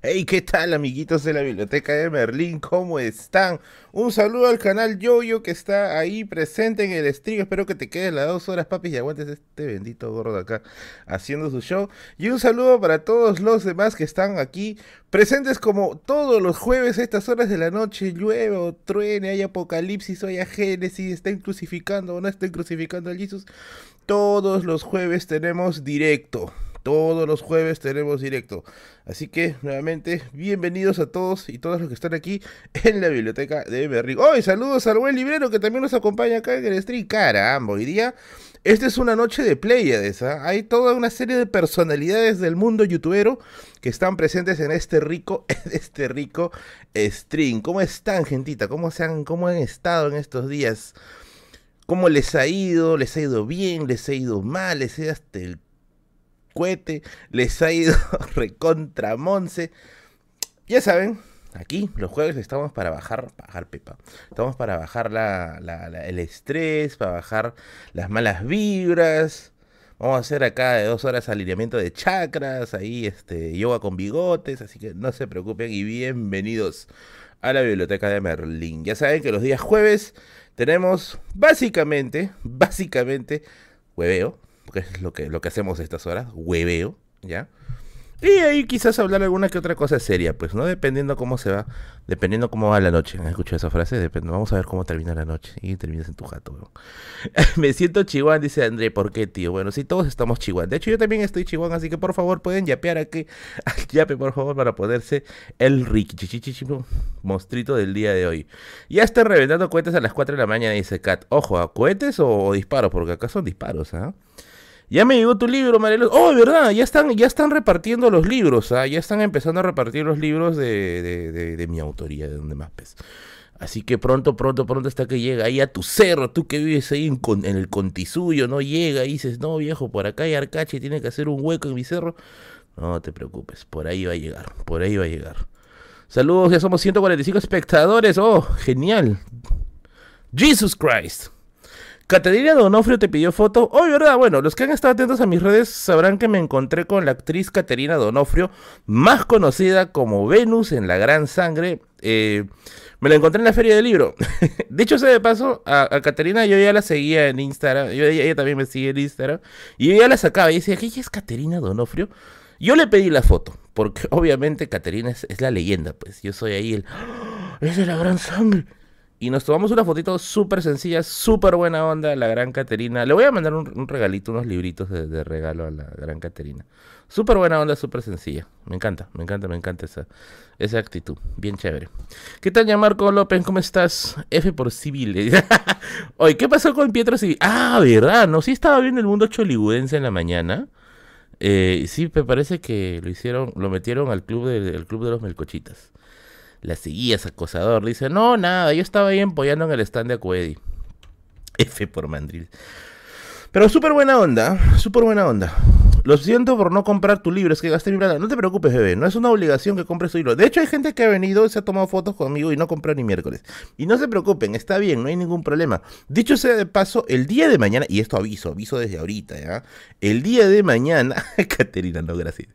Hey, ¿qué tal amiguitos de la biblioteca de Merlín? ¿Cómo están? Un saludo al canal Yoyo que está ahí presente en el stream. Espero que te quedes las dos horas, papi, y aguantes este bendito gordo acá haciendo su show. Y un saludo para todos los demás que están aquí presentes como todos los jueves a estas horas de la noche. Llueve o truene, hay apocalipsis, hay génesis, estén crucificando o no estén crucificando a Jesús. Todos los jueves tenemos directo. Todos los jueves tenemos directo. Así que, nuevamente, bienvenidos a todos y todos los que están aquí en la biblioteca de Berry. ¡Hoy! saludos al buen librero que también nos acompaña acá en el stream. Caramba, hoy día, esta es una noche de Pleiades. ¿ah? Hay toda una serie de personalidades del mundo youtubero que están presentes en este rico, este rico stream. ¿Cómo están, gentita? ¿Cómo, se han, ¿Cómo han estado en estos días? ¿Cómo les ha ido? ¿Les ha ido bien? ¿Les ha ido mal? ¿Les ha ido hasta el les ha ido recontra Monse. Ya saben, aquí los jueves estamos para bajar, bajar Pepa. Estamos para bajar el estrés, para bajar las malas vibras. Vamos a hacer acá de dos horas alineamiento de chakras, ahí este, yoga con bigotes, así que no se preocupen y bienvenidos a la biblioteca de Merlín. Ya saben que los días jueves tenemos básicamente, básicamente, hueveo, porque es lo que, lo que hacemos a estas horas, hueveo, ¿ya? Y ahí quizás hablar alguna que otra cosa seria, pues, ¿no? Dependiendo cómo se va, dependiendo cómo va la noche. ¿Has escuchado esa frase? Depende. Vamos a ver cómo termina la noche. Y terminas en tu jato, Me siento chihuán, dice André. ¿Por qué, tío? Bueno, sí, todos estamos chihuán. De hecho, yo también estoy chihuán, así que por favor pueden yapear aquí. Yape, por favor, para ponerse el Ricky monstruito del día de hoy. Ya están reventando cohetes a las 4 de la mañana, dice Kat. Ojo, ¿a cohetes o, disparos? Porque acá son disparos, ¿ah? Ya me llegó tu libro, Marelos. Oh, verdad, ya están, ya están repartiendo los libros, ¿ah? ya están empezando a repartir los libros de, de, de, mi autoría, de donde más pes. Así que pronto, pronto, pronto hasta que llega ahí a tu cerro, tú que vives ahí en, en el Contisuyo, ¿no? Llega y dices, no viejo, por acá hay Arcache, tiene que hacer un hueco en mi cerro. No te preocupes, por ahí va a llegar, por ahí va a llegar. Saludos, ya somos 145 espectadores, oh, genial. Jesus Christ. Caterina Donofrio te pidió foto. Oh, verdad, bueno, los que han estado atentos a mis redes sabrán que me encontré con la actriz Caterina Donofrio, más conocida como Venus en la Gran Sangre. Eh, me la encontré en la feria del libro. Dicho sea de paso, a, Caterina yo ya la seguía en Instagram. ella, también me sigue en Instagram. Y yo ya la sacaba y decía, ¿qué es Caterina Donofrio? Yo le pedí la foto, porque obviamente Caterina es, la leyenda, pues. Yo soy ahí el... ¡Ah! ¡Es de la gran sangre! Y nos tomamos una fotito súper sencilla, súper buena onda, la gran Caterina. Le voy a mandar un, regalito, unos libritos de, regalo a la gran Caterina. Súper buena onda, súper sencilla. Me encanta, me encanta, me encanta esa, esa actitud. Bien chévere. ¿Qué tal, Marco López? ¿Cómo estás? F por civil. Oye, ¿qué pasó con Pietro Civil? Ah, verdad, ¿no? Sí estaba viendo el mundo choligudense en la mañana. Eh, sí, me parece que lo hicieron, lo metieron al club, de, club de los melcochitas la seguías, acosador. Dice, no, nada, yo estaba ahí empollando en el stand de Acuedi. F por mandril. Pero súper buena onda, súper buena onda. Lo siento por no comprar tu libro, es que gasté mi plata. No te preocupes, bebé, no es una obligación que compres tu libro. De hecho, hay gente que ha venido, se ha tomado fotos conmigo y no compró ni miércoles. Y no se preocupen, está bien, no hay ningún problema. Dicho sea de paso, el día de mañana, y esto aviso, aviso desde ahorita, ¿ya? El día de mañana, Caterina, no, gracias.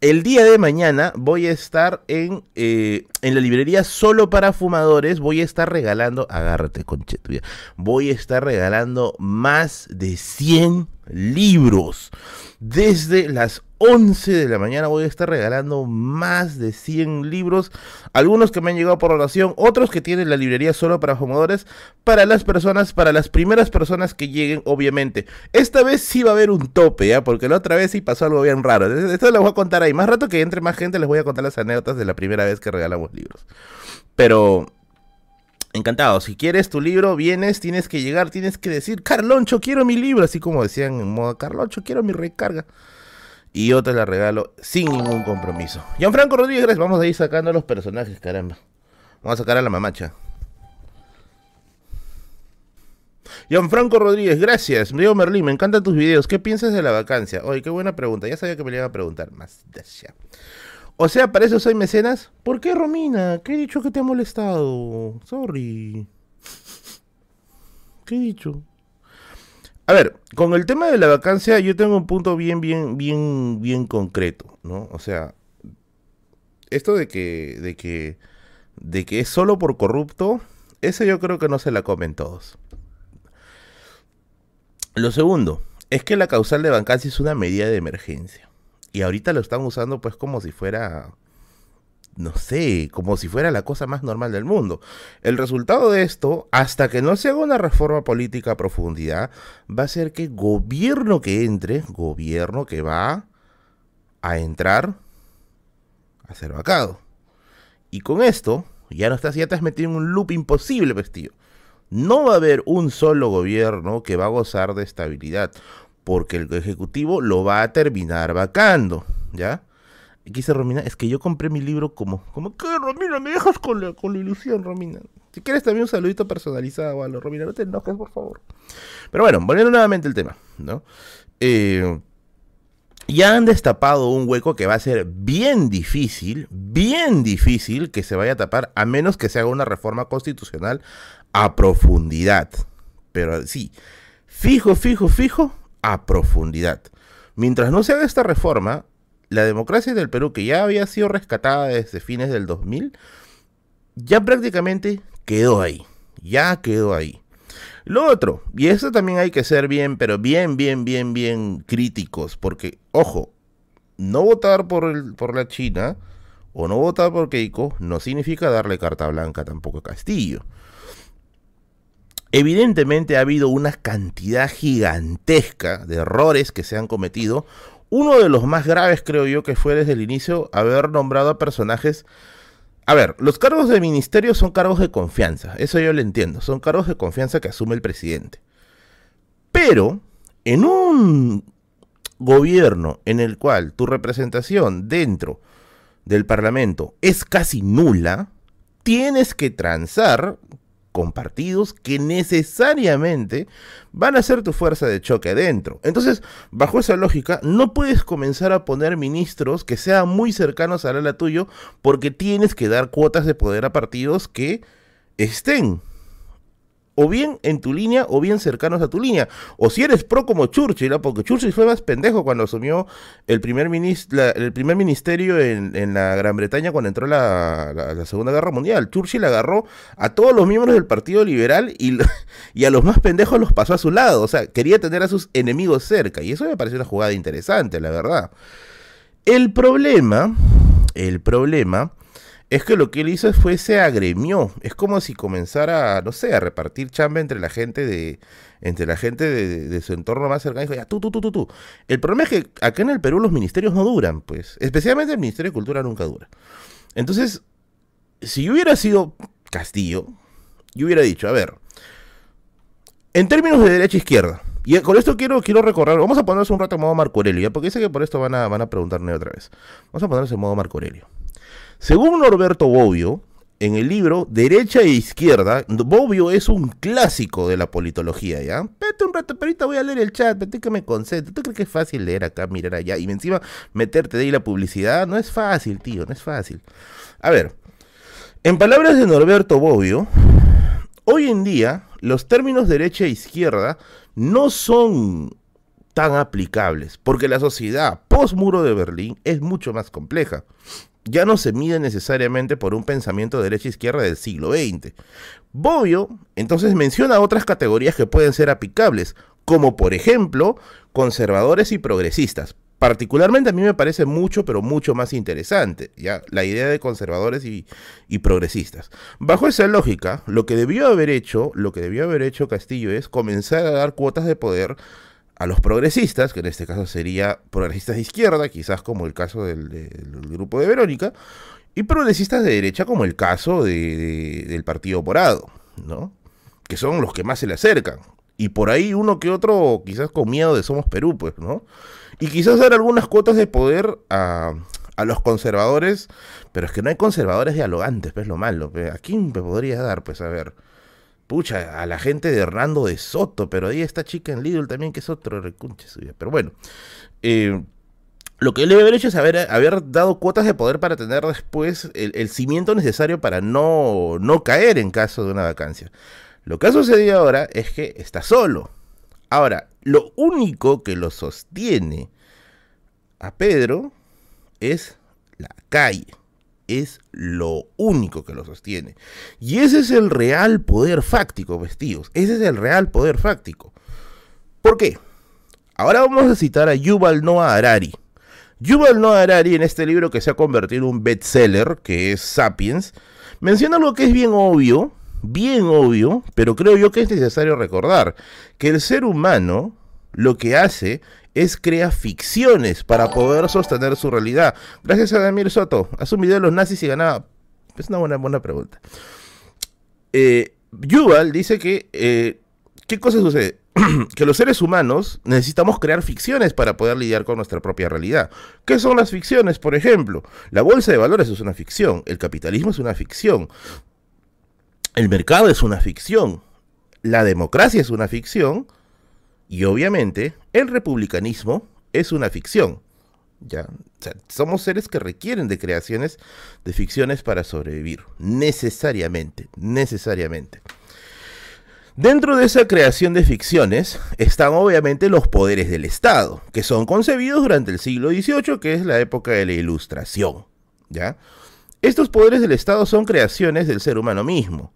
El día de mañana voy a estar en, eh, en la librería solo para fumadores. Voy a estar regalando, agárrate, conchetuya. Voy a estar regalando más de 100 libros. Desde las 11 de la mañana voy a estar regalando más de 100 libros, algunos que me han llegado por oración, otros que tienen la librería solo para fumadores, para las personas, para las primeras personas que lleguen, obviamente. Esta vez sí va a haber un tope, ¿ya? porque la otra vez sí pasó algo bien raro. Esto les voy a contar ahí. Más rato que entre más gente les voy a contar las anécdotas de la primera vez que regalamos libros. Pero Encantado. Si quieres tu libro, vienes, tienes que llegar, tienes que decir, Carloncho, quiero mi libro, así como decían en modo, Carloncho, quiero mi recarga. Y yo te la regalo sin ningún compromiso. Gianfranco Rodríguez, vamos a ir sacando a los personajes, caramba. Vamos a sacar a la mamacha. Gianfranco Rodríguez, gracias. Diego Merlín, me encantan tus videos. ¿Qué piensas de la vacancia? Oye, qué buena pregunta. Ya sabía que me le iban a preguntar. Más ya. O sea, para eso soy mecenas. ¿Por qué, Romina? ¿Qué he dicho que te ha molestado? Sorry. ¿Qué he dicho? A ver, con el tema de la vacancia yo tengo un punto bien, bien, bien, bien concreto, ¿no? O sea, esto de que, de que, de que es solo por corrupto, eso yo creo que no se la comen todos. Lo segundo, es que la causal de vacancia es una medida de emergencia. Y ahorita lo están usando pues como si fuera, no sé, como si fuera la cosa más normal del mundo. El resultado de esto, hasta que no se haga una reforma política a profundidad, va a ser que gobierno que entre, gobierno que va a entrar a ser vacado. Y con esto, ya no estás, ya te has metido en un loop imposible, vestido. No va a haber un solo gobierno que va a gozar de estabilidad, porque el ejecutivo lo va a terminar vacando, ¿ya? Y dice Romina, es que yo compré mi libro como, como que Romina, me dejas con la, con la ilusión, Romina. Si quieres también un saludito personalizado a Romina, no te enojes, por favor. Pero bueno, volviendo nuevamente al tema, ¿no? Eh, ya han destapado un hueco que va a ser bien difícil, bien difícil que se vaya a tapar a menos que se haga una reforma constitucional a profundidad. Pero sí, fijo, fijo, fijo, a profundidad. Mientras no se haga esta reforma, la democracia del Perú, que ya había sido rescatada desde fines del 2000, ya prácticamente quedó ahí. Ya quedó ahí. Lo otro, y eso también hay que ser bien, pero bien, bien, bien, bien críticos, porque, ojo, no votar por, el, por la China o no votar por Keiko no significa darle carta blanca tampoco a Castillo. Evidentemente ha habido una cantidad gigantesca de errores que se han cometido. Uno de los más graves creo yo que fue desde el inicio haber nombrado a personajes a ver, los cargos de ministerio son cargos de confianza, eso yo lo entiendo, son cargos de confianza que asume el presidente. Pero, en un gobierno en el cual tu representación dentro del Parlamento es casi nula, tienes que transar con partidos que necesariamente van a ser tu fuerza de choque adentro. Entonces, bajo esa lógica, no puedes comenzar a poner ministros que sean muy cercanos al ala tuyo porque tienes que dar cuotas de poder a partidos que estén o bien en tu línea o bien cercanos a tu línea. O si eres pro como Churchill, porque Churchill fue más pendejo cuando asumió el primer, el primer ministerio en, la Gran Bretaña cuando entró la, Segunda Guerra Mundial. Churchill agarró a todos los miembros del Partido Liberal y, y a los más pendejos los pasó a su lado. O sea, quería tener a sus enemigos cerca. Y eso me pareció una jugada interesante, la verdad. El problema, el problema es que lo que él hizo fue se agremió. Es como si comenzara, no sé, a repartir chamba entre la gente de, entre la gente de, su entorno más cercano. Y dijo, ya, tú, tú, tú, tú, tú. El problema es que acá en el Perú los ministerios no duran, pues. Especialmente el Ministerio de Cultura nunca dura. Entonces, si yo hubiera sido Castillo, yo hubiera dicho, a ver, en términos de derecha e izquierda, y con esto quiero, quiero recorrer, vamos a ponernos un rato en modo Marco Aurelio, porque sé que por esto van a, van a preguntarme otra vez. Vamos a ponernos en modo Marco Aurelio. Según Norberto Bobbio, en el libro Derecha e Izquierda, Bobbio es un clásico de la politología, ¿ya? Espérate un rato, pero ahorita voy a leer el chat, espérate que me concentre. ¿Tú crees que es fácil leer acá, mirar allá y encima meterte de ahí la publicidad? No es fácil, tío, no es fácil. A ver, en palabras de Norberto Bobbio, hoy en día los términos derecha e izquierda no son tan aplicables, porque la sociedad post-muro de Berlín es mucho más compleja ya no se mide necesariamente por un pensamiento de derecha-izquierda del siglo XX. Bobbio entonces menciona otras categorías que pueden ser aplicables, como por ejemplo conservadores y progresistas. Particularmente a mí me parece mucho, pero mucho más interesante, ya la idea de conservadores y, y, progresistas. Bajo esa lógica, lo que debió haber hecho, lo que debió haber hecho Castillo es comenzar a dar cuotas de poder a los progresistas, que en este caso sería progresistas de izquierda, quizás como el caso del, grupo de Verónica, y progresistas de derecha, como el caso del Partido Morado, ¿no? Que son los que más se le acercan. Y por ahí uno que otro, quizás con miedo de Somos Perú, pues, ¿no? Y quizás dar algunas cuotas de poder a, a los conservadores, pero es que no hay conservadores dialogantes, pues lo malo. ¿A quién me podría dar? Pues a ver pucha, a la gente de Hernando de Soto, pero ahí está chica en Lidl también, que es otro recunche suya. Pero bueno, eh, lo que él debe haber hecho es haber, haber, dado cuotas de poder para tener después el, cimiento necesario para no, no caer en caso de una vacancia. Lo que ha sucedido ahora es que está solo. Ahora, lo único que lo sostiene a Pedro es la calle. Es lo único que lo sostiene. Y ese es el real poder fáctico, vestidos. Ese es el real poder fáctico. ¿Por qué? Ahora vamos a citar a Yuval Noah Harari. Yuval Noah Harari en este libro que se ha convertido en un bestseller, que es Sapiens, menciona algo que es bien obvio, bien obvio, pero creo yo que es necesario recordar, que el ser humano lo que hace es crear ficciones para poder sostener su realidad. Gracias a Damir Soto. Hace un video de los nazis y ganaba. Es una buena, buena pregunta. Eh, Yuval dice que. Eh, ¿Qué cosa sucede? que los seres humanos necesitamos crear ficciones para poder lidiar con nuestra propia realidad. ¿Qué son las ficciones? Por ejemplo, la bolsa de valores es una ficción, el capitalismo es una ficción, el mercado es una ficción, la democracia es una ficción y obviamente el republicanismo es una ficción. Ya, somos seres que requieren de creaciones de ficciones para sobrevivir, necesariamente, necesariamente. Dentro de esa creación de ficciones están obviamente los poderes del Estado, que son concebidos durante el siglo XVIII, que es la época de la Ilustración. ¿ya? Estos poderes del Estado son creaciones del ser humano mismo.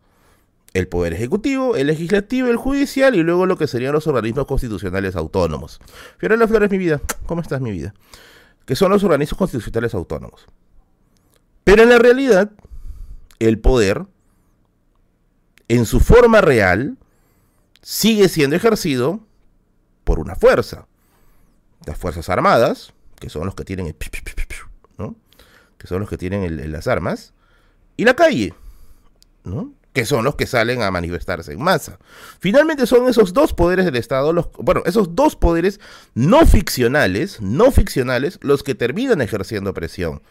El poder ejecutivo, el legislativo, el judicial y luego lo que serían los organismos constitucionales autónomos. Fiorella Flores, mi vida, ¿cómo estás mi vida? Que son los organismos constitucionales autónomos. Pero en la realidad, el poder, en su forma real, sigue siendo ejercido por una fuerza. Las Fuerzas Armadas, que son los que tienen el, ¿no? que son los que tienen las armas, y la calle, ¿no? Que son los que salen a manifestarse en masa. Finalmente son esos dos poderes del Estado, los, bueno, esos dos poderes no ficcionales, no ficcionales, los que terminan ejerciendo presión.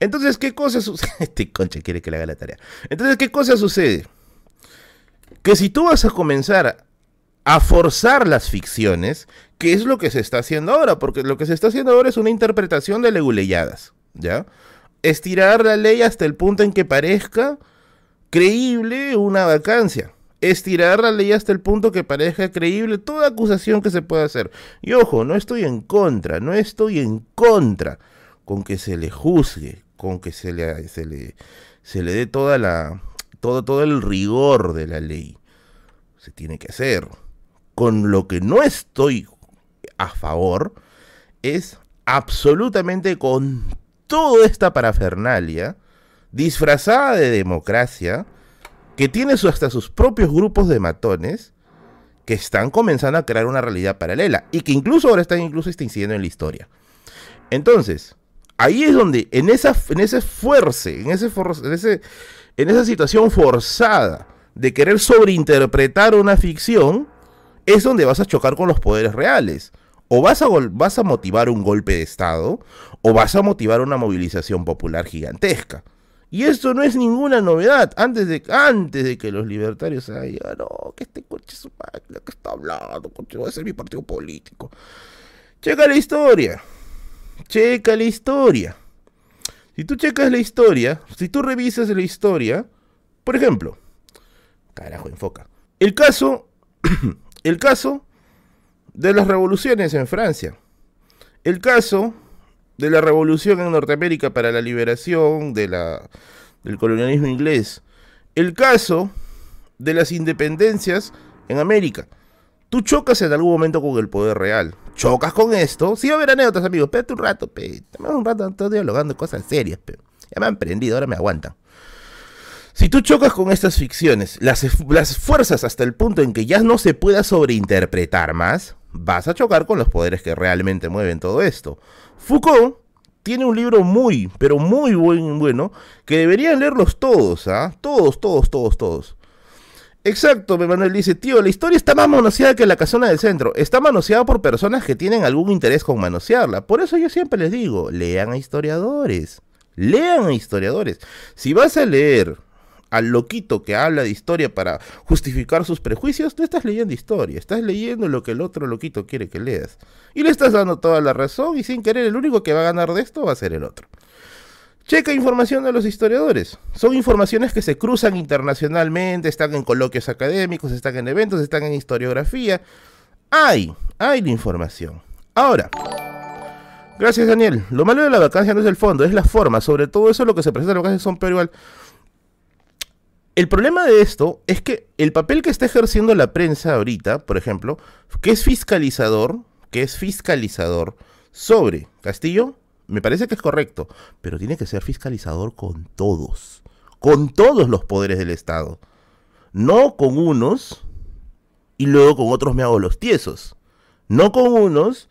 Entonces, ¿qué cosa sucede? Este concha quiere que le haga la tarea. Entonces, ¿qué cosa sucede? que si tú vas a comenzar a forzar las ficciones, que es lo que se está haciendo ahora, porque lo que se está haciendo ahora es una interpretación de leguleyadas, ¿ya? Estirar la ley hasta el punto en que parezca creíble una vacancia. Estirar la ley hasta el punto que parezca creíble toda acusación que se pueda hacer. Y ojo, no estoy en contra, no estoy en contra con que se le juzgue, con que se le, se le, se le dé toda la, todo, todo el rigor de la ley. Se tiene que hacer. Con lo que no estoy a favor es absolutamente con toda esta parafernalia disfrazada de democracia que tiene hasta sus propios grupos de matones que están comenzando a crear una realidad paralela y que incluso ahora están incluso incidiendo en la historia. Entonces, ahí es donde en esa en ese fuerce, en ese, en ese en esa situación forzada de querer sobreinterpretar una ficción, es donde vas a chocar con los poderes reales. O vas a, vas a motivar un golpe de Estado, o vas a motivar una movilización popular gigantesca. Y esto no es ninguna novedad. Antes de, antes de que los libertarios se digan, no, que este coche es máquina que está hablando, coche va a ser mi partido político. Checa la historia. Checa la historia. Si tú checas la historia, si tú revisas la historia, por ejemplo, carajo, enfoca. El caso, el caso de las revoluciones en Francia. El caso de la revolución en Norteamérica para la liberación de la, del colonialismo inglés. El caso de las independencias en América. Tú chocas en algún momento con el poder real. Chocas con esto. Sí va a haber anécdotas, amigos. Espérate un rato, pe. un rato, estoy dialogando cosas serias, pe. Ya me han prendido, ahora me aguantan. Si tú chocas con estas ficciones, las, las fuerzas hasta el punto en que ya no se pueda sobreinterpretar más, vas a chocar con los poderes que realmente mueven todo esto. Foucault tiene un libro muy, pero muy buen, bueno, que deberían leerlos todos, ¿ah? Todos, todos, todos, todos. Exacto, Manuel dice, tío, la historia está más manoseada que la casona del centro. Está manoseada por personas que tienen algún interés con manosearla. Por eso yo siempre les digo, lean a historiadores. Lean a historiadores. Si vas a leer al loquito que habla de historia para justificar sus prejuicios, no estás leyendo historia, estás leyendo lo que el otro loquito quiere que leas. Y le estás dando toda la razón y sin querer el único que va a ganar de esto va a ser el otro. Checa información de los historiadores. Son informaciones que se cruzan internacionalmente, están en coloquios académicos, están en eventos, están en historiografía. Hay, hay la información. Ahora, Gracias, Daniel. Lo malo de la vacancia no es el fondo, es la forma. Sobre todo eso lo que se presenta en la vacancia son peor igual. El problema de esto es que el papel que está ejerciendo la prensa ahorita, por ejemplo, que es fiscalizador, que es fiscalizador sobre Castillo, me parece que es correcto, pero tiene que ser fiscalizador con todos, con todos los poderes del Estado, no con unos y luego con otros me hago los tiesos, no con unos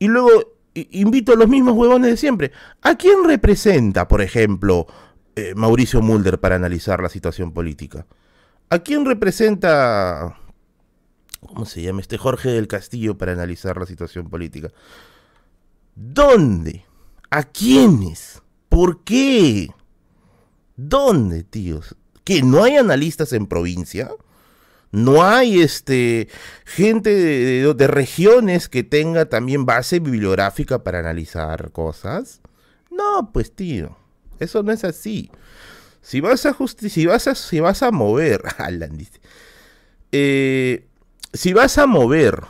y luego invito a los mismos huevones de siempre. ¿A quién representa, por ejemplo, eh, Mauricio Mulder para analizar la situación política? ¿A quién representa, cómo se llama este Jorge del Castillo para analizar la situación política? ¿Dónde? ¿A quiénes? ¿Por qué? ¿Dónde, tíos? ¿Que no hay analistas en provincia? No hay este gente de, regiones que tenga también base bibliográfica para analizar cosas. No, pues tío, eso no es así. Si vas a si vas a, si vas a mover, Alan eh, si vas a mover,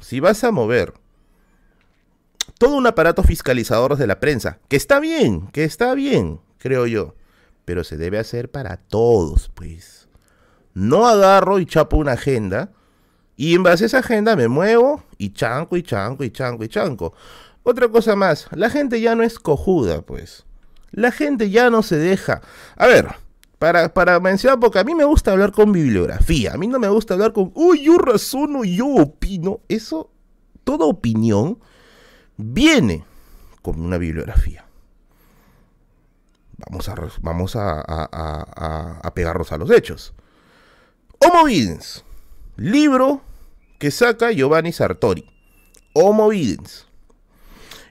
si vas a mover todo un aparato fiscalizador de la prensa, que está bien, que está bien, creo yo, pero se debe hacer para todos, pues. No agarro y chapo una agenda y en base a esa agenda me muevo y chanco y chanco y chanco y chanco. Otra cosa más, la gente ya no es cojuda, pues. La gente ya no se deja. A ver, para, para mencionar, porque a mí me gusta hablar con bibliografía. A mí no me gusta hablar con, uy, yo razono, yo opino. Eso, toda opinión viene con una bibliografía. Vamos a, vamos a, a, a pegarnos a los hechos. Homo Videns, libro que saca Giovanni Sartori. Homo Videns.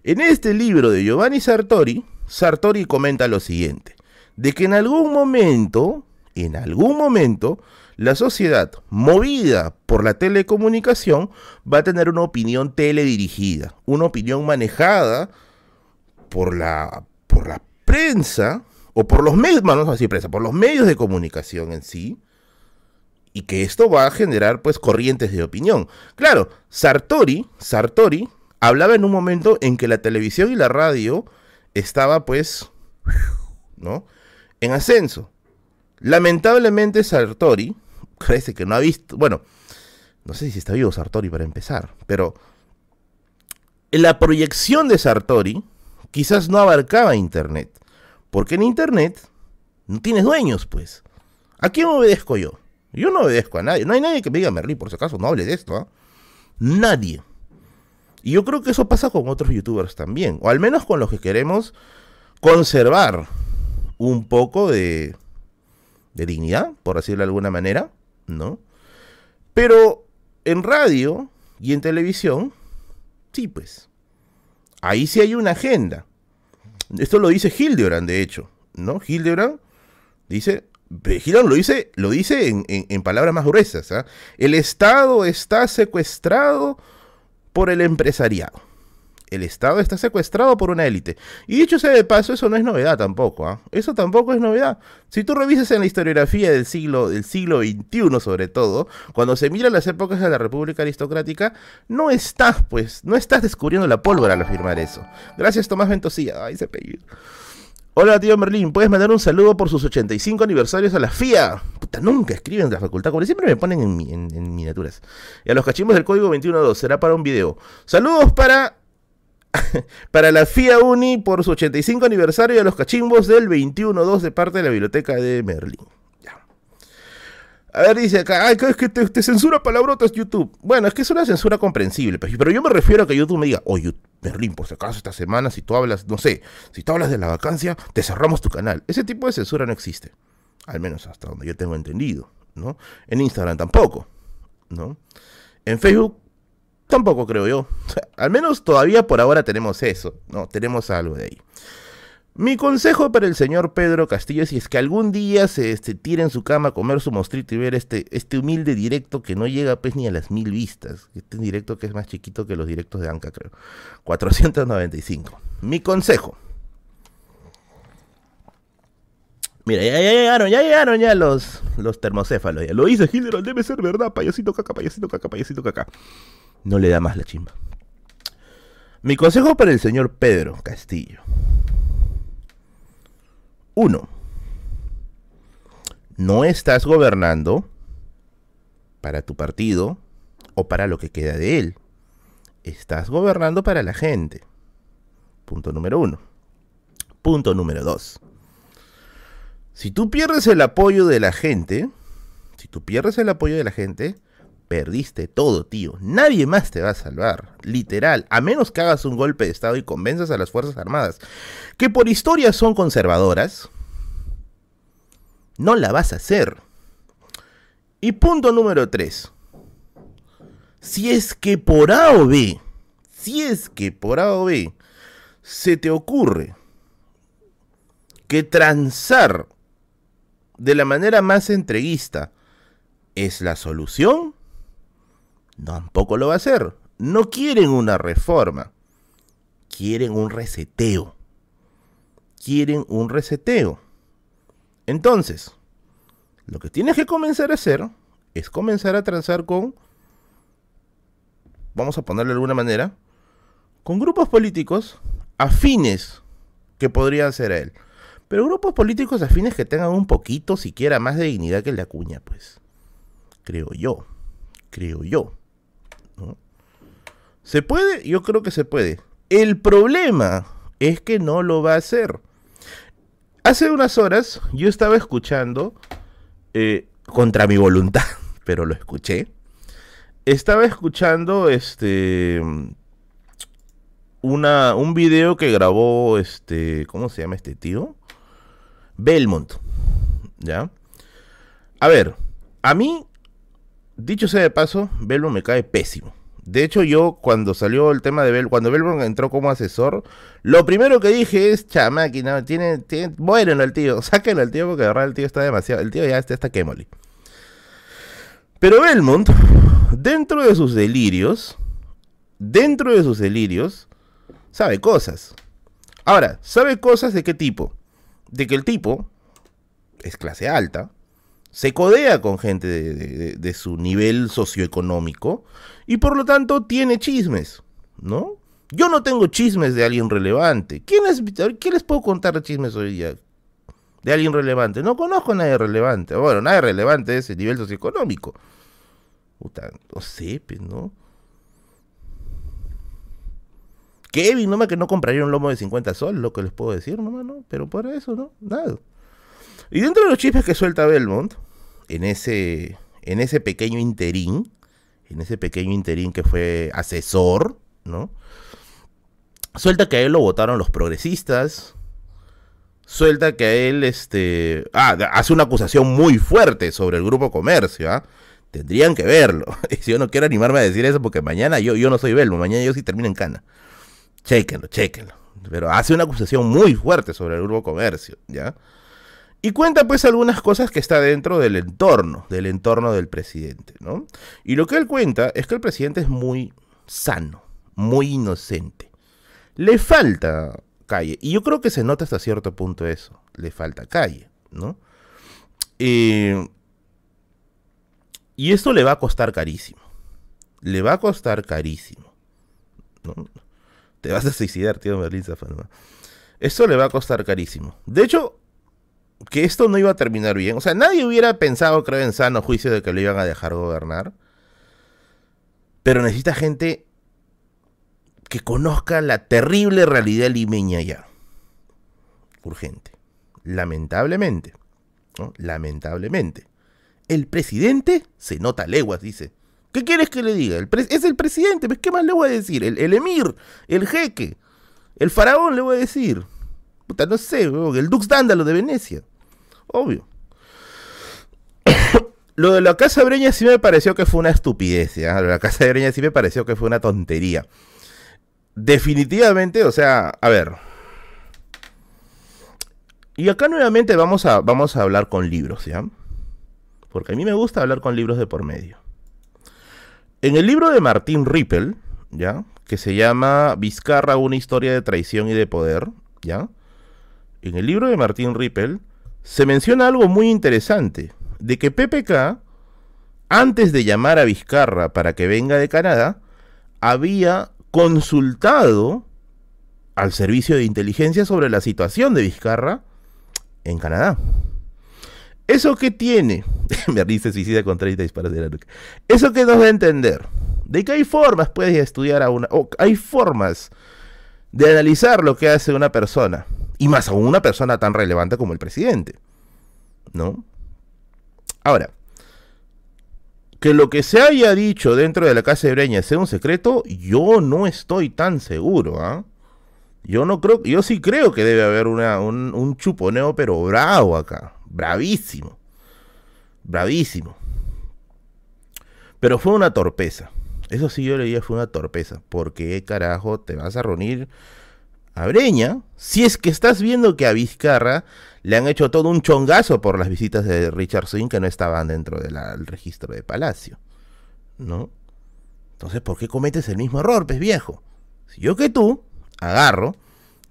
En este libro de Giovanni Sartori, Sartori comenta lo siguiente, de que en algún momento, en algún momento, la sociedad, movida por la telecomunicación, va a tener una opinión teledirigida, una opinión manejada por la, por la prensa, o por los medios, así prensa, por los medios de comunicación en sí, y que esto va a generar pues corrientes de opinión. Claro, Sartori, Sartori hablaba en un momento en que la televisión y la radio estaba pues, ¿no? En ascenso. Lamentablemente Sartori, parece que no ha visto, bueno, no sé si está vivo Sartori para empezar, pero la proyección de Sartori quizás no abarcaba Internet, porque en Internet no tienes dueños, pues. ¿A quién obedezco yo? Yo no obedezco a nadie. No hay nadie que me diga, Merlí, por si acaso, no hable de esto. ¿ah? Nadie. Y yo creo que eso pasa con otros youtubers también. O al menos con los que queremos conservar un poco de, de dignidad, por decirlo de alguna manera, ¿no? Pero en radio y en televisión, sí, pues. Ahí sí hay una agenda. Esto lo dice Hildebrand, de hecho, ¿no? Hildebrand dice, Girón lo dice, lo dice en, palabras más gruesas. ¿ah? El Estado está secuestrado por el empresariado. El Estado está secuestrado por una élite. Y dicho sea de paso, eso no es novedad tampoco. ¿ah? Eso tampoco es novedad. Si tú revisas en la historiografía del siglo, del siglo XXI, sobre todo, cuando se mira las épocas de la República Aristocrática, no estás, pues, no estás descubriendo la pólvora al afirmar eso. Gracias, Tomás Ventosilla. Ay, ese apellido. Hola, tío Merlín, ¿puedes mandar un saludo por sus 85 aniversarios a la FIA? Nunca escriben de la facultad, como siempre me ponen en, miniaturas. Y a los cachimbos del código 212, será para un video. Saludos para para la FIA Uni por su 85 aniversario y a los cachimbos del 21.2 de parte de la biblioteca de Merlín. A ver, dice acá, ay, es que te, censura palabrotas YouTube. Bueno, es que es una censura comprensible, pues, pero yo me refiero a que YouTube me diga, oye, Berlín, por si acaso esta semana, si tú hablas, no sé, si tú hablas de la vacancia, te cerramos tu canal. Ese tipo de censura no existe. Al menos hasta donde yo tengo entendido, ¿no? En Instagram tampoco, ¿no? En Facebook tampoco creo yo. al menos todavía por ahora tenemos eso, ¿no? Tenemos algo de ahí. Mi consejo para el señor Pedro Castillo, si es que algún día se este, tira en su cama a comer su mostrito y ver este, este humilde directo que no llega pues ni a las mil vistas, este directo que es más chiquito que los directos de Anca, creo. 495. Mi consejo. Mira, ya, llegaron, ya llegaron ya los, los termocéfalos. Ya lo dice Hilderon, debe ser verdad, payasito caca, payasito caca, payasito caca. No le da más la chimba. Mi consejo para el señor Pedro Castillo. Uno, no estás gobernando para tu partido o para lo que queda de él. Estás gobernando para la gente. Punto número uno. Punto número dos. Si tú pierdes el apoyo de la gente, si tú pierdes el apoyo de la gente, perdiste todo, tío. Nadie más te va a salvar. Literal. A menos que hagas un golpe de Estado y convenzas a las Fuerzas Armadas, que por historia son conservadoras, no la vas a hacer. Y punto número 3. Si es que por A o B, si es que por A o B se te ocurre que transar de la manera más entreguista es la solución, tampoco lo va a hacer. No quieren una reforma, quieren un reseteo. Quieren un reseteo. Entonces, lo que tienes que comenzar a hacer es comenzar a transar con, vamos a ponerlo de alguna manera, con grupos políticos afines que podrían ser a él. Pero grupos políticos afines que tengan un poquito siquiera más de dignidad que el de Acuña, pues. Creo yo. Creo yo. ¿Se puede? Yo creo que se puede. El problema es que no lo va a hacer. Hace unas horas yo estaba escuchando, eh, contra mi voluntad, pero lo escuché. Estaba escuchando este una, un video que grabó este. ¿Cómo se llama este tío? Belmont. ¿Ya? A ver, a mí, dicho sea de paso, Belmont me cae pésimo. De hecho, yo cuando salió el tema de Bel, cuando Belmont entró como asesor, lo primero que dije es, chamáquina, tiene, tiene, bueno el tío, sáquenlo al tío porque de verdad el tío está demasiado, el tío ya está, está. Pero Belmont, dentro de sus delirios, dentro de sus delirios, sabe cosas. Ahora, ¿sabe cosas de qué tipo? De que el tipo es clase alta, se codea con gente de, su nivel socioeconómico y por lo tanto tiene chismes, ¿no? Yo no tengo chismes de alguien relevante. ¿Quién es, ¿Qué les puedo contar de chismes hoy día? De alguien relevante. No conozco a nadie relevante. Bueno, nadie relevante de ese nivel socioeconómico. Puta, no pues, ¿no? Kevin, no me que no compraría un lomo de 50 sol, lo que les puedo decir, no, no, pero por eso, ¿no? Nada. Y dentro de los chismes que suelta Belmont, en ese, en ese pequeño interín, en ese pequeño interín que fue asesor, ¿no? Suelta que a él lo votaron los progresistas. Suelta que a él, este... Ah, hace una acusación muy fuerte sobre el grupo comercio, ¿ah? Tendrían que verlo. si yo no quiero animarme a decir eso porque mañana yo, yo no soy Belmo, mañana yo sí termino en cana. Chéquenlo, chéquenlo. Pero hace una acusación muy fuerte sobre el grupo comercio, ¿ya? Y cuenta pues algunas cosas que está dentro del entorno, del entorno del presidente, ¿no? Y lo que él cuenta es que el presidente es muy sano, muy inocente. Le falta calle. Y yo creo que se nota hasta cierto punto eso. Le falta calle, ¿no? Eh, y esto le va a costar carísimo. Le va a costar carísimo. ¿no? Te vas a suicidar, tío Merlín Zafalma. Esto le va a costar carísimo. De hecho, que esto no iba a terminar bien. O sea, nadie hubiera pensado, creo, en sano juicio de que lo iban a dejar gobernar. Pero necesita gente que conozca la terrible realidad limeña ya. Urgente. Lamentablemente. Lamentablemente. El presidente se nota leguas, dice. ¿Qué quieres que le diga? es el presidente, ¿qué más le voy a decir? El, emir, el jeque, el faraón le voy a decir. Puta, no sé, el Dux Dándalo de Venecia. Obvio. Lo de la Casa Breña sí me pareció que fue una estupidez, ¿ya? Lo de la Casa Breña sí me pareció que fue una tontería. Definitivamente, o sea, a ver. Y acá nuevamente vamos a, vamos a hablar con libros, ¿ya? Porque a mí me gusta hablar con libros de por medio. En el libro de Martín Rippel, ¿ya? Que se llama Vizcarra, una historia de traición y de poder, ¿ya? en el libro de Martín Rippel se menciona algo muy interesante, de que PPK, antes de llamar a Vizcarra para que venga de Canadá, había consultado al servicio de inteligencia sobre la situación de Vizcarra en Canadá. ¿Eso qué tiene? Me dice suicida con 30 disparos de la nuca. ¿Eso que nos da a entender? De que hay formas, puedes estudiar a una... O hay formas de analizar lo que hace una persona. Y más aún una persona tan relevante como el presidente. ¿No? Ahora, que lo que se haya dicho dentro de la casa de Breña sea un secreto, yo no estoy tan seguro, ¿ah? Yo no creo, yo sí creo que debe haber una, un, un chuponeo, pero bravo acá, bravísimo, bravísimo. Pero fue una torpeza. Eso sí yo leía fue una torpeza. Porque carajo te vas a reunir a Breña si es que estás viendo que a Vizcarra le han hecho todo un chongazo por las visitas de Richard Swing que no estaban dentro del registro de Palacio. ¿No? Entonces, ¿por qué cometes el mismo error, pez viejo? Si yo que tú agarro,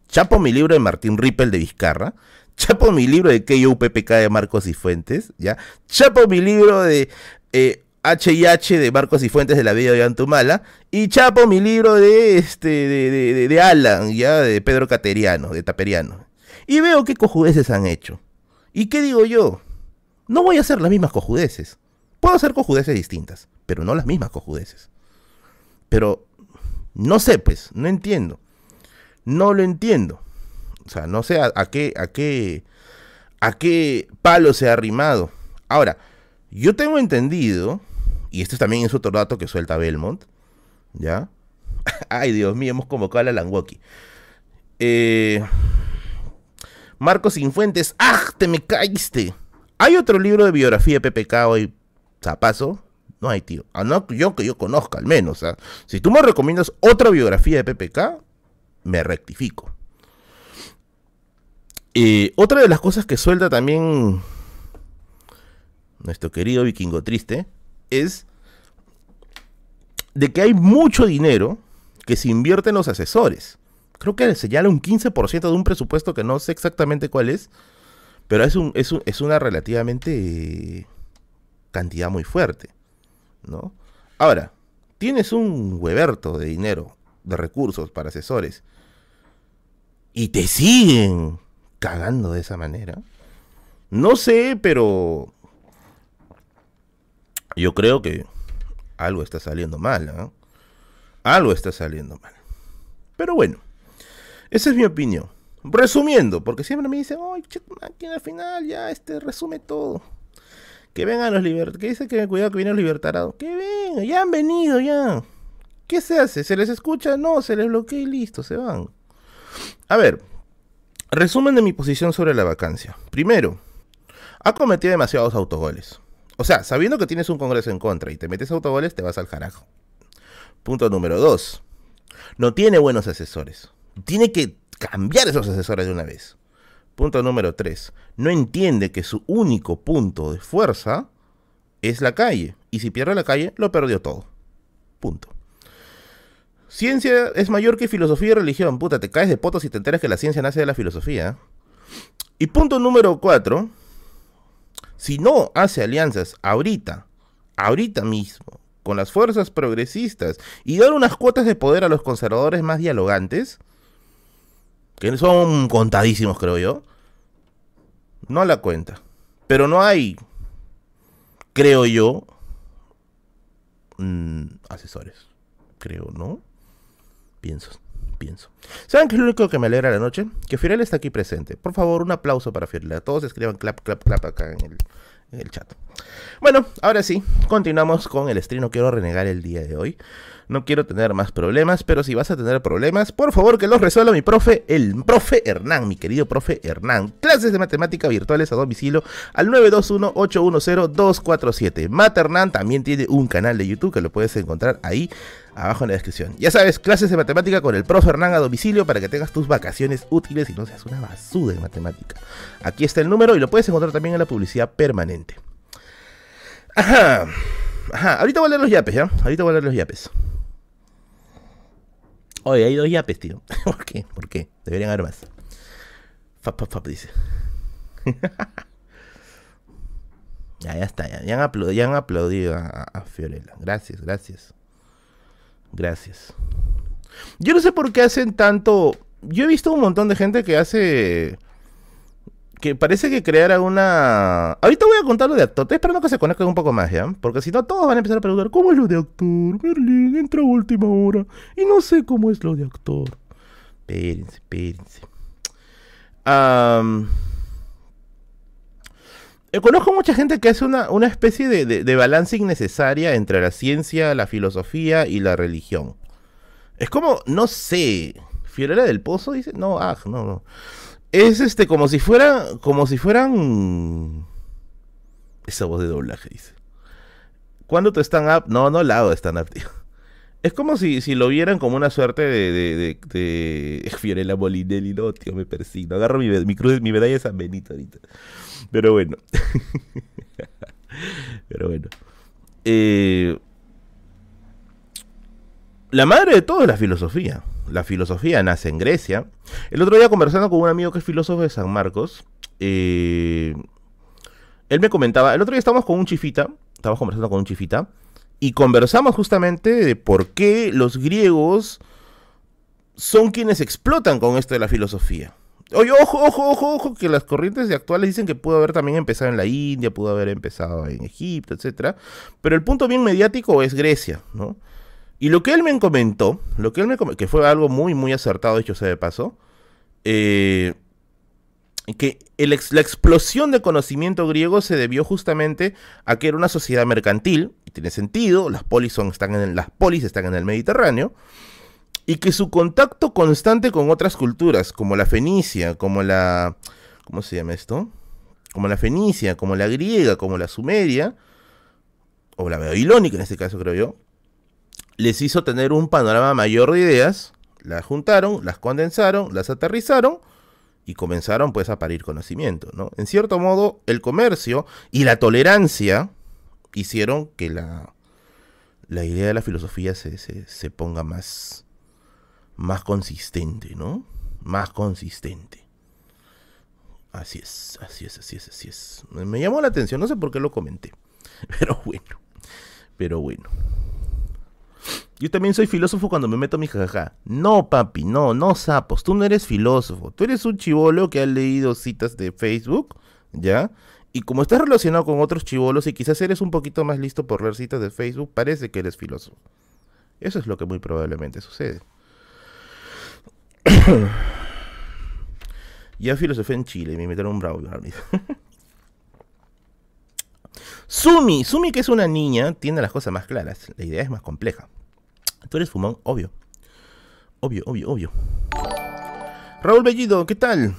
chapo mi libro de Martín Rippel de Vizcarra, chapo mi libro de KUPPK de Marcos y Fuentes, ¿ya? Chapo mi libro de eh, H&H de Marcos y Fuentes de la Vida de Antumala y chapo mi libro de este de, de, Alan, ya de Pedro Cateriano, de Taperiano. Y veo qué cojudeces han hecho. ¿Y qué digo yo? No voy a hacer las mismas cojudeces. Puedo hacer cojudeces distintas, pero no las mismas cojudeces. Pero no sé, pues, no entiendo. No lo entiendo. O sea, no sé a, qué, a qué, a qué palo se ha arrimado. Ahora, yo tengo entendido, y este también es otro dato que suelta Belmont, ¿ya? Ay, Dios mío, hemos convocado a la Langwaki. Eh, Marcos Infuentes, ¡ah! ¡Te me caíste! ¿Hay otro libro de biografía de PPK hoy? ¿Zapazo? No hay, tío. Ah, no, yo que yo conozca, al menos. ¿ah? Si tú me recomiendas otra biografía de PPK, me rectifico. Otra de las cosas que suelta también nuestro querido vikingo triste es de que hay mucho dinero que se invierte en los asesores creo que señala un 15% de un presupuesto que no sé exactamente cuál es, pero es, un, es, es una relativamente cantidad muy fuerte, ¿no? Ahora, tienes un hueverto de dinero, de recursos para asesores, y te siguen cagando de esa manera. No sé, pero yo creo que algo está saliendo mal, ¿no? Algo está saliendo mal. Pero bueno, esa es mi opinión. Resumiendo, porque siempre me dicen, ay, aquí al final ya este resume todo. Que vengan los libertarios. Que dice que cuidado que vienen los libertarados. Que vengan, ya han venido, ya. ¿Qué se hace? ¿Se les escucha? No, se les bloquea y listo, se van. A ver, resumen de mi posición sobre la vacancia. Primero, ha cometido demasiados autogoles. O sea, sabiendo que tienes un congreso en contra y te metes autogoles, te vas al carajo. Punto número dos. No tiene buenos asesores tiene que cambiar esos asesores de una vez. Punto número 3. No entiende que su único punto de fuerza es la calle. Y si pierde la calle, lo perdió todo. Punto. Ciencia es mayor que filosofía y religión. Puta, te caes de potos y te enteras que la ciencia nace de la filosofía. Y punto número 4. Si no hace alianzas ahorita, ahorita mismo, con las fuerzas progresistas y dar unas cuotas de poder a los conservadores más dialogantes, que son contadísimos, creo yo, no la cuenta. Pero no hay, creo yo, mm, asesores. Creo, ¿no? Pienso, pienso. ¿Saben qué es lo único que me alegra la noche? Que Fiorella está aquí presente. Por favor, un aplauso para Fiorella. Todos escriban clap, clap, clap acá en el, en el chat. Bueno, ahora sí, continuamos con el stream. No quiero renegar el día de hoy. No quiero tener más problemas, pero si vas a tener problemas, por favor que los resuelva mi profe, el profe Hernán, mi querido profe Hernán. Clases de matemática virtuales a domicilio al 921-810-247. Mate Hernán también tiene un canal de YouTube que lo puedes encontrar ahí abajo en la descripción. Ya sabes, clases de matemática con el profe Hernán a domicilio para que tengas tus vacaciones útiles y no seas una basura de matemática. Aquí está el número y lo puedes encontrar también en la publicidad permanente. Ajá. Ajá. Ahorita voy a leer los yapes, ¿ya? Ahorita voy a leer los yapes. Oye, hay dos yapes, tío. ¿Por qué? ¿Por qué? Deberían haber más. Fap, fap, fap, dice. ya, ya está. Ya, han, aplaudido, a, Fiorella. Gracias, gracias. Gracias. Yo no sé por qué hacen tanto. Yo he visto un montón de gente que hace. Que parece que creara una. Ahorita voy a contar lo de actor. Estoy esperando que se conecten un poco más, ¿ya? Porque si no, todos van a empezar a preguntar: ¿Cómo es lo de actor? Merlin entra a última hora. Y no sé cómo es lo de actor. Espérense, espérense. Eh, conozco mucha gente que hace una, una especie de, de balance innecesaria entre la ciencia, la filosofía y la religión. Es como, no sé, Fiorella del Pozo dice, no, ah, no, no. Es este, como si fuera, como si fueran... Esa voz de doblaje, dice. ¿Cuándo tu stand-up? No, no la hago de stand-up, tío. Es como si, si lo vieran como una suerte de, de, de, Fiorella Molinelli, no, tío, me persigno. Agarro mi, mi, cruz, mi medalla de San Benito ahorita. Pero bueno. Pero bueno. Eh, la madre de todo es la filosofía. La filosofía nace en Grecia. El otro día conversando con un amigo que es filósofo de San Marcos, eh, él me comentaba, el otro día estábamos con un chifita, estábamos conversando con un chifita, y conversamos justamente de por qué los griegos son quienes explotan con esto de la filosofía. Oye, ojo, ojo, ojo, ojo, que las corrientes actuales dicen que pudo haber también empezado en la India, pudo haber empezado en Egipto, etc. Pero el punto bien mediático es Grecia, ¿no? Y lo que él me comentó, lo que él me que fue algo muy, muy acertado, dicho sea de paso, eh, que la explosión de conocimiento griego se debió justamente a que era una sociedad mercantil, tiene sentido, las polis, están en, las polis están en el Mediterráneo, y que su contacto constante con otras culturas, como la fenicia, como la... ¿Cómo se llama esto? Como la fenicia, como la griega, como la sumeria, o la babilónica en este caso creo yo, les hizo tener un panorama mayor de ideas, las juntaron, las condensaron, las aterrizaron y comenzaron pues a parir conocimiento, ¿no? En cierto modo, el comercio y la tolerancia hicieron que la, la idea de la filosofía se, se, ponga más, más consistente, ¿no? Más consistente. Así es, así es, así es, así es. Me llamó la atención, no sé por qué lo comenté. Pero bueno, pero bueno. Yo también soy filósofo cuando me meto mi jajaja. No, papi, no, no sapos. Tú no eres filósofo. Tú eres un chivolo que ha leído citas de Facebook, ¿ya? Y como estás relacionado con otros chivolos y quizás eres un poquito más listo por leer citas de Facebook, parece que eres filósofo. Eso es lo que muy probablemente sucede. ya filosofé en Chile y me metieron un bravo. Sumi, Sumi que es una niña, tiene las cosas más claras. La idea es más compleja. Tú eres fumón, obvio. Obvio, obvio, obvio. Raúl Bellido, ¿qué tal?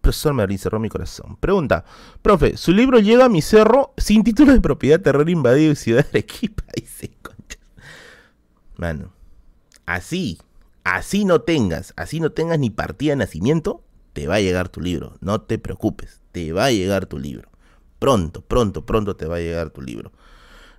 Profesor Merlin cerró mi corazón. Pregunta, profe, su libro llega a mi cerro sin título de propiedad, terror invadido y ciudad de Arequipa. Dice, concha. Mano, así, así no tengas, así no tengas ni partida de nacimiento, te va a llegar tu libro. No te preocupes, te va a llegar tu libro. Pronto, pronto, pronto te va a llegar tu libro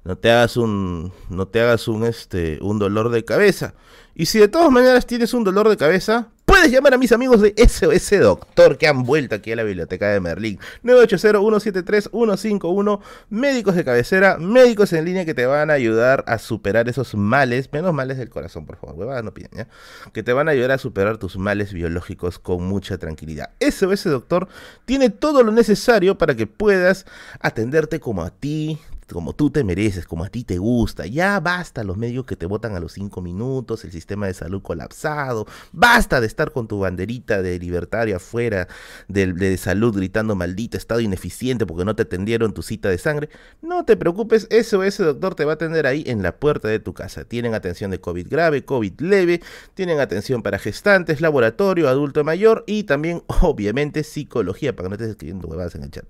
no te hagas un no te hagas un este un dolor de cabeza. Y si de todas maneras tienes un dolor de cabeza, puedes llamar a mis amigos de SOS Doctor que han vuelto aquí a la biblioteca de Merlín. 980-173-151, médicos de cabecera, médicos en línea que te van a ayudar a superar esos males, menos males del corazón, por favor, huevadas no piden, ¿ya? Que te van a ayudar a superar tus males biológicos con mucha tranquilidad. SOS Doctor tiene todo lo necesario para que puedas atenderte como a ti como tú te mereces, como a ti te gusta. Ya basta los medios que te votan a los cinco minutos, el sistema de salud colapsado. Basta de estar con tu banderita de libertario afuera de, de salud gritando maldito estado ineficiente porque no te atendieron tu cita de sangre. No te preocupes, eso ese doctor te va a atender ahí en la puerta de tu casa. Tienen atención de COVID grave, COVID leve, tienen atención para gestantes, laboratorio, adulto mayor y también, obviamente, psicología, para que no estés escribiendo huevadas en el chat.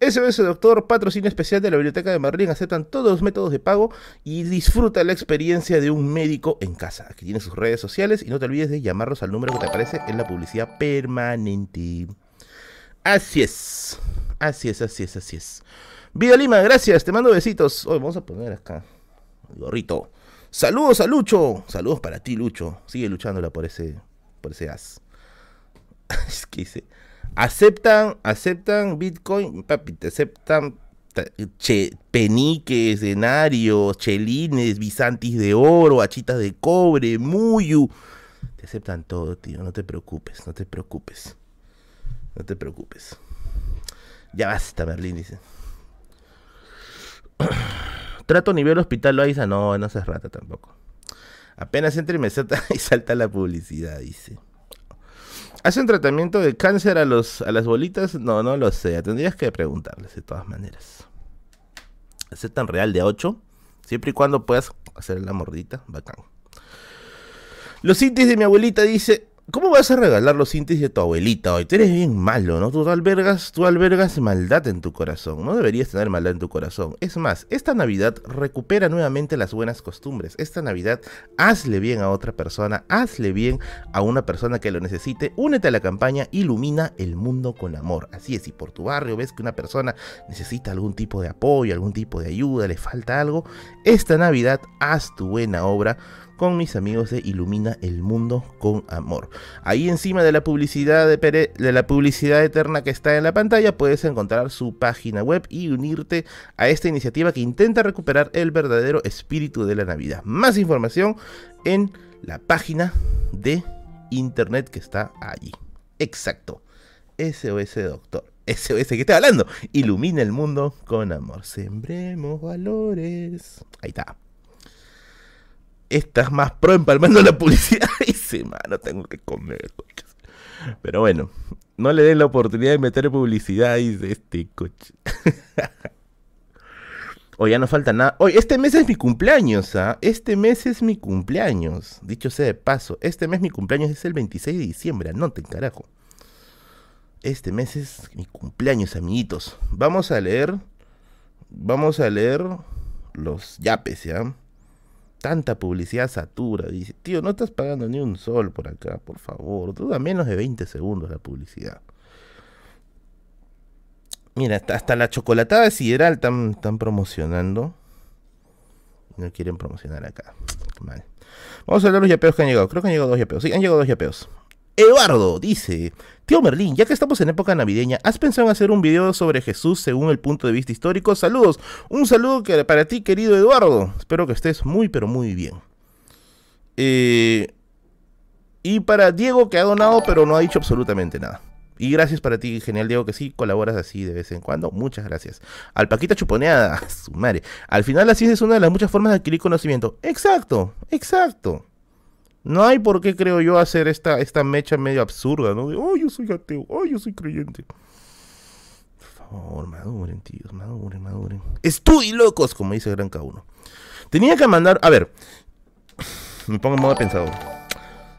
SOS Doctor, patrocinio especial de la Biblioteca de Merlín, aceptan todos los métodos de pago y disfruta la experiencia de un médico en casa. Aquí tiene sus redes sociales y no te olvides de llamarlos al número que te aparece en la publicidad permanente. Así es, así es, así es, así es. Vida Lima, gracias, te mando besitos. Hoy vamos a poner acá el gorrito. Saludos a Lucho, saludos para ti Lucho. Sigue luchándola por ese, por ese as. es que dice aceptan, aceptan Bitcoin, papi, te aceptan che, peniques, denarios, chelines, bisantis de oro, achitas de cobre, muyu. Te aceptan todo, tío. No te preocupes, no te preocupes. No te preocupes. Ya basta, Merlín, dice. Trato nivel hospital Loaiza. No, no se rata tampoco. Apenas entre y me salta, y salta la publicidad, dice. ¿Hacen tratamiento de cáncer a, los, a las bolitas? No, no lo sé. Tendrías que preguntarles de todas maneras. ¿Aceptan real de 8? Siempre y cuando puedas hacer la mordita. Bacán. Los intis de mi abuelita dice, ¿Cómo vas a regalar los cintis de tu abuelita hoy? Tú eres bien malo, ¿no? Tú albergas, tú albergas maldad en tu corazón. No deberías tener maldad en tu corazón. Es más, esta Navidad recupera nuevamente las buenas costumbres. Esta Navidad hazle bien a otra persona, hazle bien a una persona que lo necesite. Únete a la campaña Ilumina el mundo con amor. Así es, si por tu barrio ves que una persona necesita algún tipo de apoyo, algún tipo de ayuda, le falta algo, esta Navidad haz tu buena obra con mis amigos de Ilumina el Mundo con Amor. Ahí encima de la publicidad de, la publicidad eterna que está en la pantalla puedes encontrar su página web y unirte a esta iniciativa que intenta recuperar el verdadero espíritu de la Navidad. Más información en la página de internet que está allí. Exacto. SOS Doctor. SOS que está hablando. Ilumina el mundo con amor. Sembremos valores. Ahí está estás más pro empalmando la publicidad. Dice, mano, tengo que comer. Pero bueno, no le den la oportunidad de meter publicidad, dice este coche. Hoy ya no falta nada. Hoy, este mes es mi cumpleaños, ¿ah? Este mes es mi cumpleaños. Dicho sea de paso, este mes mi cumpleaños es el 26 de diciembre. Anoten, carajo. Este mes es mi cumpleaños, amiguitos. Vamos a leer. Vamos a leer los yapes, ¿ya? Tanta publicidad satura. Dice, tío, no estás pagando ni un sol por acá, por favor. Duda menos de 20 segundos la publicidad. Mira, hasta, la chocolatada sideral están, están promocionando. No quieren promocionar acá. Mal. Vamos a ver los yapeos que han llegado. Creo que han llegado dos yapeos. Sí, han llegado dos yapeos. Eduardo dice, tío Merlín, ya que estamos en época navideña, ¿has pensado en hacer un video sobre Jesús según el punto de vista histórico? Saludos, un saludo para ti querido Eduardo, espero que estés muy pero muy bien. Eh, y para Diego que ha donado pero no ha dicho absolutamente nada. Y gracias para ti, genial Diego, que sí colaboras así de vez en cuando. Muchas gracias. Al Paquita Chuponeada, su madre. Al final la ciencia es una de las muchas formas de adquirir conocimiento. Exacto, exacto. No hay por qué, creo yo, hacer esta, esta mecha medio absurda, ¿no? De, oh, yo soy ateo, oh, yo soy creyente. Por favor, maduren, tíos, maduren, maduren. Estudien, locos, como dice Gran K1. Tenía que mandar, a ver, me pongo en modo pensador.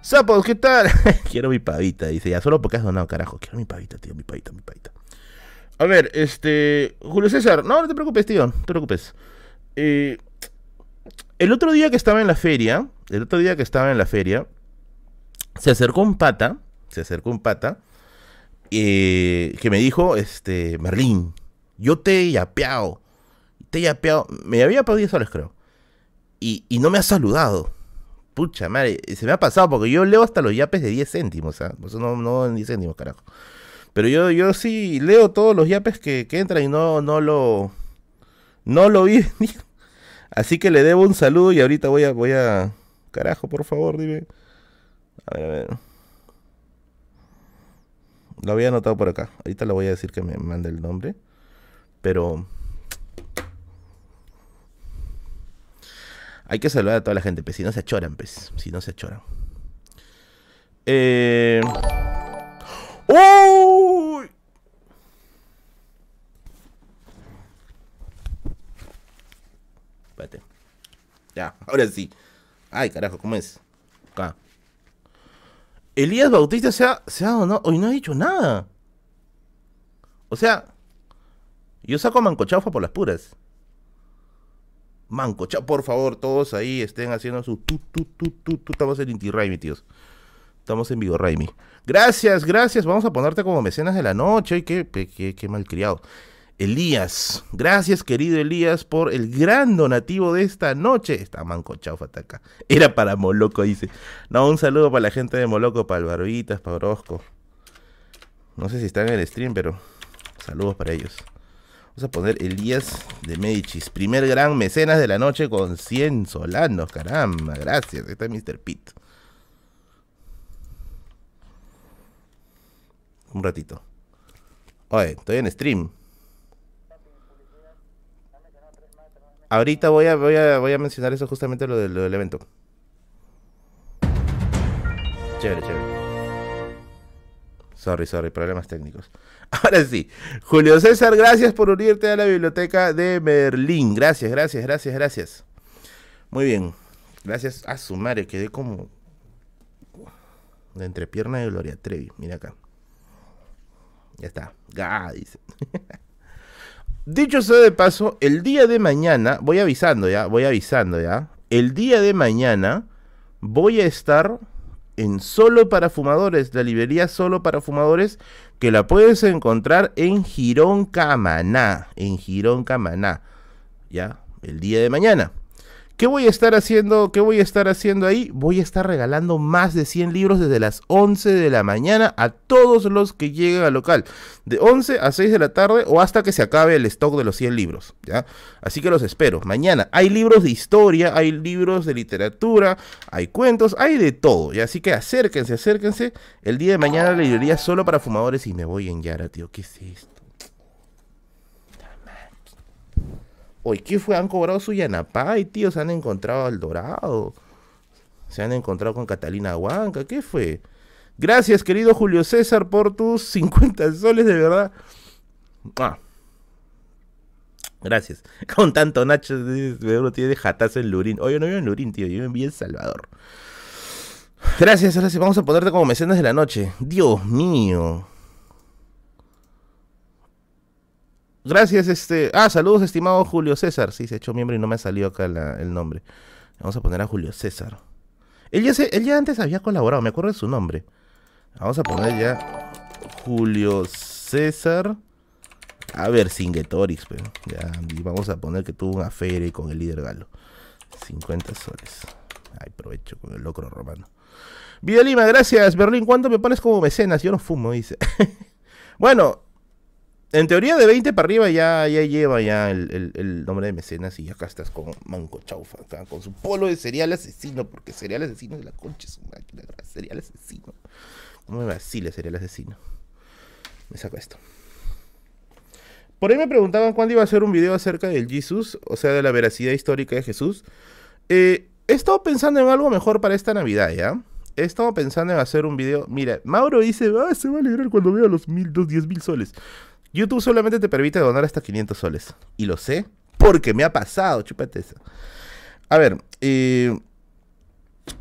Sapos, ¿qué tal? quiero mi pavita, dice, ya, solo porque has donado, carajo. Quiero mi pavita, tío, mi pavita, mi pavita. A ver, este, Julio César, no, no te preocupes, tío, no te preocupes. Eh, el otro día que estaba en la feria, el otro día que estaba en la feria, se acercó un pata, se acercó un pata, eh, que me dijo, este, Merlín, yo te he yapeado, te he yapeado, me había pagado 10 soles creo, y, no me ha saludado. Pucha madre, se me ha pasado porque yo leo hasta los yapes de 10 céntimos, ¿ah? no, no en 10 céntimos, carajo. Pero yo, yo sí leo todos los yapes que, que entran y no, no lo, no lo vi Así que le debo un saludo y ahorita voy a, voy a, Carajo, por favor, dime. A ver, a ver. Lo había anotado por acá. Ahorita le voy a decir que me mande el nombre. Pero. Hay que saludar a toda la gente, pues si no se choran, pues. Si no se choran. Eh. ¡Uy! Espérate. Ya, ahora sí. Ay, carajo, ¿cómo es? Acá. Elías Bautista se ha, se ha donado. Hoy no ha dicho nada. O sea, yo saco Mancochaufa por las puras. Mancochaufa, por favor, todos ahí estén haciendo su tu, tu, tu, tu. Estamos en Inti Raimi, tíos. Estamos en Vigo Raimi. Gracias, gracias. Vamos a ponerte como mecenas de la noche. Ay, qué, qué, qué malcriado. Elías. Gracias, querido Elías, por el gran donativo de esta noche. Está manco chaufa acá. Era para Moloco, dice. No, un saludo para la gente de Moloco, para el Barbitas, para Orozco. No sé si están en el stream, pero saludos para ellos. Vamos a poner Elías de Medicis, primer gran mecenas de la noche con 100 solanos. Caramba, gracias. Ahí está Mr. Pete. Un ratito. Oye, estoy en stream. Ahorita voy a, voy a, voy a mencionar eso justamente lo del, evento. Chévere, chévere. Sorry, sorry, problemas técnicos. Ahora sí, Julio César, gracias por unirte a la biblioteca de Berlín. Gracias, gracias, gracias, gracias. Muy bien. Gracias a su madre, quedé como la entrepierna de Gloria Trevi. Mira acá. Ya está. Gah, dice. Dicho sea de paso, el día de mañana, voy avisando ya, voy avisando ya. El día de mañana voy a estar en Solo para Fumadores, la librería Solo para Fumadores, que la puedes encontrar en Girón Camaná, en Girón Camaná, ya, el día de mañana. ¿Qué voy a estar haciendo? ¿Qué voy a estar haciendo ahí? Voy a estar regalando más de 100 libros desde las 11 de la mañana a todos los que lleguen al local. De 11 a 6 de la tarde o hasta que se acabe el stock de los 100 libros, ¿ya? Así que los espero. Mañana hay libros de historia, hay libros de literatura, hay cuentos, hay de todo. Y así que acérquense, acérquense. El día de mañana la librería solo para fumadores y me voy en Yara, tío. ¿Qué es esto? Oye, ¿qué fue? Han cobrado su Yanapay, tío. Se han encontrado al Dorado. Se han encontrado con Catalina Huanca. ¿Qué fue? Gracias, querido Julio César, por tus 50 soles, de verdad. Ah. Gracias. Con tanto Nacho, uno tiene jatazo en Lurín. Oye, no vivo en Lurín, tío. Yo vivo en Salvador. Gracias, gracias. Vamos a ponerte como mecenas de la noche. Dios mío. Gracias, este. Ah, saludos, estimado Julio César. Sí, se ha hecho miembro y no me ha salido acá el nombre. Vamos a poner a Julio César. Él ya, él ya antes había colaborado, me acuerdo de su nombre. Vamos a poner ya Julio César. A ver, Singetorix, pero ya vamos a poner que tuvo una feria con el líder galo. 50 soles. Ay, provecho con el locro romano. Vida Lima, gracias. Berlín, ¿cuánto me pones como mecenas? Yo no fumo, dice. bueno, en teoría de 20 para arriba ya, ya lleva ya el, nombre de mecenas y acá estás con Manco Chaufa, con su polo de cereal asesino, porque cereal asesino es la concha su máquina, cereal asesino. ¿Cómo me vacila cereal asesino? Me saco esto. Por ahí me preguntaban cuándo iba a hacer un video acerca del Jesús, o sea, de la veracidad histórica de Jesús. Eh, he estado pensando en algo mejor para esta Navidad, ¿ya? He estado pensando en hacer un video. Mira, Mauro dice, ah, se va a alegrar cuando vea los mil, dos, diez mil soles. YouTube solamente te permite donar hasta 500 soles. Y lo sé porque me ha pasado, chúpate eso. A ver, eh,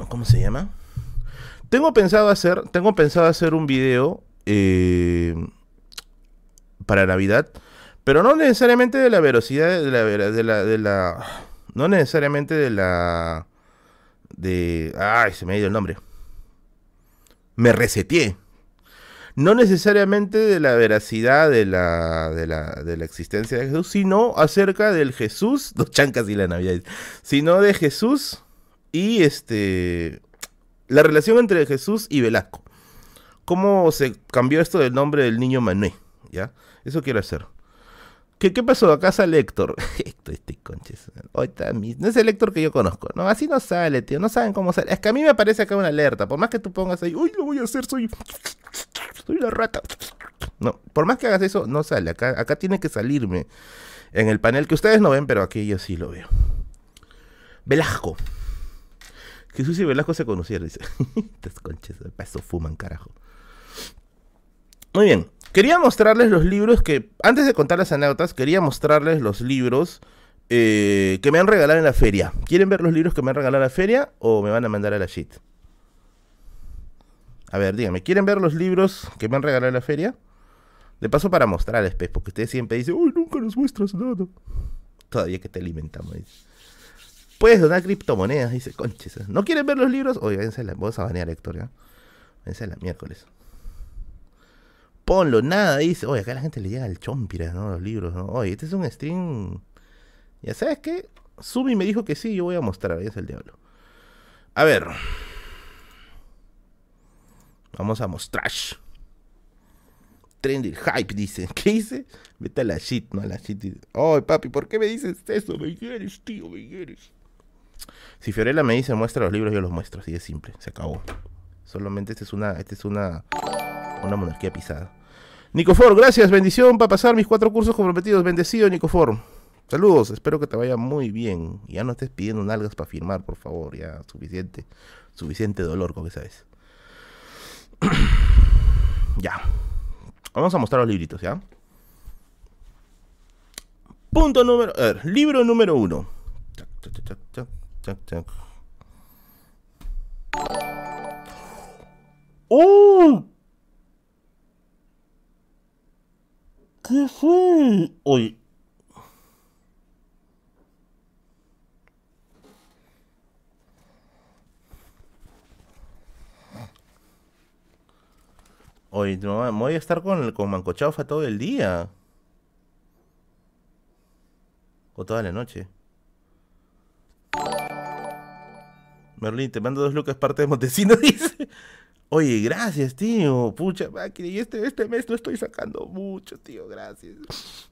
¿cómo se llama? Tengo pensado hacer, tengo pensado hacer un video eh, para Navidad, pero no necesariamente de la velocidad de la, de la, no necesariamente de la, de, ay, se me ha ido el nombre. Me reseteé no necesariamente de la veracidad de la, de la, existencia de Jesús, sino acerca del Jesús, dos chancas y la Navidad, sino de Jesús y este la relación entre Jesús y Velasco. ¿Cómo se cambió esto del nombre del niño Manuel? ¿Ya? Eso quiero hacer. ¿Qué, qué pasó? Acá sale Héctor. Héctor, este conches. No es el Héctor que yo conozco. No, así no sale, tío. No saben cómo sale. Es que a mí me aparece acá una alerta. Por más que tú pongas ahí, uy, lo voy a hacer, soy soy la rata. No, por más que hagas eso, no sale. Acá, tiene que salirme en el panel que ustedes no ven, pero aquí yo sí lo veo. Velasco. Jesús y Velasco se conocieron, dice. Estas conchas, paso fuman, carajo. Muy bien. Quería mostrarles los libros que, antes de contar las anécdotas, quería mostrarles los libros eh, que me han regalado en la feria. ¿Quieren ver los libros que me han regalado en la feria o me van a mandar a la shit? A ver, díganme, ¿quieren ver los libros que me han regalado en la feria? De paso para mostrarles, pues, porque ustedes siempre dicen, uy, nunca nos muestras nada. Todavía que te alimentamos. Puedes donar criptomonedas, dice, conches. ¿No quieren ver los libros? Oye, váyanse la, vamos a banear Héctor, ¿ya? La miércoles. Ponlo, nada, dice. Oye, acá la gente le llega al chompira, ¿no? Los libros, ¿no? Oye, este es un stream. ¿Ya sabes qué? Subi me dijo que sí, yo voy a mostrar, es el diablo. A ver. Vamos a mostrar. Trendy hype, dice. ¿Qué dice? Vete a la shit, no a la shit. Ay, papi, ¿por qué me dices eso? Me quieres, tío, me quieres. Si Fiorella me dice muestra los libros, yo los muestro. Así de simple. Se acabó. Solamente esta es una. Esta es una. Una monarquía pisada. Nicofor, gracias, bendición para pasar mis cuatro cursos comprometidos. Bendecido, Nicofor. Saludos, espero que te vaya muy bien. Ya no estés pidiendo nalgas para firmar, por favor. Ya, suficiente. Suficiente dolor con esa vez. ya. Vamos a mostrar los libritos, ¿ya? Punto número. A ver, libro número uno. ¡Oh! ¿Qué fue? Oye. Oye, no, voy a estar con, con Mancochaufa todo el día. O toda la noche. Merlín, te mando dos lucas parte de Montesino, dice. Oye, gracias, tío. Pucha máquina, y este, este mes lo estoy sacando mucho, tío, gracias.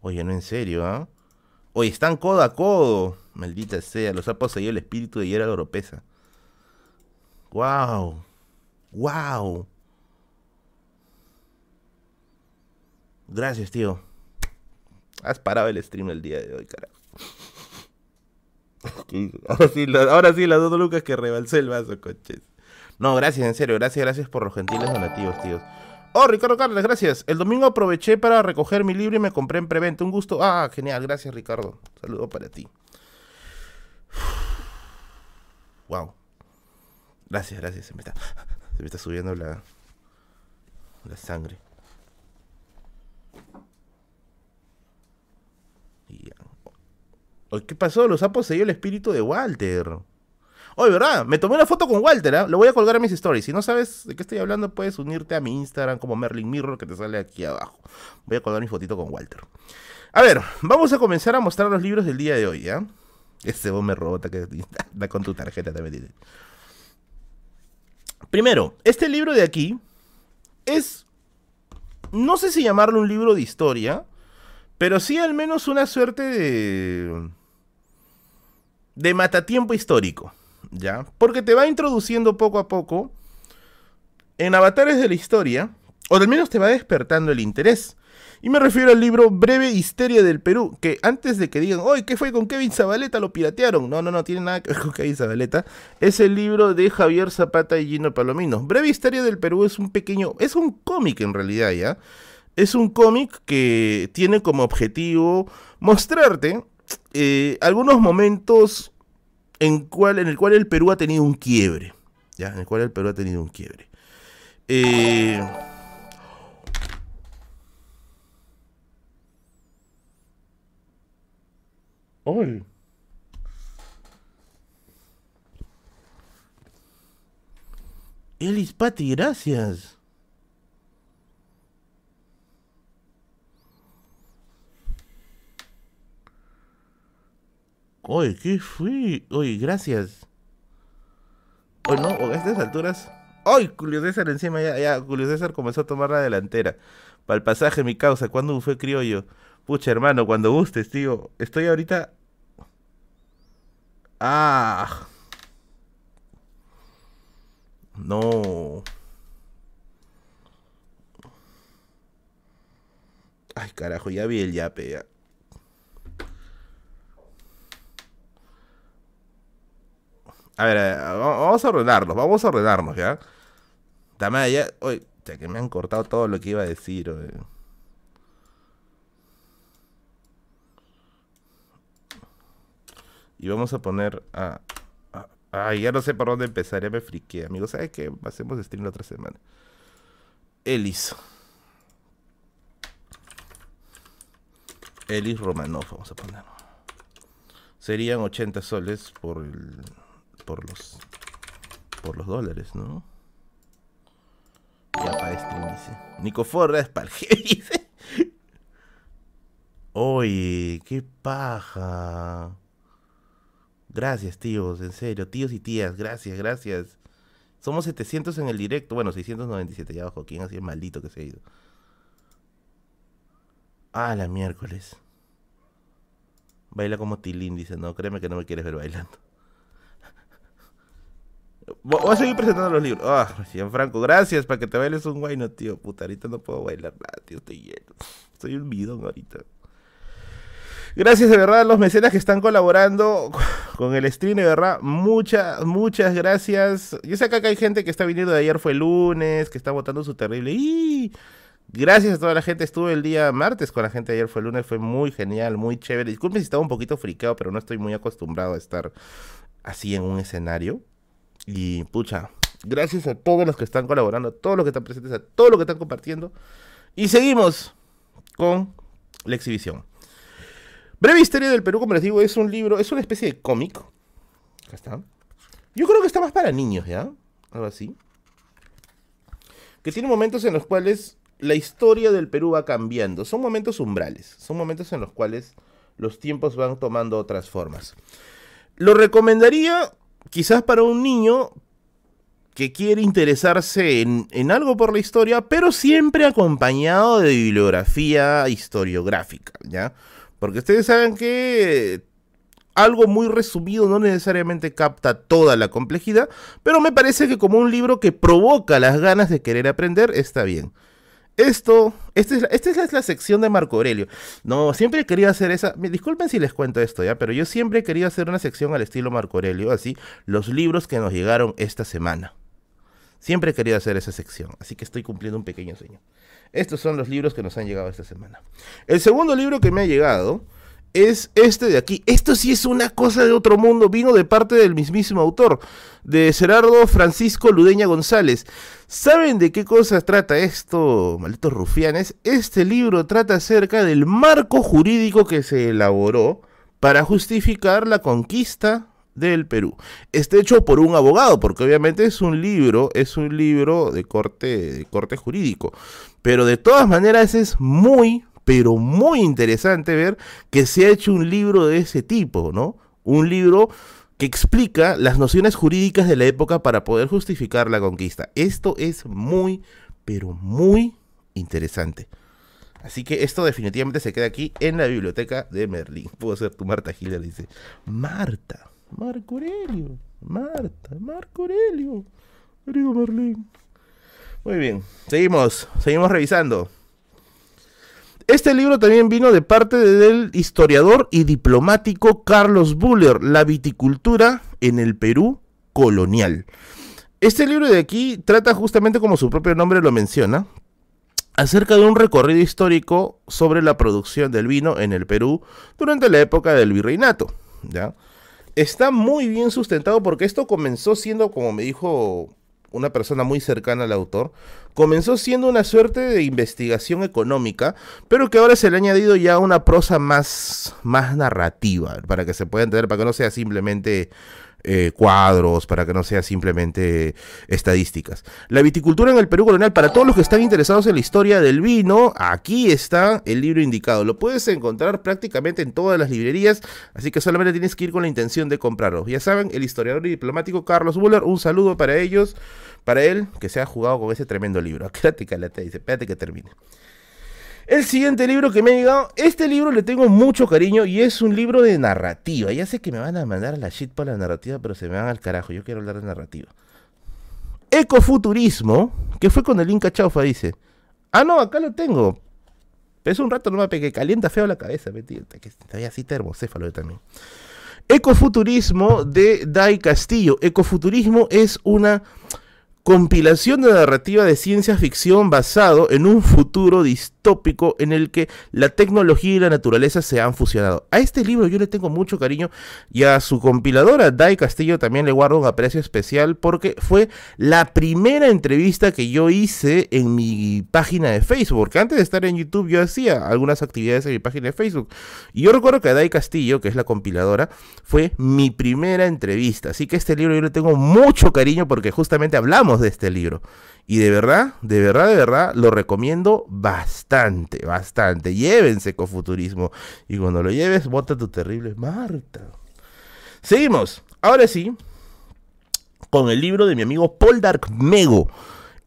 Oye, no en serio, ¿ah? Oye, están codo a codo. Maldita sea, los ha poseído el espíritu de Yera Oropesa. ¡Wow! ¡Wow! Gracias, tío. Has parado el stream el día de hoy, carajo. ahora sí, ahora sí, las dos lucas que rebalsé el vaso, coches. No, gracias, en serio, gracias, gracias por los gentiles donativos, tíos. Oh, Ricardo Carles, gracias. El domingo aproveché para recoger mi libro y me compré en preventa. Un gusto. Ah, genial, gracias, Ricardo. Saludo para ti. Wow. Gracias, gracias. Se me está, se me está subiendo la, la sangre. ¿Qué pasó? Los ha poseído el espíritu de Walter. Oye, ¿verdad? Me tomé una foto con Walter, ¿eh? Lo voy a colgar a mis stories. Si no sabes de qué estoy hablando, puedes unirte a mi Instagram como Merlin Mirror, que te sale aquí abajo. Voy a colgar mi fotito con Walter. A ver, vamos a comenzar a mostrar los libros del día de hoy, ¿ya? Este vos me robota que da con tu tarjeta también. Primero, este libro de aquí es. No sé si llamarlo un libro de historia, pero sí al menos una suerte de de matatiempo histórico, ¿ya? Porque te va introduciendo poco a poco en avatares de la historia, o al menos te va despertando el interés. Y me refiero al libro Breve Histeria del Perú, que antes de que digan, ¡Oye, qué fue con Kevin Zabaleta? Lo piratearon. No, no, no tiene nada que ver con Kevin Zabaleta. Es el libro de Javier Zapata y Gino Palomino. Breve Histeria del Perú es un pequeño, es un cómic en realidad, ¿ya? Es un cómic que tiene como objetivo mostrarte eh, algunos momentos en, cual, en el cual el Perú ha tenido un quiebre. ¿ya? En el cual el Perú ha tenido un quiebre. Eh. Elis Pati, gracias. Oye, ¿qué fui? Oye, gracias. Oye, no, a estas alturas. ¡Ay! Julio César encima ya, ya, Julio César comenzó a tomar la delantera. Para el pasaje, mi causa, ¿cuándo fue criollo? Pucha, hermano, cuando gustes, tío. Estoy ahorita. ¡Ah! No. Ay, carajo, ya vi el yape, ya. A ver, eh, vamos a ordenarnos, vamos a ordenarnos, ¿ya? Dame ya. Oye, que me han cortado todo lo que iba a decir, Y vamos a poner a, Ay, ya no sé por dónde empezar, ya me friqué, amigos. ¿Sabes qué? Hacemos stream la otra semana. Elis. Elis Romanov, vamos a poner. Serían 80 soles por el por los por los dólares, ¿no? Ya para stream dice. Nico Forra es para dice. Oye, qué paja. Gracias, tíos, en serio, tíos y tías, gracias, gracias. Somos 700 en el directo, bueno, 697 ya abajo, ¿quién sido el maldito que se ha ido? Ah, la miércoles. Baila como Tilín, dice, no, créeme que no me quieres ver bailando. Voy a seguir presentando los libros. Ah, Franco, gracias para que te bailes un guay, no, tío. Puta, ahorita no puedo bailar nada, tío. Estoy lleno. Soy un bidón ahorita. Gracias de verdad a los mecenas que están colaborando con el stream, de verdad. Muchas, muchas gracias. Yo sé que acá hay gente que está viniendo de ayer fue lunes, que está votando su terrible. Y gracias a toda la gente. Estuve el día martes con la gente de ayer fue lunes. Fue muy genial, muy chévere. Disculpen si estaba un poquito friqueado, pero no estoy muy acostumbrado a estar así en un escenario. Y pucha, gracias a todos los que están colaborando, a todos los que están presentes, a todos los que están compartiendo. Y seguimos con la exhibición. Breve Historia del Perú, digo, es un libro, es una especie de cómic. Acá está. Yo creo que está más para niños, ¿ya? Algo así. Que tiene momentos en los cuales la historia del Perú va cambiando. Son momentos umbrales. Son momentos en los cuales los tiempos van tomando otras formas. Lo recomendaría quizás para un niño que quiere interesarse en, en, algo por la historia, pero siempre acompañado de bibliografía historiográfica, ¿ya? Porque ustedes saben que algo muy resumido no necesariamente capta toda la complejidad, pero me parece que como un libro que provoca las ganas de querer aprender, está bien. Esto, esta es, la, esta es la, sección de Marco Aurelio. No, siempre he querido hacer esa. Me disculpen si les cuento esto ya, pero yo siempre he querido hacer una sección al estilo Marco Aurelio, así, los libros que nos llegaron esta semana. Siempre he querido hacer esa sección, así que estoy cumpliendo un pequeño sueño. Estos son los libros que nos han llegado esta semana. El segundo libro que me ha llegado es este de aquí. Esto sí es una cosa de otro mundo. Vino de parte del mismísimo autor, de Gerardo Francisco Ludeña González. ¿Saben de qué cosas trata esto, malditos rufianes? Este libro trata acerca del marco jurídico que se elaboró para justificar la conquista del Perú. Está hecho por un abogado, porque obviamente es un libro, es un libro de corte, de corte jurídico. Pero de todas maneras es muy, pero muy interesante ver que se ha hecho un libro de ese tipo, ¿no? Un libro que explica las nociones jurídicas de la época para poder justificar la conquista. Esto es muy, pero muy interesante. Así que esto definitivamente se queda aquí en la biblioteca de Merlín. Puedo ser tu Marta Gila, dice. Marta. Marco Aurelio, Marta, Marco Aurelio, querido Merlín. Muy bien, seguimos, seguimos revisando. Este libro también vino de parte del historiador y diplomático Carlos Buller, La viticultura en el Perú colonial. Este libro de aquí trata justamente como su propio nombre lo menciona, acerca de un recorrido histórico sobre la producción del vino en el Perú durante la época del virreinato, ¿ya? está muy bien sustentado porque esto comenzó siendo, como me dijo una persona muy cercana al autor, comenzó siendo una suerte de investigación económica, pero que ahora se le ha añadido ya una prosa más, más narrativa, para que se pueda entender, para que no sea simplemente eh, cuadros, para que no sea simplemente estadísticas. La viticultura en el Perú colonial, para todos los que están interesados en la historia del vino, aquí está el libro indicado. Lo puedes encontrar prácticamente en todas las librerías, así que solamente tienes que ir con la intención de comprarlo. Ya saben, el historiador y diplomático Carlos Buller, un saludo para ellos, para él, que se ha jugado con ese tremendo libro. Quédate, calate, dice, espérate que termine. El siguiente libro que me ha llegado, este libro le tengo mucho cariño y es un libro de narrativa. Ya sé que me van a mandar a la shit para la narrativa, pero se me van al carajo. Yo quiero hablar de narrativa. Ecofuturismo, que fue con el Inca Chaufa, dice. Ah, no, acá lo tengo. Es un rato no me pegué, calienta feo la cabeza, mentira, que está así termocéfalo también. Ecofuturismo de Dai Castillo. Ecofuturismo es una compilación de narrativa de ciencia ficción basado en un futuro distópico en el que la tecnología y la naturaleza se han fusionado. A este libro yo le tengo mucho cariño y a su compiladora Dai Castillo también le guardo un aprecio especial porque fue la primera entrevista que yo hice en mi página de Facebook. Porque antes de estar en YouTube yo hacía algunas actividades en mi página de Facebook. Y yo recuerdo que Dai Castillo, que es la compiladora, fue mi primera entrevista. Así que este libro yo le tengo mucho cariño porque justamente hablamos de este libro. Y de verdad, de verdad, de verdad, lo recomiendo bastante, bastante. Llévense con futurismo. Y cuando lo lleves, bota tu terrible Marta. Seguimos. Ahora sí, con el libro de mi amigo Paul Dark Mego,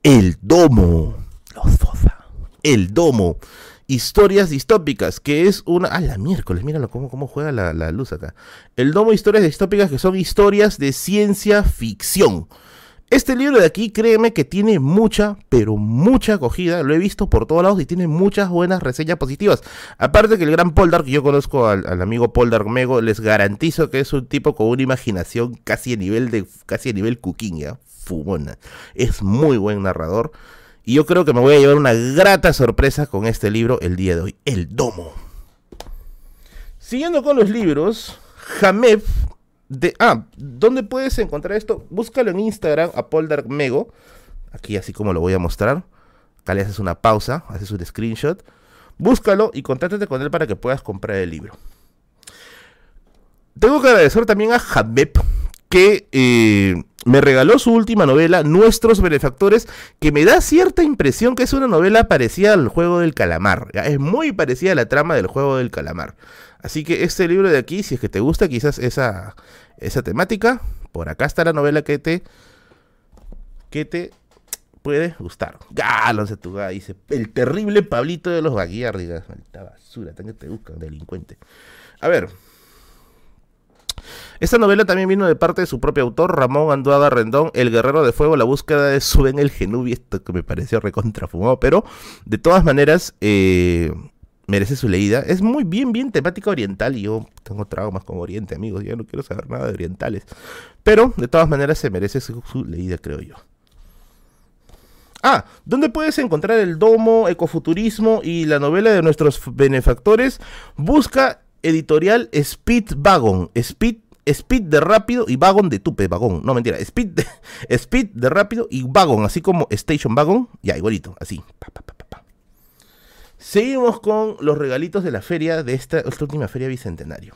El Domo. Los El Domo. Historias Distópicas, que es una... Ah, la miércoles, míralo cómo, cómo juega la, la luz acá. El domo Historias Distópicas, que son historias de ciencia ficción. Este libro de aquí, créeme que tiene mucha, pero mucha acogida. Lo he visto por todos lados y tiene muchas buenas reseñas positivas. Aparte que el gran Poldark, yo conozco al, amigo Poldark Mego, les garantizo que es un tipo con una imaginación casi a nivel de casi a nivel ¿ya? Fumona. Es muy buen narrador. Y yo creo que me voy a llevar una grata sorpresa con este libro el día de hoy, El Domo. Siguiendo con los libros, Jamef de, ah, ¿dónde puedes encontrar esto? Búscalo en Instagram, a Mego. Aquí así como lo voy a mostrar. Acá le haces una pausa, haces un screenshot. Búscalo y contáctate con él para que puedas comprar el libro. Tengo que agradecer también a Jabep, que eh, me regaló su última novela, Nuestros Benefactores, que me da cierta impresión que es una novela parecida al juego del calamar. Es muy parecida a la trama del juego del calamar. Así que este libro de aquí, si es que te gusta quizás esa, esa temática, por acá está la novela que te, que te puede gustar. Gálonse tu dice, el terrible Pablito de los Baguiardigas. Maldita basura, que te buscan, delincuente. A ver. Esta novela también vino de parte de su propio autor, Ramón Anduada Rendón, El Guerrero de Fuego, la búsqueda de Suben el Genubi, esto que me pareció recontrafumado, pero de todas maneras, eh, merece su leída. Es muy bien, bien temática oriental y yo tengo traumas con Oriente, amigos. Ya no quiero saber nada de orientales. Pero de todas maneras se merece su, leída, creo yo. Ah, ¿dónde puedes encontrar el domo, ecofuturismo y la novela de nuestros benefactores? Busca editorial Speed Wagon. Speed, Speed de rápido y Wagon de tupe, vagón. No, mentira. Speed de, Speed de rápido y Wagon, así como Station Wagon. Ya, igualito, así. Seguimos con los regalitos de la feria, de esta, última feria bicentenario.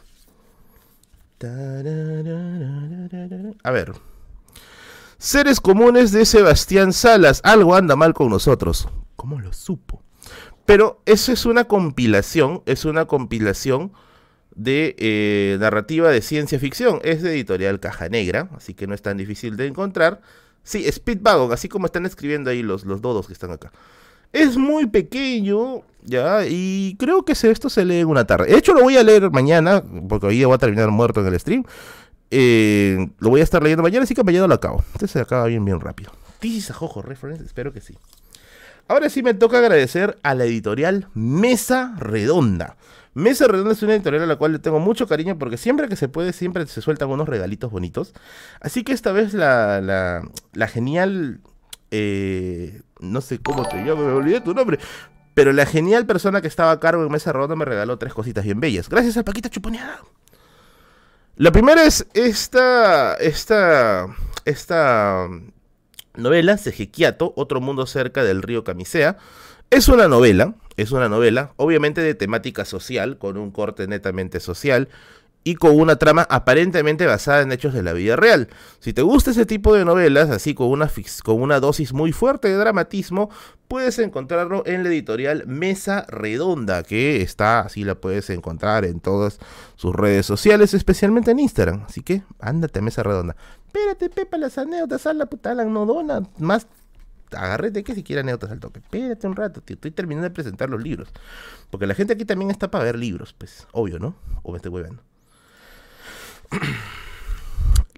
A ver. Seres comunes de Sebastián Salas. Algo anda mal con nosotros. ¿Cómo lo supo? Pero eso es una compilación, es una compilación de eh, narrativa de ciencia ficción. Es de editorial Caja Negra, así que no es tan difícil de encontrar. Sí, Speedwagon, así como están escribiendo ahí los, los dodos que están acá. Es muy pequeño, ya, y creo que esto se lee en una tarde. De hecho, lo voy a leer mañana, porque hoy voy a terminar muerto en el stream. Eh, lo voy a estar leyendo mañana, así que mañana lo acabo. Entonces se acaba bien, bien rápido. This Jojo Reference, espero que sí. Ahora sí me toca agradecer a la editorial Mesa Redonda. Mesa Redonda es una editorial a la cual le tengo mucho cariño porque siempre que se puede, siempre se sueltan unos regalitos bonitos. Así que esta vez la, la, la genial eh, no sé cómo te llamo, me olvidé tu nombre. Pero la genial persona que estaba a cargo en Mesa Redonda me regaló tres cositas bien bellas. Gracias a Paquita Chuponeada. La primera es esta, esta, esta novela, Sejequiato, Otro Mundo Cerca del Río Camisea. Es una novela, es una novela, obviamente de temática social, con un corte netamente social y con una trama aparentemente basada en hechos de la vida real. Si te gusta ese tipo de novelas, así con una, con una dosis muy fuerte de dramatismo, puedes encontrarlo en la editorial Mesa Redonda, que está, así la puedes encontrar en todas sus redes sociales, especialmente en Instagram. Así que ándate a Mesa Redonda. Espérate, Pepa, las anécdotas a la puta, la no dona más agárrete que siquiera anécdotas al toque. Espérate un rato, tío. Estoy terminando de presentar los libros. Porque la gente aquí también está para ver libros, pues, obvio, ¿no? O me estoy huevando.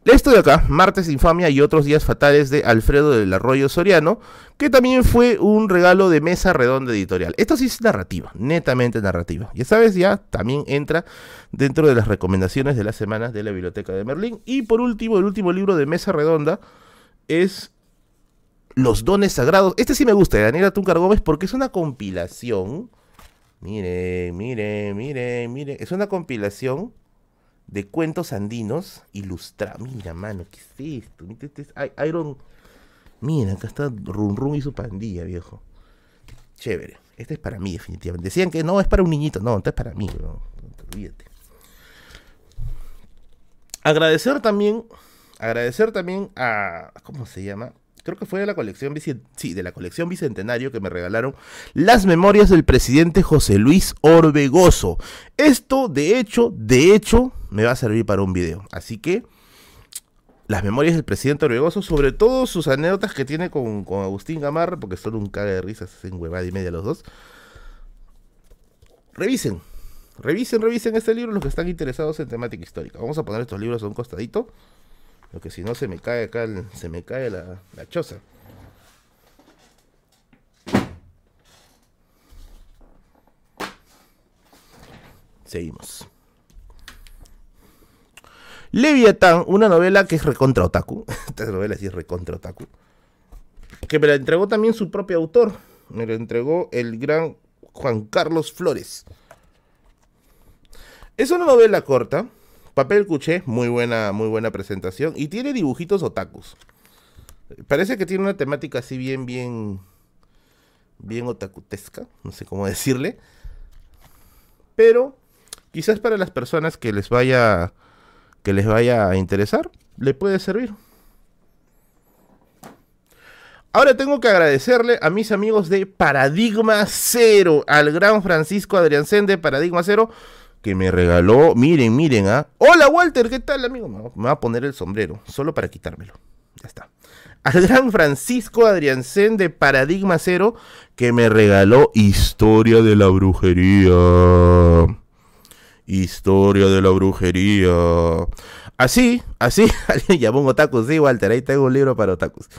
Esto de acá, Martes Infamia y otros días fatales de Alfredo del Arroyo Soriano, que también fue un regalo de mesa redonda editorial. Esto sí es narrativa, netamente narrativa. Ya sabes, ya también entra dentro de las recomendaciones de las semanas de la Biblioteca de Merlín. Y por último, el último libro de mesa redonda es Los Dones Sagrados. Este sí me gusta, de Daniela Tuncar Gómez, porque es una compilación. Mire, mire, mire, mire. Es una compilación de cuentos andinos ilustrados. Mira, mano, ¿qué es esto? Este Iron. Mira, acá está Run Run y su pandilla, viejo. Chévere. Este es para mí, definitivamente. Decían que no, es para un niñito. No, este es para mí, no, olvídate. Agradecer también. Agradecer también a. ¿Cómo se llama? Creo que fue de la colección sí, de la colección Bicentenario que me regalaron las memorias del presidente José Luis Orbegoso. Esto, de hecho, de hecho, me va a servir para un video. Así que las memorias del presidente Orbegoso, sobre todo sus anécdotas que tiene con, Agustín Gamarra, porque son un caga de risas, en huevada y media los dos. revisen, revisen, revisen este libro los que están interesados en temática histórica. Vamos a poner estos libros a un costadito, porque si no se me cae acá, se me cae la, la choza. Seguimos. Leviatán, una novela que es recontra otaku. Esta novela sí es recontra otaku. Que me la entregó también su propio autor. Me la entregó el gran Juan Carlos Flores. Es una novela corta. Papel cuché, muy buena, muy buena presentación. Y tiene dibujitos otakus. Parece que tiene una temática así bien, bien. Bien otakutesca. No sé cómo decirle. Pero quizás para las personas que les vaya que les vaya a interesar, le puede servir. Ahora tengo que agradecerle a mis amigos de Paradigma Cero, al gran Francisco Adriancén de Paradigma Cero, que me regaló, miren, miren, ¿ah? Hola Walter, ¿qué tal amigo? Me va a poner el sombrero, solo para quitármelo. Ya está. Al gran Francisco Adriancén de Paradigma Cero, que me regaló Historia de la Brujería. Historia de la brujería. Así, así, alguien llamó un otaku, sí, Walter, ahí tengo un libro para otakus.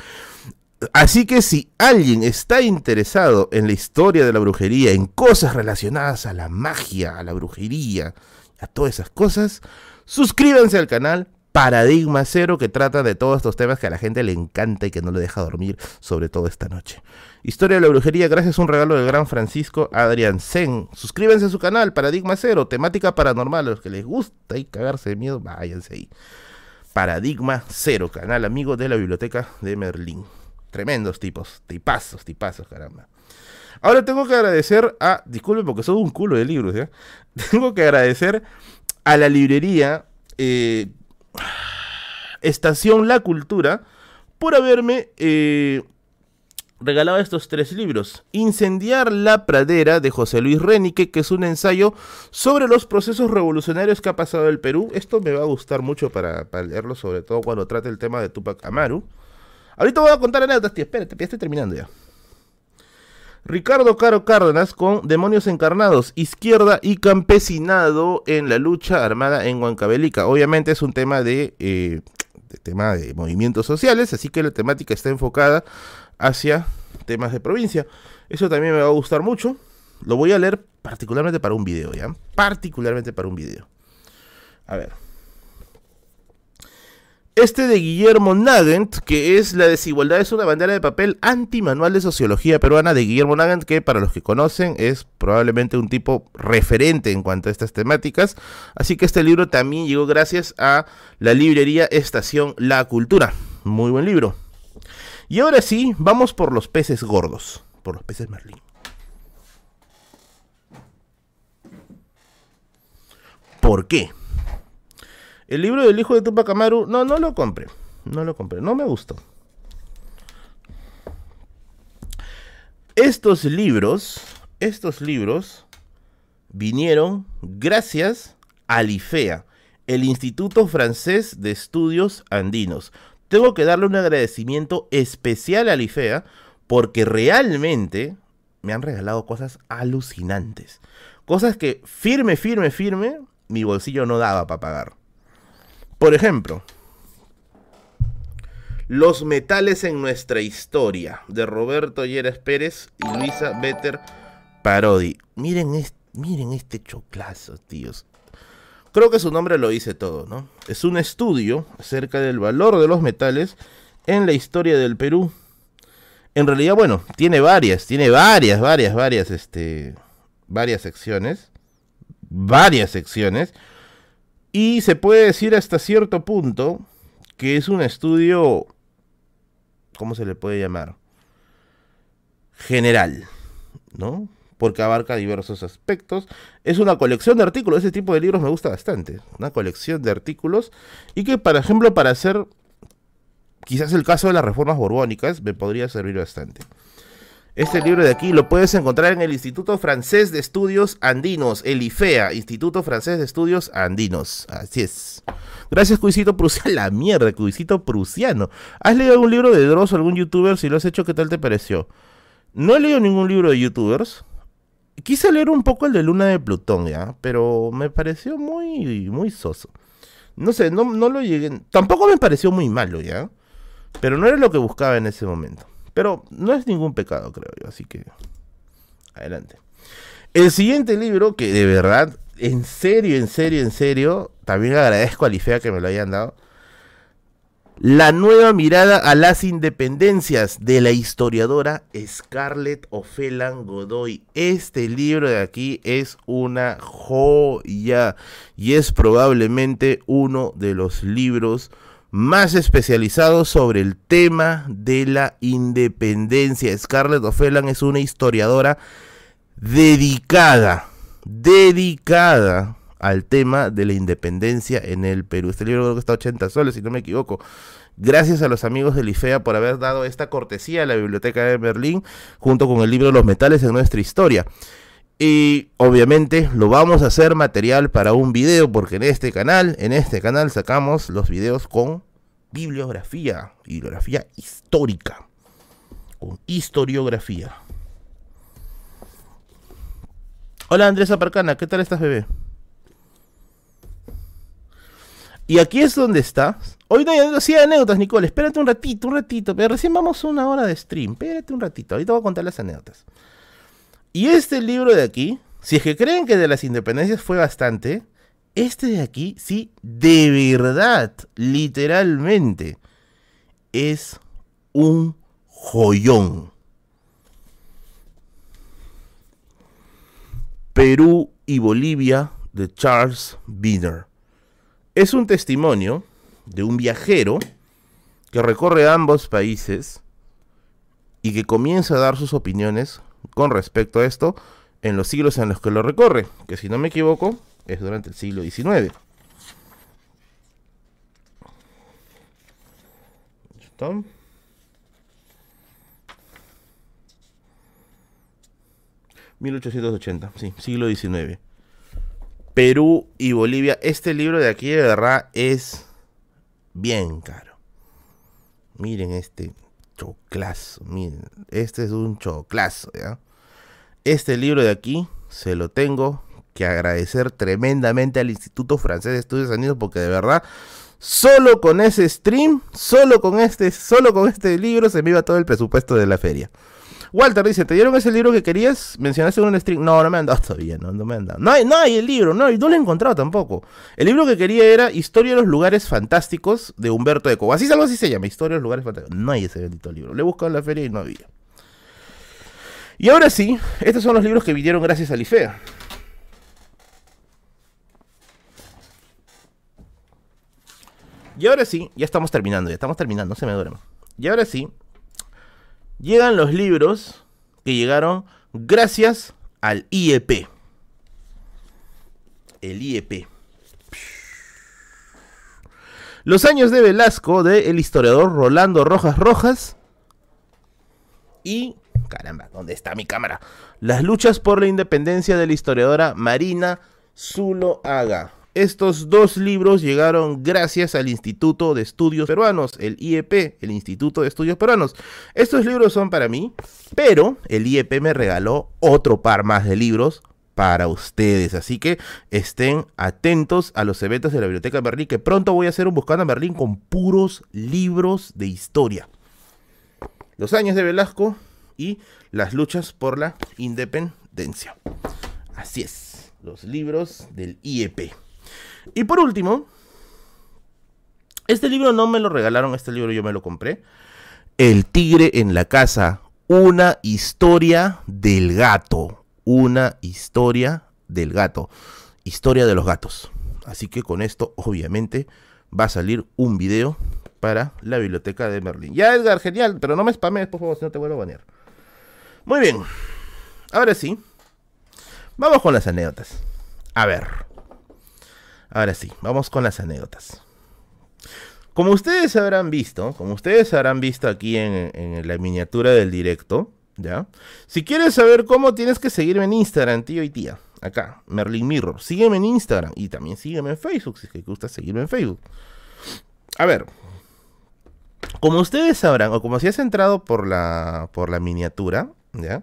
Así que si alguien está interesado en la historia de la brujería, en cosas relacionadas a la magia, a la brujería, a todas esas cosas, suscríbanse al canal Paradigma Cero que trata de todos estos temas que a la gente le encanta y que no le deja dormir, sobre todo esta noche. Historia de la brujería, gracias a un regalo del gran Francisco Adrián Zen. Suscríbanse a su canal, Paradigma Cero, temática paranormal. A los que les gusta y cagarse de miedo, váyanse ahí. Paradigma Cero, canal amigo de la biblioteca de Merlín. Tremendos tipos, tipazos, tipazos, caramba. Ahora tengo que agradecer a, disculpen porque soy un culo de libros, ¿ya? Tengo que agradecer a la librería eh, Estación La Cultura por haberme eh, regalaba estos tres libros. Incendiar la pradera de José Luis Renique, que es un ensayo sobre los procesos revolucionarios que ha pasado el Perú. Esto me va a gustar mucho para, leerlo, sobre todo cuando trate el tema de Tupac Amaru. Ahorita voy a contar anécdotas, tío. Espérate, ya estoy terminando ya. Ricardo Caro Cárdenas con Demonios Encarnados, Izquierda y Campesinado en la lucha armada en Huancavelica. Obviamente es un tema de, eh, de tema de movimientos sociales, así que la temática está enfocada hacia temas de provincia. Eso también me va a gustar mucho. Lo voy a leer particularmente para un video, ¿ya? Particularmente para un video. A ver. Este de Guillermo Nagant, que es La desigualdad es una bandera de papel anti-manual de sociología peruana de Guillermo Nagant, que para los que conocen es probablemente un tipo referente en cuanto a estas temáticas. Así que este libro también llegó gracias a la librería Estación La Cultura. Muy buen libro. Y ahora sí, vamos por los peces gordos, por los peces Merlín. ¿Por qué? El libro del hijo de Tupac Amaru, no, no lo compré. No lo compré, no me gustó. Estos libros, estos libros vinieron gracias al IFEA, el Instituto Francés de Estudios Andinos tengo que darle un agradecimiento especial a Lifea porque realmente me han regalado cosas alucinantes. Cosas que firme, firme, firme, mi bolsillo no daba para pagar. Por ejemplo, Los metales en nuestra historia, de Roberto Lleras Pérez y Luisa Better Parodi. Miren, miren este choclazo, tíos. Creo que su nombre lo dice todo, ¿no? Es un estudio acerca del valor de los metales en la historia del Perú. En realidad, bueno, tiene varias, tiene varias, varias, varias, este, varias secciones, varias secciones, y se puede decir hasta cierto punto que es un estudio, ¿cómo se le puede llamar? General, ¿no? porque abarca diversos aspectos. Es una colección de artículos, ese tipo de libros me gusta bastante. Una colección de artículos y que, por ejemplo, para hacer quizás el caso de las reformas borbónicas, me podría servir bastante. Este libro de aquí lo puedes encontrar en el Instituto Francés de Estudios Andinos, el IFEA, Instituto Francés de Estudios Andinos. Así es. Gracias, Cuisito Prusiano. La mierda, Cuisito Prusiano. ¿Has leído algún libro de Dross o algún youtuber? Si lo has hecho, ¿qué tal te pareció? No he leído ningún libro de youtubers. quise leer un poco el de Luna de Plutón, ¿ya? Pero me pareció muy, muy soso. No sé, no, no lo llegué. Tampoco me pareció muy malo, ¿ya? Pero no era lo que buscaba en ese momento. Pero no es ningún pecado, creo yo. Así que. Adelante. El siguiente libro, que de verdad, en serio, en serio, en serio, también agradezco a Lifea que me lo hayan dado. La nueva mirada a las independencias de la historiadora Scarlett Ofelan Godoy. Este libro de aquí es una joya y es probablemente uno de los libros más especializados sobre el tema de la independencia. Scarlett Ofelan es una historiadora dedicada, dedicada al tema de la independencia en el Perú. Este libro creo que está 80 soles, si no me equivoco. Gracias a los amigos del IFEA por haber dado esta cortesía a la Biblioteca de Berlín, junto con el libro Los metales en nuestra historia. Y obviamente lo vamos a hacer material para un video, porque en este canal, en este canal sacamos los videos con bibliografía, bibliografía histórica, con historiografía. Hola Andrés Aparcana, ¿qué tal estás, bebé? Y aquí es donde está. Hoy no hay anécdotas, Nicole. Espérate un ratito, un ratito. Pero recién vamos una hora de stream. Espérate un ratito. Ahorita voy a contar las anécdotas. Y este libro de aquí, si es que creen que de las independencias fue bastante, este de aquí, sí, de verdad, literalmente, es un joyón. Perú y Bolivia de Charles Biner. Es un testimonio de un viajero que recorre ambos países y que comienza a dar sus opiniones con respecto a esto en los siglos en los que lo recorre, que si no me equivoco es durante el siglo XIX. ¿Está? ...1880, sí, siglo XIX. Perú y Bolivia. Este libro de aquí de verdad es bien caro. Miren este choclazo, miren, este es un choclazo, ¿ya? Este libro de aquí se lo tengo que agradecer tremendamente al Instituto Francés de Estudios Unidos porque de verdad solo con ese stream, solo con este, solo con este libro se me iba todo el presupuesto de la feria. Walter dice, ¿te dieron ese libro que querías? Mencionaste en un stream. No, no me han dado todavía, no, no me han dado. No hay, no hay el libro, no, no lo he encontrado tampoco. El libro que quería era Historia de los lugares fantásticos de Humberto Eco. Así es algo así se llama, Historia de los lugares fantásticos. No hay ese bendito libro. Le he buscado en la feria y no había. Y ahora sí, estos son los libros que vinieron gracias a Lifea. Y ahora sí, ya estamos terminando, ya estamos terminando, no se me duerma. Y ahora sí, llegan los libros que llegaron gracias al IEP. El IEP. Los años de Velasco de el historiador Rolando Rojas Rojas. Y, caramba, ¿dónde está mi cámara? Las luchas por la independencia de la historiadora Marina Zuloaga. Estos dos libros llegaron gracias al Instituto de Estudios Peruanos, el IEP, el Instituto de Estudios Peruanos. Estos libros son para mí, pero el IEP me regaló otro par más de libros para ustedes. Así que estén atentos a los eventos de la Biblioteca de Berlín, que pronto voy a hacer un Buscando en Berlín con puros libros de historia. Los años de Velasco y las luchas por la independencia. Así es, los libros del IEP. Y por último, este libro no me lo regalaron, este libro yo me lo compré. El tigre en la casa, una historia del gato. Una historia del gato. Historia de los gatos. Así que con esto, obviamente, va a salir un video para la biblioteca de Merlin. Ya, Edgar, genial, pero no me spames, por favor, si no te vuelvo a banear. Muy bien. Ahora sí. Vamos con las anécdotas. A ver. Ahora sí, vamos con las anécdotas. Como ustedes habrán visto, como ustedes habrán visto aquí en, la miniatura del directo, ¿ya? Si quieres saber cómo, tienes que seguirme en Instagram, tío y tía. Acá, Merlin Mirror. Sígueme en Instagram y también sígueme en Facebook, si es que gusta seguirme en Facebook. A ver, como ustedes sabrán, o como si has entrado por la, por la miniatura, ¿ya?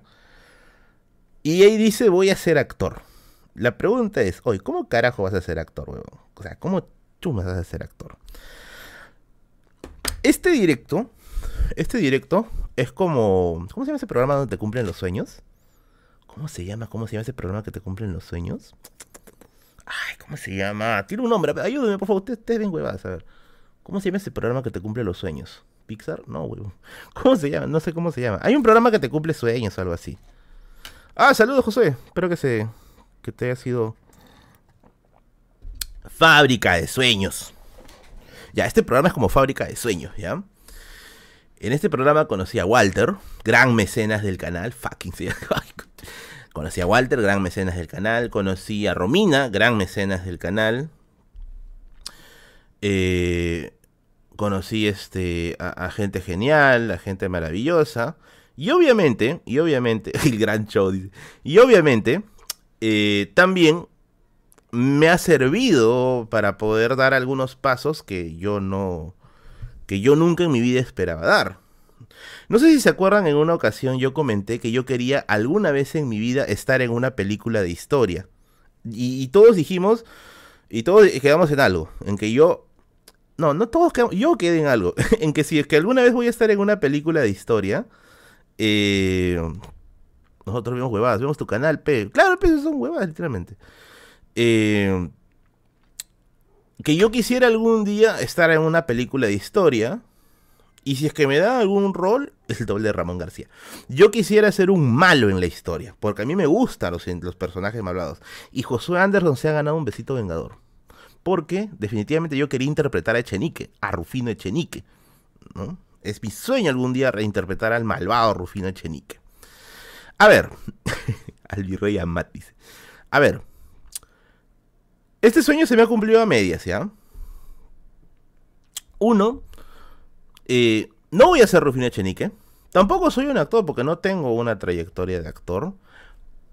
Y ahí dice, voy a ser actor. La pregunta es, oye, ¿cómo carajo vas a ser actor, huevón? O sea, ¿cómo tú vas a ser actor? Este directo, este directo es como, ¿cómo se llama ese programa donde te cumplen los sueños? ¿Cómo se llama? ¿Cómo se llama ese programa que te cumplen los sueños? Ay, ¿cómo se llama? Tiene un nombre. Ayúdeme, por favor. Ustedes usted bien huevadas, a ver. ¿Cómo se llama ese programa que te cumple los sueños? ¿Pixar? No, huevón. ¿Cómo se llama? No sé cómo se llama. Hay un programa que te cumple sueños o algo así. Ah, saludos, José. Espero que se. que te haya sido. Fábrica de sueños. Ya, este programa es como fábrica de sueños, ¿ya? En este programa conocí a Walter, gran mecenas del canal. Fucking conocí a Walter, gran mecenas del canal. Conocí a Romina, gran mecenas del canal. Eh, conocí este, a, gente genial, a gente maravillosa. Y obviamente, y obviamente, el gran show dice, y obviamente, eh, también me ha servido para poder dar algunos pasos que yo no, que yo nunca en mi vida esperaba dar. No sé si se acuerdan, en una ocasión yo comenté que yo quería alguna vez en mi vida estar en una película de historia. Y, todos dijimos, y todos quedamos en algo, en que yo... No, no todos quedamos, yo quedé en algo, en que si es que alguna vez voy a estar en una película de historia, eh, nosotros vemos huevadas, vemos tu canal, P. Claro, P, son huevadas, literalmente. Eh, que yo quisiera algún día estar en una película de historia. Y si es que me da algún rol, es el doble de Ramón García. Yo quisiera ser un malo en la historia, porque a mí me gustan los, los personajes malvados. Y Josué Anderson se ha ganado un besito vengador. Porque definitivamente yo quería interpretar a Echenique, a Rufino Echenique. ¿no? Es mi sueño algún día reinterpretar al malvado Rufino Echenique. A ver, al virrey Amat dice. A ver, este sueño se me ha cumplido a medias, ¿ya? Uno, eh, no voy a ser Rufino Echenique. Tampoco soy un actor porque no tengo una trayectoria de actor.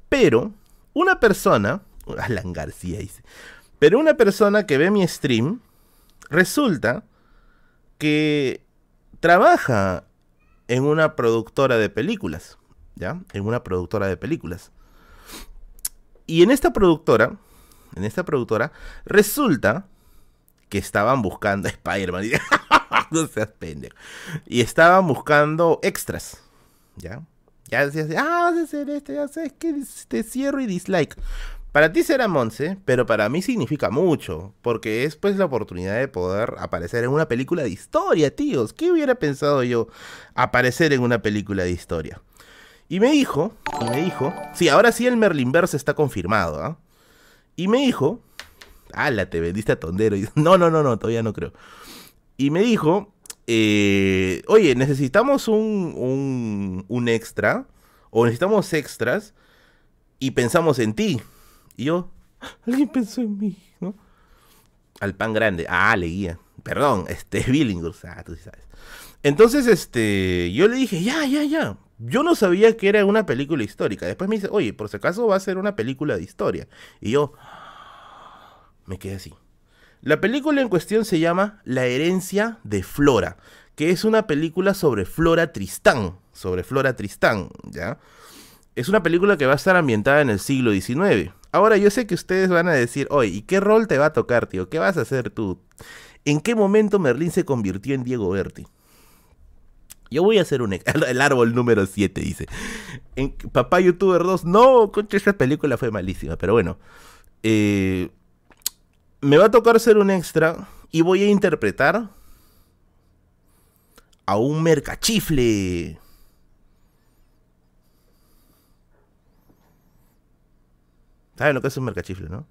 Pero una persona, Alan García dice, pero una persona que ve mi stream, resulta que trabaja en una productora de películas, ¿ya? En una productora de películas. Y en esta productora en esta productora, resulta que estaban buscando Spider-Man. no seas pendejo. Y estaban buscando extras. ¿Ya? Ya decías, ah, vas a hacer esto, ya sabes que te cierro y dislike. Para ti será Monse, pero para mí significa mucho, porque es pues la oportunidad de poder aparecer en una película de historia, tíos. ¿Qué hubiera pensado yo aparecer en una película de historia? Y me dijo, y me dijo, sí, ahora sí el Merlinverse está confirmado, ¿ah? Y me dijo, ala, te vendiste a tondero. No, no, no, no, todavía no creo. Y me dijo, eh, oye, necesitamos un, un, un extra, o necesitamos extras, y pensamos en ti. Y yo, alguien pensó en mí, ¿no? Al pan grande. Ah, leía. Perdón, este, Billinghurst. Ah, tú sí sabes. Entonces, este, yo le dije, ya, ya, ya. Yo no sabía que era una película histórica. Después me dice, oye, por si acaso va a ser una película de historia. Y yo me quedé así. La película en cuestión se llama La herencia de Flora, que es una película sobre Flora Tristán. Sobre Flora Tristán, ¿ya? Es una película que va a estar ambientada en el siglo XIX. Ahora, yo sé que ustedes van a decir, oye, ¿y qué rol te va a tocar, tío? ¿Qué vas a hacer tú? ¿En qué momento Merlín se convirtió en Diego Berti? Yo voy a hacer un... El árbol número 7 dice. Papá YouTuber 2. No, concha, esa película fue malísima. Pero bueno. Eh, me va a tocar ser un extra. Y voy a interpretar... A un mercachifle. ¿Saben lo que es un mercachifle, no?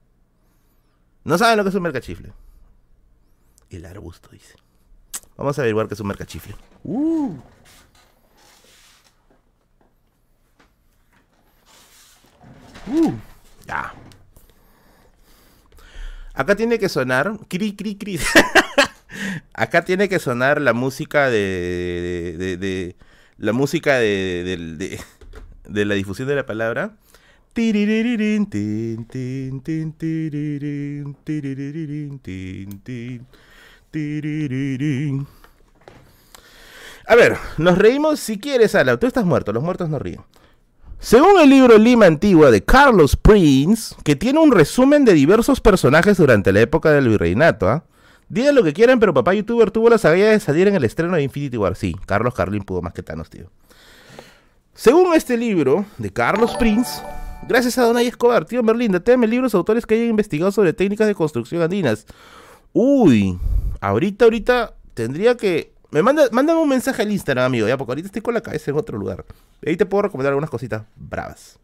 No saben lo que es un mercachifle. El arbusto, dice. Vamos a averiguar qué es un mercachifle. Uh. Uh. Ya. Acá tiene que sonar. Cri, cri, cri. Acá tiene que sonar la música de. de, de, la música de, de, la difusión de la palabra. A ver, nos reímos si quieres, Ala. Tú estás muerto, los muertos no ríen. Según el libro Lima Antigua de Carlos Prince, que tiene un resumen de diversos personajes durante la época del virreinato, ¿ah? Digan lo que quieran, pero papá youtuber tuvo la sabiduría de salir en el estreno de Infinity War. Sí, Carlos Carlin pudo más que Thanos, tío. Según este libro de Carlos Prince, gracias a Donay Escobar, tío Merlin, dateme libros autores que hayan investigado sobre técnicas de construcción andinas. Uy, ahorita, ahorita tendría que. Me manda, mándame un mensaje al Instagram, amigo, ya, porque ahorita estoy con la cabeza en otro lugar. Ahí te puedo recomendar algunas cositas bravas.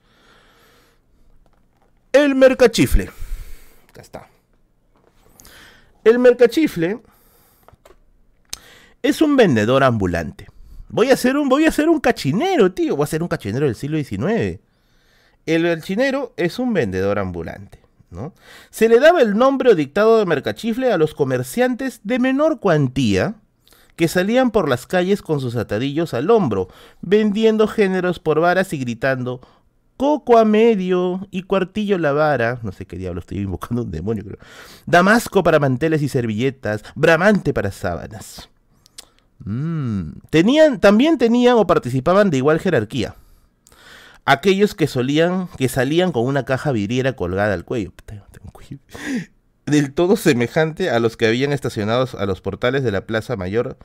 El mercachifle. Acá está. El mercachifle es un vendedor ambulante. Voy a ser un, voy a ser un cachinero, tío. Voy a ser un cachinero del siglo XIX. El cachinero es un vendedor ambulante. ¿no? Se le daba el nombre o dictado de mercachifle a los comerciantes de menor cuantía que salían por las calles con sus atadillos al hombro, vendiendo géneros por varas y gritando coco a medio y cuartillo la vara. No sé qué diablo estoy invocando un demonio, creo. Damasco para manteles y servilletas, bramante para sábanas. Mm. Tenían, también tenían o participaban de igual jerarquía. Aquellos que solían, que salían con una caja vidriera colgada al cuello. Del todo semejante a los que habían estacionados a los portales de la Plaza Mayor,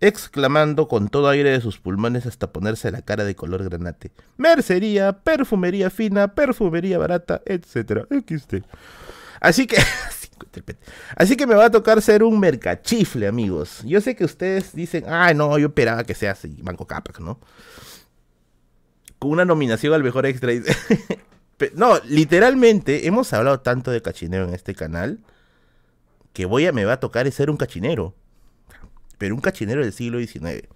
exclamando con todo aire de sus pulmones hasta ponerse la cara de color granate. Mercería, perfumería fina, perfumería barata, etc. Así que Así que me va a tocar ser un mercachifle, amigos. Yo sé que ustedes dicen, ah, no, yo esperaba que sea así, Banco Capac, ¿no? Con una nominación al mejor extra. no, literalmente, hemos hablado tanto de cachinero en este canal que voy a, me va a tocar ser un cachinero. Pero un cachinero del siglo XIX.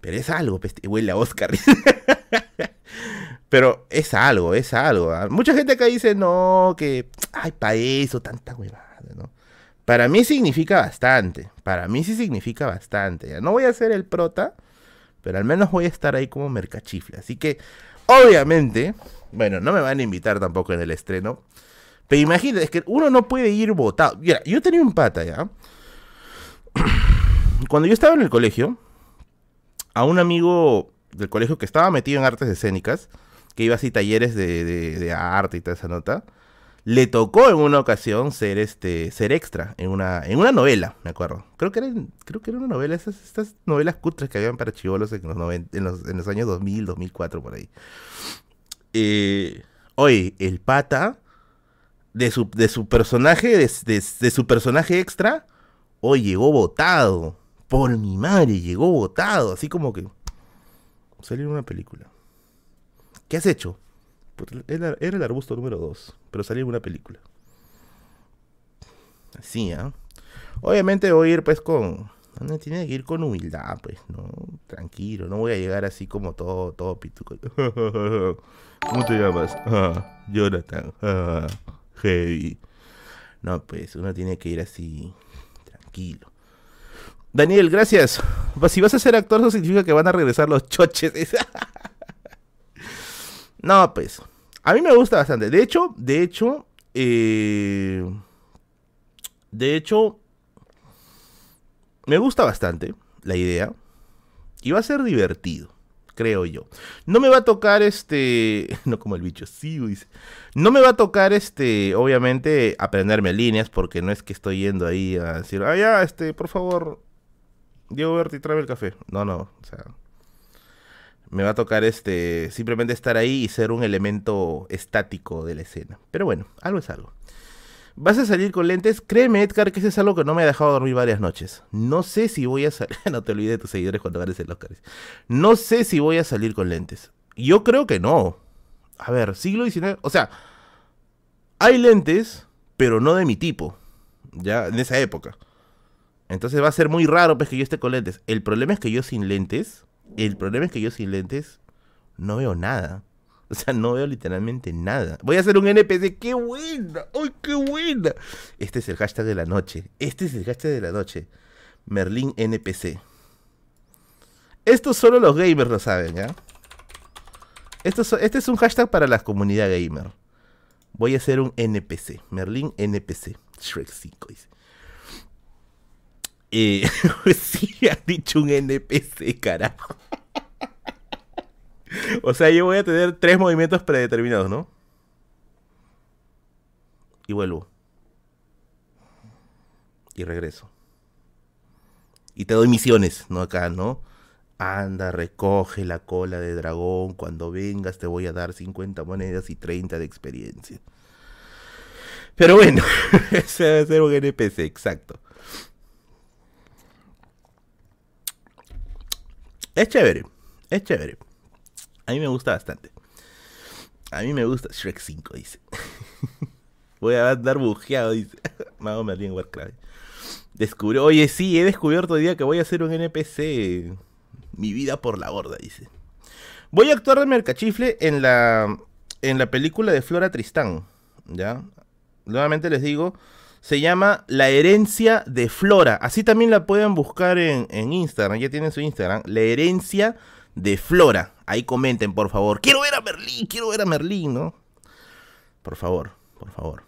Pero es algo, huele a Oscar. Pero es algo, es algo. ¿ah? Mucha gente acá dice, no, que, ay, para eso, tanta huevada, ¿no? Para mí significa bastante. Para mí sí significa bastante. No voy a ser el prota, pero al menos voy a estar ahí como mercachifle. Así que, obviamente, bueno, no me van a invitar tampoco en el estreno. Pero imagínate, es que uno no puede ir votado. Mira, yo tenía un pata ya. Cuando yo estaba en el colegio, a un amigo del colegio que estaba metido en artes escénicas, que iba así talleres de, arte y toda esa nota, le tocó en una ocasión ser este ser extra en una en una novela, me acuerdo. Creo que era creo que era una novela, esas, estas novelas cutres que habían para chivolos en los, en los, años 2000, 2004 por ahí. Eh, oye, el pata de su, de su personaje de, de su personaje extra, hoy llegó votado. Por mi madre, llegó votado, así como que salió en una película. ¿Qué has hecho? Pues, era, el arbusto número 2, pero salió en una película. Así, ¿ah? Obviamente voy a ir pues con... Tiene que ir con humildad, pues, ¿no? Tranquilo, no voy a llegar así como todo, todo pituco. ¿Cómo te llamas? Ah, Jonathan. Ah, heavy. No, pues, uno tiene que ir así, tranquilo. Daniel, gracias. Si vas a ser actor, eso significa que van a regresar los choches. No, pues. A mí me gusta bastante. De hecho, de hecho. Eh, de hecho. Me gusta bastante la idea. Y va a ser divertido. Creo yo. No me va a tocar este. No como el bicho, sí, dice. No me va a tocar este. Obviamente, aprenderme líneas. Porque no es que estoy yendo ahí a decir. Ah, ya, este, por favor. Diego Berti, tráeme el café. No, no. O sea me va a tocar este simplemente estar ahí y ser un elemento estático de la escena. Pero bueno, algo es algo. ¿Vas a salir con lentes? Créeme, Edgar, que ese es algo que no me ha dejado dormir varias noches. No sé si voy a salir. no te olvides de tus seguidores cuando ganes el Oscar. No sé si voy a salir con lentes. Yo creo que no. A ver, siglo XIX. O sea, hay lentes, pero no de mi tipo. Ya, en esa época. Entonces va a ser muy raro pues, que yo esté con lentes. El problema es que yo sin lentes el problema es que yo sin lentes no veo nada. O sea, no veo literalmente nada. Voy a hacer un NPC. ¡Qué buena! ¡Ay, qué buena! Este es el hashtag de la noche. Este es el hashtag de la noche. Merlin NPC. Esto solo los gamers lo saben, ¿ya? Esto, este es un hashtag para la comunidad gamer. Voy a hacer un NPC. Merlin NPC. Shrek 5 dice. Eh, sí, ha dicho un NPC, carajo. o sea, yo voy a tener tres movimientos predeterminados, ¿no? Y vuelvo. Y regreso. Y te doy misiones, ¿no? Acá, ¿no? Anda, recoge la cola de dragón. Cuando vengas te voy a dar 50 monedas y 30 de experiencia. Pero bueno, ese debe ser un NPC, exacto. Es chévere, es chévere. A mí me gusta bastante. A mí me gusta Shrek 5, dice. Voy a andar bujeado, dice. Mago Merlin Warcraft. Descubrió, oye, sí, he descubierto hoy día que voy a hacer un NPC. Mi vida por la borda, dice. Voy a actuar de mercachifle en la, en la película de Flora Tristán. ¿Ya? Nuevamente les digo, se llama La herencia de Flora. Así también la pueden buscar en, Instagram, ya tienen su Instagram. La herencia de Flora. Ahí comenten, por favor. Quiero ver a Merlín, quiero ver a Merlín, ¿no? Por favor, por favor.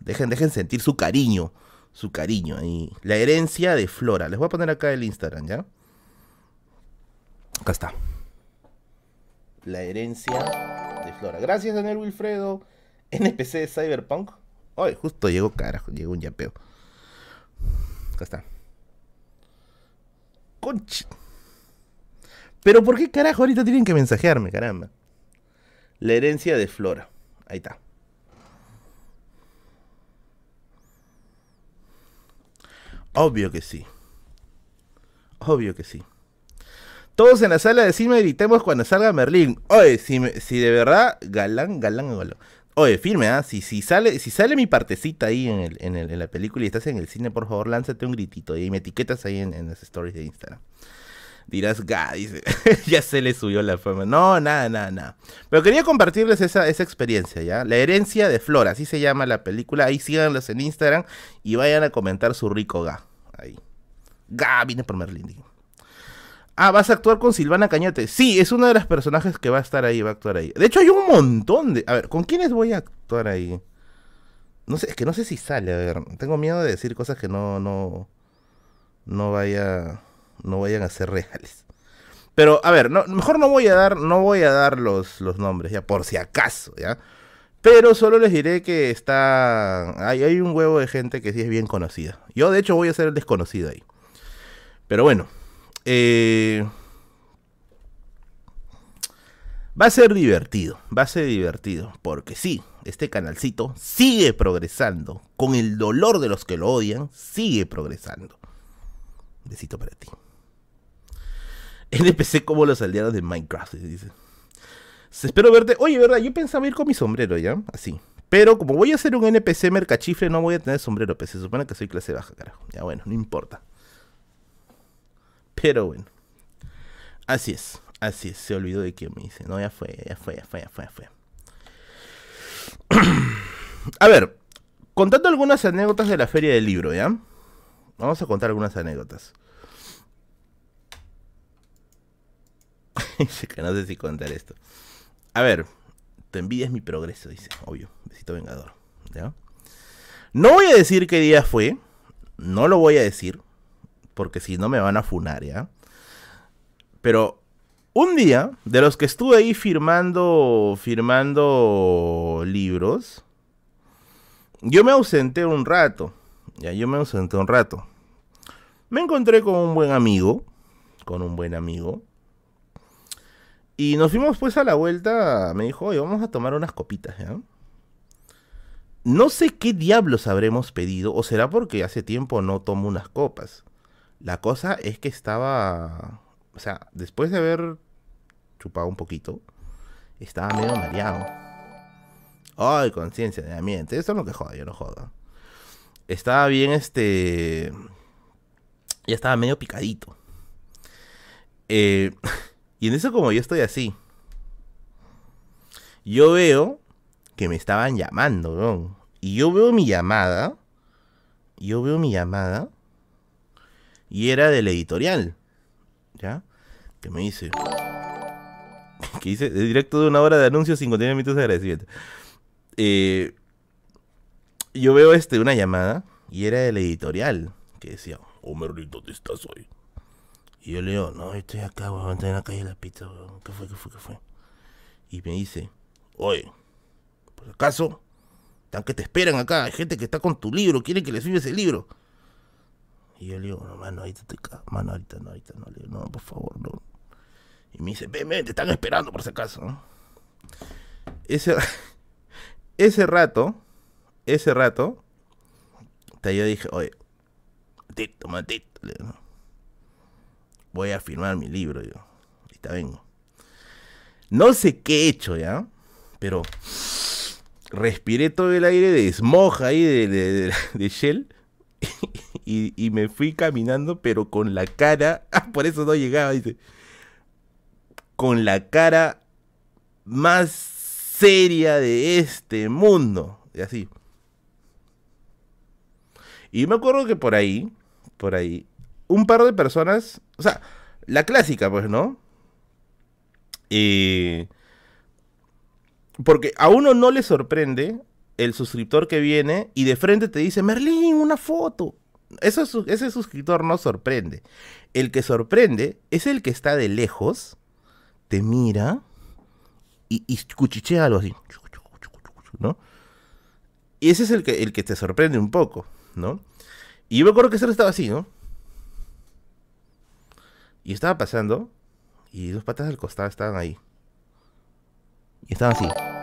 Dejen, dejen sentir su cariño, su cariño. Ahí. La herencia de Flora. Les voy a poner acá el Instagram, ¿ya? Acá está. La herencia de Flora. Gracias, Daniel Wilfredo. NPC de Cyberpunk. Ay, justo llegó, carajo, llegó un yapeo. Acá está. Conch. Pero ¿por qué carajo ahorita tienen que mensajearme, caramba? La herencia de Flora. Ahí está. Obvio que sí. Obvio que sí. Todos en la sala de cine gritemos cuando salga Merlín. Oye, si, si de verdad, galán, galán, galán. Oye, firme, ¿ah? Si, si, sale, si sale mi partecita ahí en, el, en, el, en, la película y estás en el cine, por favor, lánzate un gritito y me etiquetas ahí en, las stories de Instagram. Dirás, ga, dice, ya se le subió la fama. No, nada, nada, nada. Pero quería compartirles esa, esa experiencia, ¿ya? La herencia de Flora, así se llama la película. Ahí síganlos en Instagram y vayan a comentar su rico ga. Ahí. Ga, viene por Merlin. Ah, vas a actuar con Silvana Cañete. Sí, es una de las personajes que va a estar ahí, va a actuar ahí. De hecho, hay un montón de. A ver, ¿con quiénes voy a actuar ahí? No sé, es que no sé si sale, a ver. Tengo miedo de decir cosas que no, no. No vaya. No vayan a ser reales. Pero, a ver, mejor no voy a dar, no voy a dar los, los nombres, ya, por si acaso, ¿ya? Pero solo les diré que está. Hay, hay un huevo de gente que sí es bien conocida. Yo, de hecho, voy a ser el desconocido ahí. Pero bueno. Eh, va a ser divertido, va a ser divertido, porque sí, este canalcito sigue progresando, con el dolor de los que lo odian, sigue progresando. Besito para ti. NPC como los aldeanos de Minecraft, dice. Espero verte. Oye, verdad, yo pensaba ir con mi sombrero, ¿ya? Así. Pero como voy a hacer un NPC mercachifle, no voy a tener sombrero, pues se supone que soy clase baja, carajo. Ya bueno, no importa. Pero bueno. Así es. Así es. Se olvidó de quién me dice. No, ya fue, ya fue, ya fue, ya fue, ya fue. a ver. Contando algunas anécdotas de la feria del libro, ¿ya? Vamos a contar algunas anécdotas. que no sé si contar esto. A ver, envidia es mi progreso, dice. Obvio. Besito vengador. ¿Ya? No voy a decir qué día fue. No lo voy a decir porque si no me van a funar, ¿ya? Pero un día, de los que estuve ahí firmando, firmando libros, yo me ausenté un rato, ya, yo me ausenté un rato. Me encontré con un buen amigo, con un buen amigo, y nos fuimos pues a la vuelta, me dijo, oye, vamos a tomar unas copitas, ¿ya? No sé qué diablos habremos pedido, o será porque hace tiempo no tomo unas copas. La cosa es que estaba, o sea, después de haber chupado un poquito, estaba medio mareado. Ay, conciencia de ambiente. Esto es lo que joda, yo no joda. Estaba bien, este. Ya estaba medio picadito. Eh, y en eso, como yo estoy así, yo veo que me estaban llamando, ¿no? Y yo veo mi llamada. Yo veo mi llamada y era del editorial, ¿ya? Que me dice, que dice, directo de una hora de anuncios, 59 minutos de agradecimiento. Eh, yo veo este, una llamada y era del editorial que decía, oh Merlito, ¿dónde estás hoy? Y yo le digo, no, estoy acá, weón, estoy en la calle de la pizza, weón. ¿Qué fue, qué fue, qué fue? Y me dice, oye, por acaso, tan que te esperan acá, hay gente que está con tu libro, quieren que les firmes el libro. Y yo le digo, no, mano, ahorita te mano, ahorita no, ahorita no, le digo, no, por favor, no. Y me dice, ven, ven, te están esperando por si acaso, ¿no? Ese, ese rato, ese rato, yo dije, oye, Tito, matito, voy a firmar mi libro, yo. Ahorita vengo. No sé qué he hecho, ¿ya? Pero respiré todo el aire de smog ahí de, de, Shell y, me fui caminando, pero con la cara, por eso no llegaba, dice, con la cara más seria de este mundo. Y así. Y me acuerdo que por ahí, por ahí, un par de personas, o sea, la clásica, pues, ¿no? Eh, porque a uno no le sorprende el suscriptor que viene y de frente te dice, Merlín, una foto. Eso, ese suscriptor no sorprende. El que sorprende es el que está de lejos, te mira y, y cuchichea algo así. ¿No? Y ese es el que, el que te sorprende un poco, ¿no? Y yo me acuerdo que eso estaba así, ¿no? Y estaba pasando, y dos patas del costado estaban ahí. Y estaban así.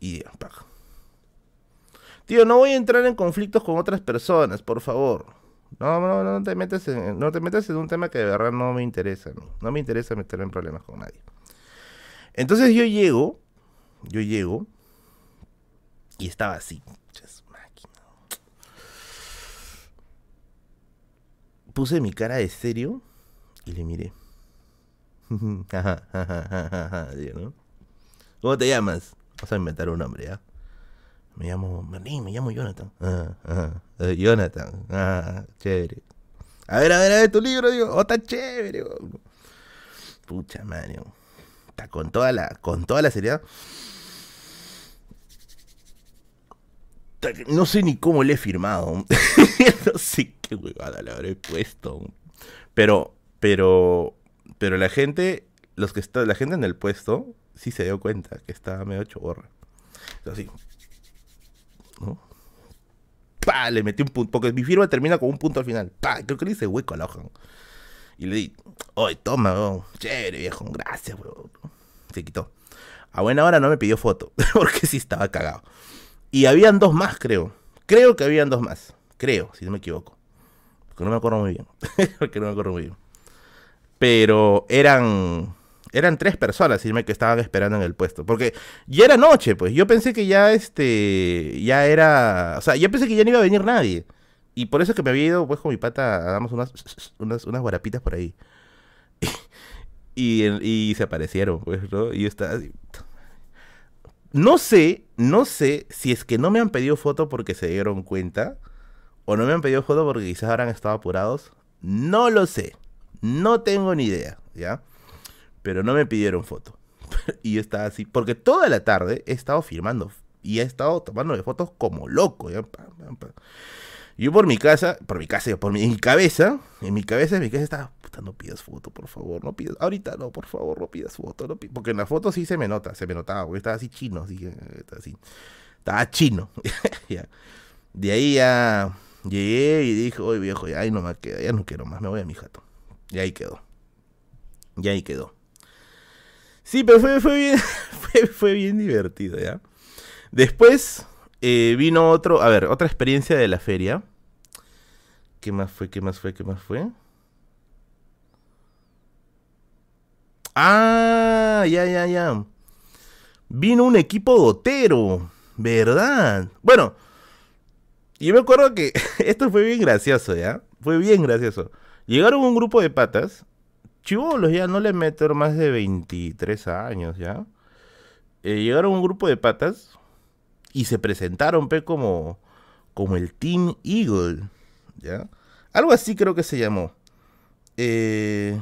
Y Tío, no voy a entrar en conflictos con otras personas, por favor. No, no, no te metas en, no te metas en un tema que de verdad no me interesa. No, no me interesa meterme en problemas con nadie. Entonces yo llego, yo llego, y estaba así. Puse mi cara de serio y le miré. ¿Cómo te llamas? Vamos a inventar un nombre, ¿ya? Me llamo Merlin, me llamo Jonathan. Eh, Jonathan. Ah, chévere. A ver, a ver, a ver tu libro, digo. Oh, está chévere. Pucha, man. Está con toda la, con toda la seriedad. No sé ni cómo le he firmado. no sé qué huevada le habré puesto. Pero, pero, pero la gente, los que está, la gente en el puesto, sí se dio cuenta que estaba medio choborra. Así. ¿No? ¡Pah! Le metí un punto. Porque mi firma termina con un punto al final. ¡Pah! Creo que le hice hueco a la hoja. Y le di, oye, toma, weón. Chévere, viejo. Gracias, weón. Se quitó. A buena hora no me pidió foto. porque sí estaba cagado. Y habían dos más, creo. Creo que habían dos más. Creo, si no me equivoco. Porque no me acuerdo muy bien. porque no me acuerdo muy bien. Pero eran. Eran tres personas, me que estaban esperando en el puesto. Porque ya era noche, pues. Yo pensé que ya este. Ya era. O sea, yo pensé que ya no iba a venir nadie. Y por eso que me había ido, pues, con mi pata, damos unas, unas, unas guarapitas por ahí. y, y, se aparecieron, pues, ¿no? Y yo así. No sé, no sé si es que no me han pedido foto porque se dieron cuenta. O no me han pedido foto porque quizás habrán estado apurados. No lo sé. No tengo ni idea, ¿ya? Pero no me pidieron foto. y estaba así. Porque toda la tarde he estado firmando. Y he estado tomando fotos como loco. Yo por mi casa, por mi casa, por mi, cabeza, en mi cabeza, en mi cabeza estaba, puta, no pidas foto, por favor, no pidas, ahorita no, por favor, no pidas foto, no porque en la foto sí se me nota, se me notaba, porque estaba así chino, así, estaba así, estaba chino. De ahí ya llegué y dije, oye viejo, ya no me queda, ya no quiero más, me voy a mi jato. Y ahí quedó. Y ahí quedó. Sí, pero fue, fue bien, fue, bien divertido, ¿ya? Después eh, vino otro, a ver, otra experiencia de la feria. ¿Qué más fue? ¿Qué más fue? ¿Qué más fue? Ah, ya, ya, ya. Vino un equipo gotero, ¿verdad? Bueno, yo me acuerdo que esto fue bien gracioso, ¿ya? Fue bien gracioso. Llegaron un grupo de patas, chivolos ya, no les meto más de 23 años, ¿ya? Eh, llegaron un grupo de patas y se presentaron, pe, como, como el Team Eagle. ¿Ya? Algo así creo que se llamó. Eh,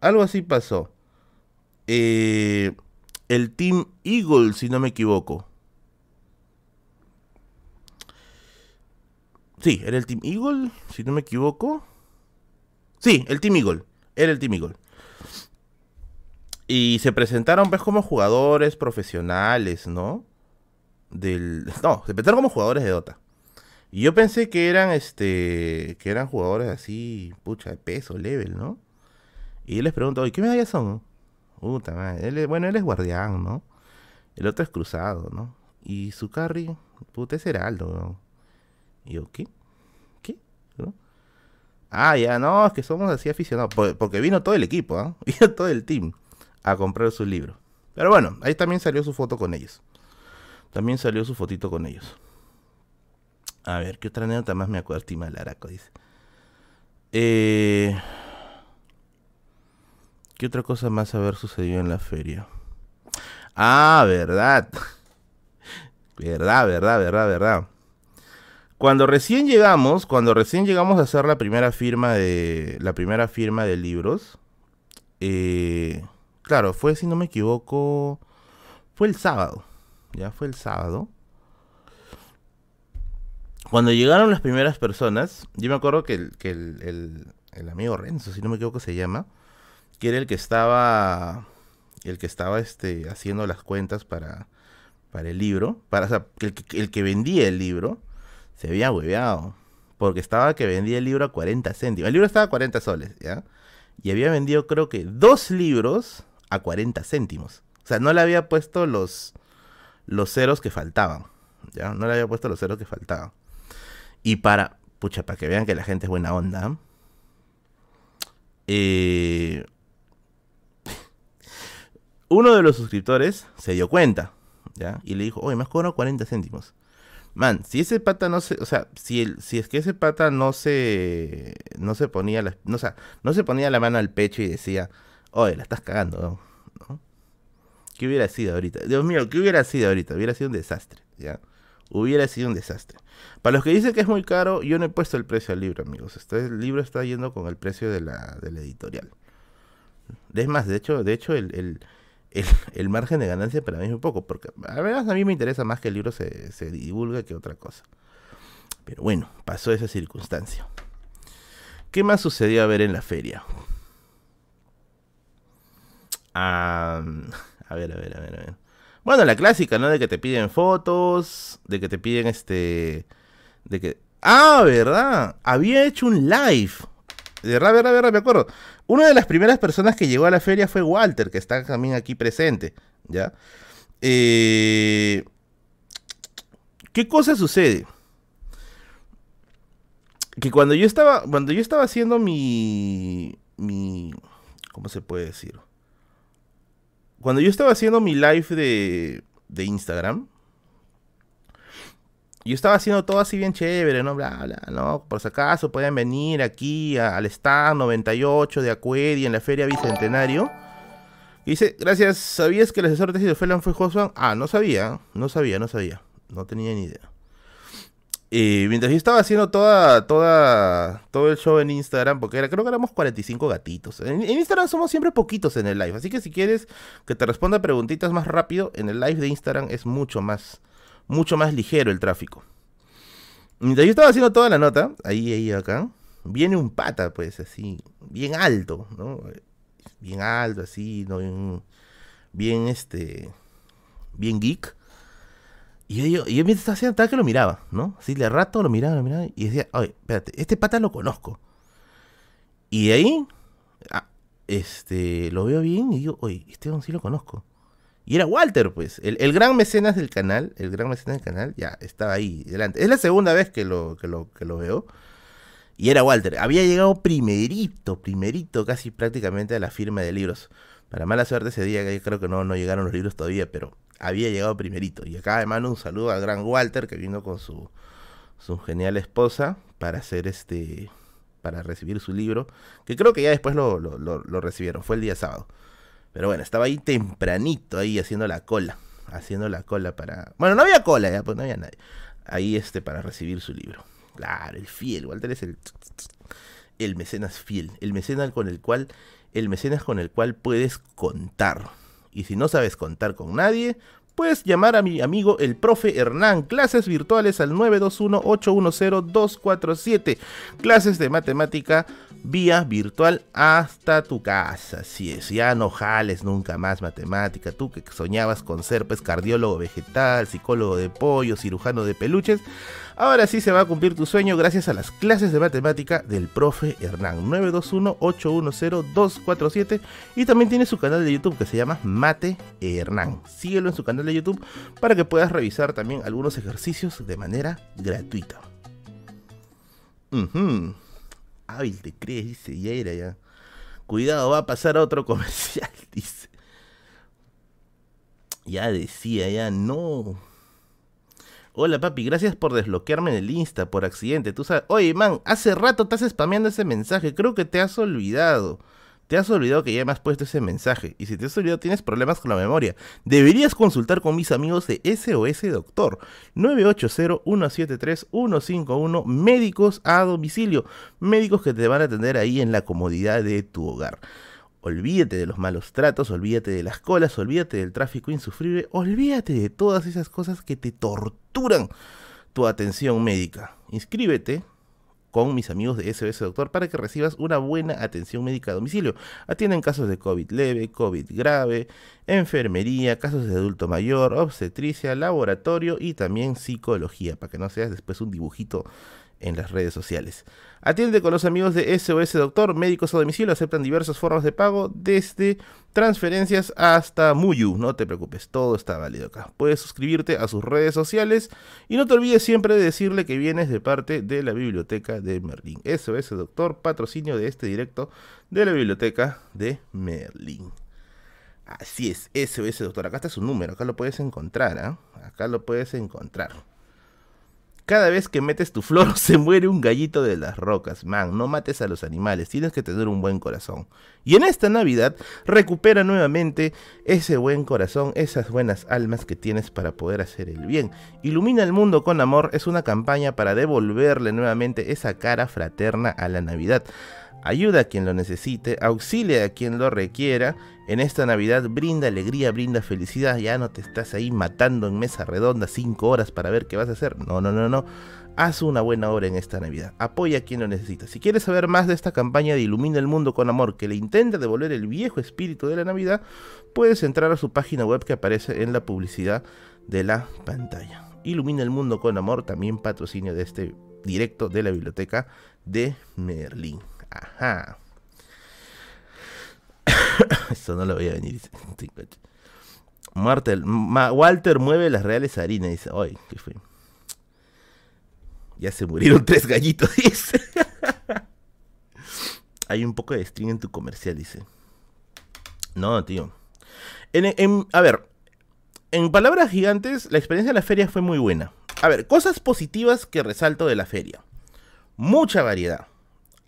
algo así pasó. Eh, el Team Eagle, si no me equivoco. Sí, era el Team Eagle, si no me equivoco. Sí, el Team Eagle. Era el Team Eagle. Y se presentaron pues como jugadores profesionales, ¿no? Del. No, se presentaron como jugadores de Dota. Y yo pensé que eran este. que eran jugadores así, pucha, de peso, level, ¿no? Y yo les pregunto, ¿y qué medallas son? Puta madre. bueno, él es guardián, ¿no? El otro es cruzado, ¿no? Y su carry, puta, es heraldo, ¿no? Y yo. ¿Qué? Ah, ya, no, es que somos así aficionados. Porque vino todo el equipo, ¿ah? Vino todo el team a comprar su libro. Pero bueno, ahí también salió su foto con ellos. También salió su fotito con ellos. A ver, ¿qué otra anécdota más me acuerdo? Tima Laraco dice. Eh, ¿Qué otra cosa más haber sucedido en la feria? Ah, verdad. Verdad, verdad, verdad, verdad. Cuando recién llegamos, cuando recién llegamos a hacer la primera firma de la primera firma de libros, eh, claro, fue si no me equivoco, fue el sábado, ya fue el sábado. Cuando llegaron las primeras personas, yo me acuerdo que el, que el, amigo Renzo, si no me equivoco se llama, que era el que estaba el que estaba este haciendo las cuentas para para el libro, para el que vendía el libro se había hueveado. Porque estaba que vendía el libro a 40 céntimos. El libro estaba a 40 soles, ¿ya? Y había vendido creo que dos libros a 40 céntimos. O sea, no le había puesto los, los ceros que faltaban. ¿Ya? No le había puesto los ceros que faltaban. Y para, pucha, para que vean que la gente es buena onda. Eh, uno de los suscriptores se dio cuenta, ¿ya? Y le dijo, oye, me has cobrado 40 céntimos. Man, si ese pata no se, o sea, si el, si es que ese pata no se, no se ponía la, no, sea, no se ponía la mano al pecho y decía, oye, la estás cagando, ¿no? ¿Qué hubiera sido ahorita? Dios mío, ¿qué hubiera sido ahorita? Hubiera sido un desastre, ¿ya? Hubiera sido un desastre. Para los que dicen que es muy caro, yo no he puesto el precio al libro, amigos. Este, el libro está yendo con el precio de la, de la editorial. Es más, de hecho, de hecho el, el el, margen de ganancia para mí es muy poco, porque a veces a mí me interesa más que el libro se, se divulgue que otra cosa. Pero bueno, pasó esa circunstancia. ¿Qué más sucedió a ver en la feria? a ver, a ver, a ver, a ver. Bueno, la clásica, ¿no? De que te piden fotos, de que te piden este... De que... Ah, ¿verdad? Había hecho un live de verdad, verdad, verdad, me acuerdo. Una de las primeras personas que llegó a la feria fue Walter, que está también aquí presente, ¿ya? Eh, ¿Qué cosa sucede? Que cuando yo estaba, cuando yo estaba haciendo mi, mi, ¿cómo se puede decir? Cuando yo estaba haciendo mi live de, de Instagram, yo estaba haciendo todo así bien chévere, ¿no? Bla, bla, ¿no? Por si acaso pueden venir aquí al stand 98 de Acuedi en la Feria Bicentenario. Dice, gracias, ¿sabías que el asesor de tesis de Felan fue Josuan? Ah, no sabía, no sabía, no sabía. No tenía ni idea. Y mientras yo estaba haciendo toda, toda, todo el show en Instagram, porque era, creo que éramos 45 gatitos. En, en, Instagram somos siempre poquitos en el live, así que si quieres que te responda preguntitas más rápido, en el live de Instagram es mucho más, mucho más ligero el tráfico. Mientras yo estaba haciendo toda la nota, ahí, ahí, acá, viene un pata, pues, así, bien alto, ¿no? Bien alto, así, ¿no? Bien, bien este, bien geek. Y yo, y yo mientras estaba haciendo, que lo miraba, ¿no? Así de rato lo miraba, lo miraba, y decía, oye, espérate, este pata lo conozco. Y ahí, ah, este, lo veo bien y digo, oye, este sí lo conozco. Y era Walter, pues, el, gran mecenas del canal, el gran mecenas del canal, ya estaba ahí delante. Es la segunda vez que lo, que lo, que lo veo. Y era Walter. Había llegado primerito, primerito, casi prácticamente a la firma de libros. Para mala suerte ese día, creo que no, no llegaron los libros todavía, pero había llegado primerito. Y acá además un saludo al gran Walter que vino con su, su genial esposa para hacer este para recibir su libro, que creo que ya después lo, lo, lo recibieron, fue el día sábado. Pero bueno, estaba ahí tempranito, ahí haciendo la cola. Haciendo la cola para. Bueno, no había cola, ya, pues no había nadie. Ahí este para recibir su libro. Claro, el fiel. Walter es el. El mecenas fiel. El mecenas con el cual. El mecenas con el cual puedes contar. Y si no sabes contar con nadie, puedes llamar a mi amigo el profe Hernán. Clases virtuales al 921-810-247. Clases de matemática vía virtual hasta tu casa. Así es, ya no jales nunca más matemática. Tú que soñabas con ser pues cardiólogo vegetal, psicólogo de pollo, cirujano de peluches. Ahora sí se va a cumplir tu sueño gracias a las clases de matemática del profe Hernán. 921-810-247. Y también tiene su canal de YouTube que se llama Mate Hernán. Síguelo en su canal de YouTube para que puedas revisar también algunos ejercicios de manera gratuita. Hábil te crees, dice, ya era ya. Cuidado, va a pasar a otro comercial, dice. Ya decía, ya no. Hola papi, gracias por desbloquearme en el Insta por accidente. Tú oye man, hace rato estás spameando ese mensaje, creo que te has olvidado. Te has olvidado que ya me has puesto ese mensaje. Y si te has olvidado, tienes problemas con la memoria. Deberías consultar con mis amigos de SOS Doctor. 980-173-151. Médicos a domicilio. Médicos que te van a atender ahí en la comodidad de tu hogar. Olvídate de los malos tratos, olvídate de las colas, olvídate del tráfico insufrible, olvídate de todas esas cosas que te torturan tu atención médica. Inscríbete con mis amigos de SOS Doctor para que recibas una buena atención médica a domicilio. Atienden casos de COVID leve, COVID grave, enfermería, casos de adulto mayor, obstetricia, laboratorio y también psicología, para que no seas después un dibujito en las redes sociales. Atiende con los amigos de SOS Doctor, médicos a domicilio, aceptan diversas formas de pago, desde transferencias hasta Muyu. No te preocupes, todo está válido acá. Puedes suscribirte a sus redes sociales y no te olvides siempre de decirle que vienes de parte de la biblioteca de Merlín. SOS Doctor, patrocinio de este directo de la biblioteca de Merlín. Así es, SOS Doctor. Acá está su número, acá lo puedes encontrar, ¿ah? Acá lo puedes encontrar. Cada vez que metes tu flor se muere un gallito de las rocas. Man, no mates a los animales, tienes que tener un buen corazón. Y en esta Navidad recupera nuevamente ese buen corazón, esas buenas almas que tienes para poder hacer el bien. Ilumina el mundo con amor es una campaña para devolverle nuevamente esa cara fraterna a la Navidad. Ayuda a quien lo necesite, auxilia a quien lo requiera. En esta Navidad brinda alegría, brinda felicidad. Ya no te estás ahí matando en mesa redonda cinco horas para ver qué vas a hacer. No, no, no, no. Haz una buena obra en esta Navidad. Apoya a quien lo necesita. Si quieres saber más de esta campaña de Ilumina el Mundo con Amor que le intenta devolver el viejo espíritu de la Navidad, puedes entrar a su página web que aparece en la publicidad de la pantalla. Ilumina el Mundo con Amor, también patrocinio de este directo de la biblioteca de Merlín. Ajá. Eso no lo voy a venir. Walter mueve las reales harinas. Dice, oye, ¿qué fue? Ya se murieron tres gallitos, dice. Hay un poco de string en tu comercial, dice. No, tío. a ver, en palabras gigantes, la experiencia de la feria fue muy buena. A ver, cosas positivas que resalto de la feria. Mucha variedad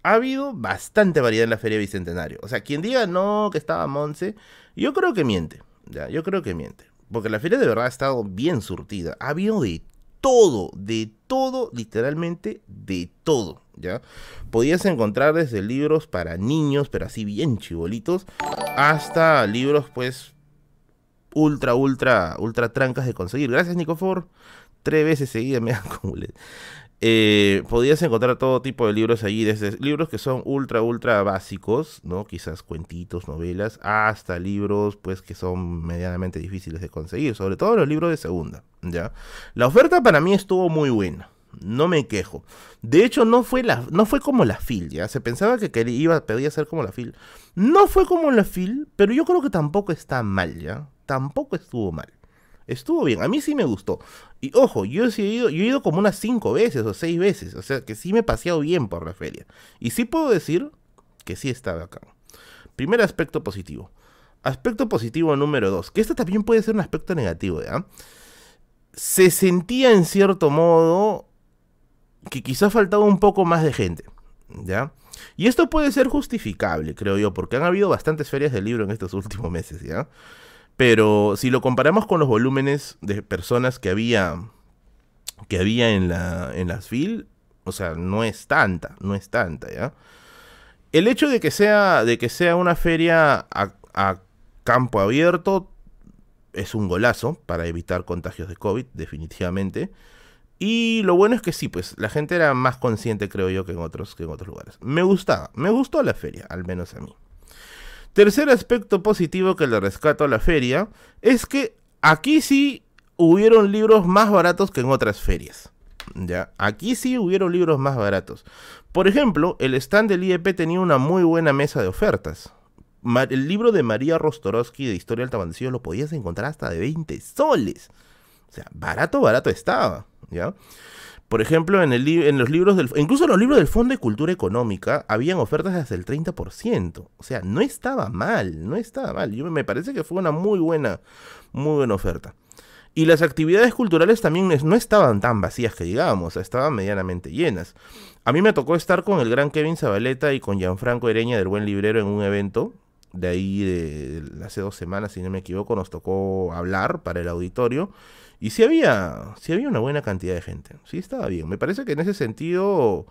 ha habido bastante variedad en la Feria Bicentenario. O sea, quien diga no, que estaba Monse, yo creo que miente. Ya, yo creo que miente. Porque la feria de verdad ha estado bien surtida. Ha habido de todo, de todo, literalmente de todo. ¿ya? Podías encontrar desde libros para niños, pero así bien chibolitos, hasta libros, pues, ultra, ultra, ultra trancas de conseguir. Gracias, Nicofor. Tres veces seguidas me han eh, podías encontrar todo tipo de libros allí, desde libros que son ultra, ultra básicos, ¿no? Quizás cuentitos, novelas, hasta libros, pues, que son medianamente difíciles de conseguir, sobre todo los libros de segunda, ¿ya? La oferta para mí estuvo muy buena, no me quejo. De hecho, no fue, la, no fue como la FIL, ¿ya? Se pensaba que quería, iba, pedía ser como la FIL. No fue como la FIL, pero yo creo que tampoco está mal, ¿ya? Tampoco estuvo mal. Estuvo bien, a mí sí me gustó. Y ojo, yo he ido, yo he ido como unas cinco veces o seis veces, o sea que sí me he paseado bien por la feria. Y sí puedo decir que sí estaba acá. Primer aspecto positivo. Aspecto positivo número dos, que esto también puede ser un aspecto negativo, ¿ya? Se sentía en cierto modo que quizá faltaba un poco más de gente, ¿ya? Y esto puede ser justificable, creo yo, porque han habido bastantes ferias de libro en estos últimos meses, ¿ya? Pero si lo comparamos con los volúmenes de personas que había que había en la en las FIL, o sea, no es tanta, no es tanta, ¿ya? El hecho de que sea de que sea una feria a, campo abierto es un golazo para evitar contagios de COVID, definitivamente. Y lo bueno es que sí, pues la gente era más consciente, creo yo, que en otros, que en otros lugares. Me gustaba, me gustó la feria, al menos a mí. Tercer aspecto positivo que le rescato a la feria es que aquí sí hubieron libros más baratos que en otras ferias. Ya, aquí sí hubieron libros más baratos. Por ejemplo, el stand del IEP tenía una muy buena mesa de ofertas. el libro de María Rostorowski de Historia del Tabancillo lo podías encontrar hasta de 20 soles. O sea, barato, barato estaba. ¿ya? Por ejemplo, en, el en los libros del... Incluso los libros del Fondo de Cultura Económica habían ofertas hasta el 30%. O sea, no estaba mal, no estaba mal. Yo, me parece que fue una muy buena, muy buena oferta. Y las actividades culturales también no estaban tan vacías que digamos, estaban medianamente llenas. A mí me tocó estar con el gran Kevin Zabaleta y con Gianfranco Ereña del Buen Librero en un evento. De ahí, de, hace dos semanas, si no me equivoco, nos tocó hablar para el auditorio. Y sí había, sí había una buena cantidad de gente. Sí estaba bien. Me parece que en ese sentido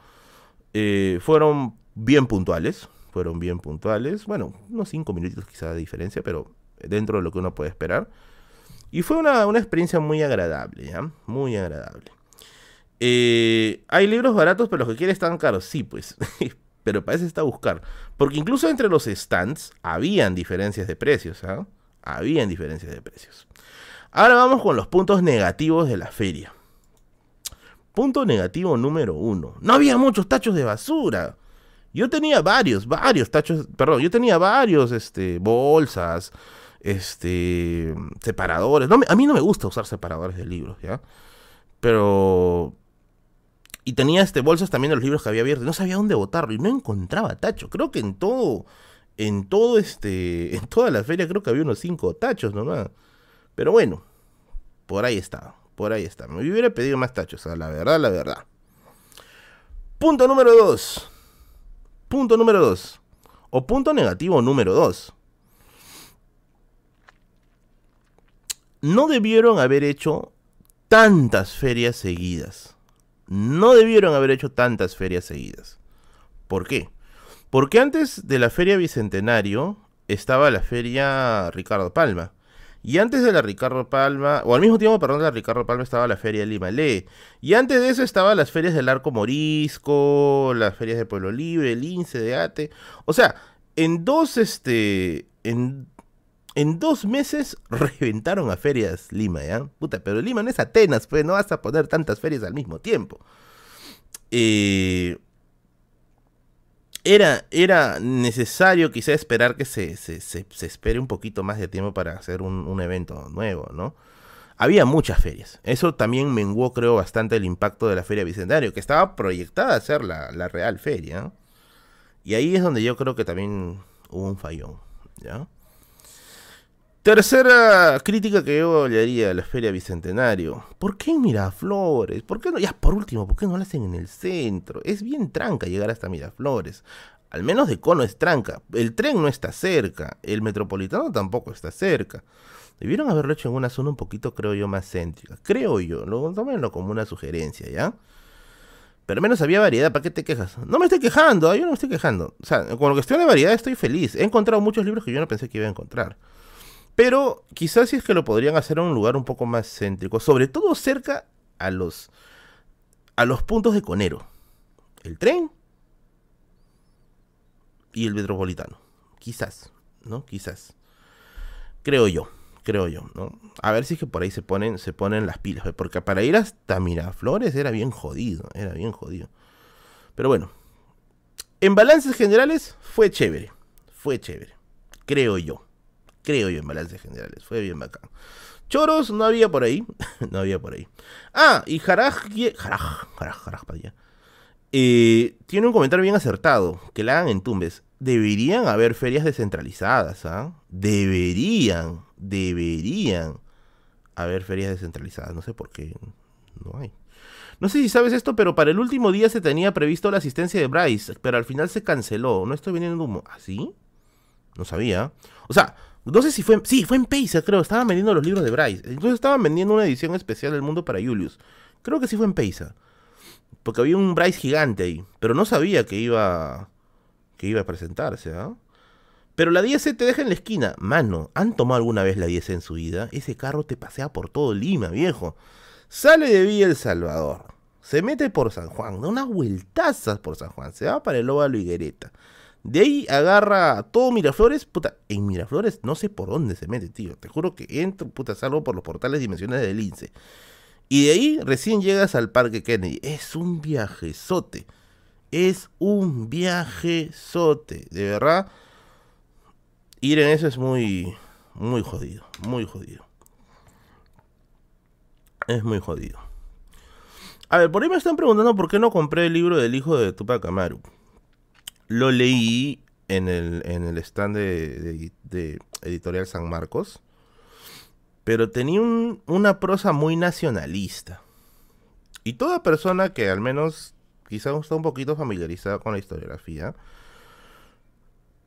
eh, fueron bien puntuales. Fueron bien puntuales. Bueno, unos cinco minutitos quizá de diferencia, pero dentro de lo que uno puede esperar. Y fue una, experiencia muy agradable, ¿ya? Muy agradable. Eh, ¿Hay libros baratos, pero los que quieren están caros? Sí, pues. pero parece está a buscar. Porque incluso entre los stands habían diferencias de precios, ¿ah? Habían diferencias de precios. Ahora vamos con los puntos negativos de la feria. Punto negativo número uno. No había muchos tachos de basura. Yo tenía varios, varios tachos, perdón, yo tenía varios, este, bolsas, este, separadores. No, a mí no me gusta usar separadores de libros, ¿ya? Pero... Y tenía este, bolsas también de los libros que había abierto. No sabía dónde botarlo y no encontraba tacho. Creo que en todo, en todo este, en toda la feria creo que había unos cinco tachos nomás. Pero bueno, por ahí está, por ahí está. Me hubiera pedido más tachos, la verdad, la verdad. Punto número dos. Punto número dos. O punto negativo número dos. no debieron haber hecho tantas ferias seguidas. No debieron haber hecho tantas ferias seguidas. ¿Por qué? Porque antes de la feria Bicentenario estaba la feria Ricardo Palma. Y antes de la Ricardo Palma, o al mismo tiempo, perdón, de la Ricardo Palma estaba la feria Lima Le. Y antes de eso estaban las ferias del Arco Morisco, las ferias de Pueblo Libre, el INSE de Ate. O sea, en dos, este, en en dos meses reventaron a ferias Lima, ¿ya? Puta, pero Lima no es Atenas, pues no vas a poner tantas ferias al mismo tiempo. Eh, era, era necesario quizá esperar que se, se, espere un poquito más de tiempo para hacer un, evento nuevo, ¿no? Había muchas ferias. Eso también menguó, creo, bastante el impacto de la Feria Bicentenario, que estaba proyectada a ser la, la real feria. Y ahí es donde yo creo que también hubo un fallón, ¿ya? Tercera crítica que yo le haría a la Feria Bicentenario. ¿Por qué en Miraflores? ¿Por qué no? Ya, por último, ¿por qué no la hacen en el centro? Es bien tranca llegar hasta Miraflores. Al menos de cono es tranca. El tren no está cerca. El metropolitano tampoco está cerca. Debieron haberlo hecho en una zona un poquito, creo yo, más céntrica. Creo yo. Lo, tómenlo como una sugerencia, ¿ya? Pero menos había variedad, ¿para qué te quejas? No me estoy quejando, yo no me estoy quejando. O sea, con lo que estoy de variedad estoy feliz. He encontrado muchos libros que yo no pensé que iba a encontrar. Pero quizás si es que lo podrían hacer en un lugar un poco más céntrico, sobre todo cerca a los, a los puntos de Conero. El tren y el metropolitano. Quizás, ¿no? Quizás. Creo yo, creo yo, ¿no? A ver si es que por ahí se ponen, se ponen las pilas, porque para ir hasta Miraflores era bien jodido, era bien jodido. Pero bueno, en balances generales fue chévere, fue chévere, creo yo creo yo, en balances generales. Fue bien bacán. Choros no había por ahí. no había por ahí. Ah, y Jaraj. Jaraj, Jaraj, Jaraj eh, tiene un comentario bien acertado. Que la hagan en Tumbes. Deberían haber ferias descentralizadas, ¿ah? Deberían, deberían haber ferias descentralizadas. No sé por qué no hay. No sé si sabes esto, pero para el último día se tenía previsto la asistencia de Bryce, pero al final se canceló. No estoy vendiendo humo. ¿Así? ¿Ah, no sabía. O sea, no sé si fue. Sí, fue en Paisa, creo. Estaban vendiendo los libros de Bryce. Entonces estaban vendiendo una edición especial del mundo para Julius. Creo que sí fue en Paisa. Porque había un Bryce gigante ahí. Pero no sabía que iba. que iba a presentarse, ¿ah? Pero la 10C te deja en la esquina. Mano, ¿han tomado alguna vez la 10C en su vida? Ese carro te pasea por todo Lima, viejo. Sale de Villa El Salvador. Se mete por San Juan. Da unas vueltazas por San Juan. Se va para el Óvalo Higuereta. De ahí agarra todo Miraflores. Puta, en Miraflores no sé por dónde se mete, tío. Te juro que entro, puta, salgo por los portales dimensiones del INSE. Y de ahí recién llegas al Parque Kennedy. Es un viajezote. Es un viajezote. De verdad ir en eso es muy, muy jodido, muy jodido. Es muy jodido. A ver, por ahí me están preguntando por qué no compré el libro del hijo de Tupac Amaru. Lo leí en el, en el stand de, Editorial San Marcos. Pero tenía una prosa muy nacionalista. Y toda persona que al menos quizá está un poquito familiarizada con la historiografía,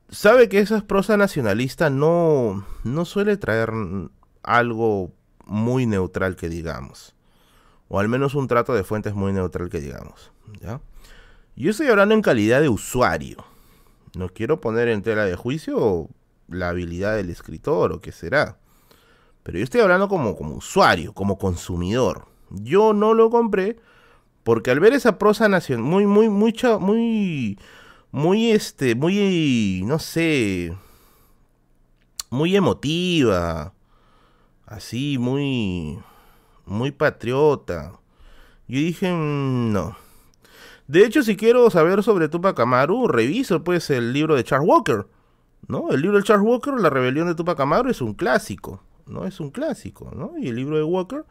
sabe que esa prosa nacionalista no, no suele traer algo muy neutral que digamos. O al menos un trato de fuentes muy neutral que digamos. ¿ya? Yo estoy hablando en calidad de usuario. No quiero poner en tela de juicio la habilidad del escritor o qué será. Pero yo estoy hablando como, como usuario, como consumidor. Yo no lo compré porque al ver esa prosa nacional muy, muy, mucha, muy muy, este, muy, no sé, muy emotiva, así, muy, muy patriota. Yo dije, mm, no. De hecho, si quiero saber sobre Tupac Amaru, reviso pues el libro de Charles Walker, ¿no? El libro de Charles Walker, La rebelión de Tupac Amaru, es un clásico, ¿no? Es un clásico, ¿no? Y el libro de Walker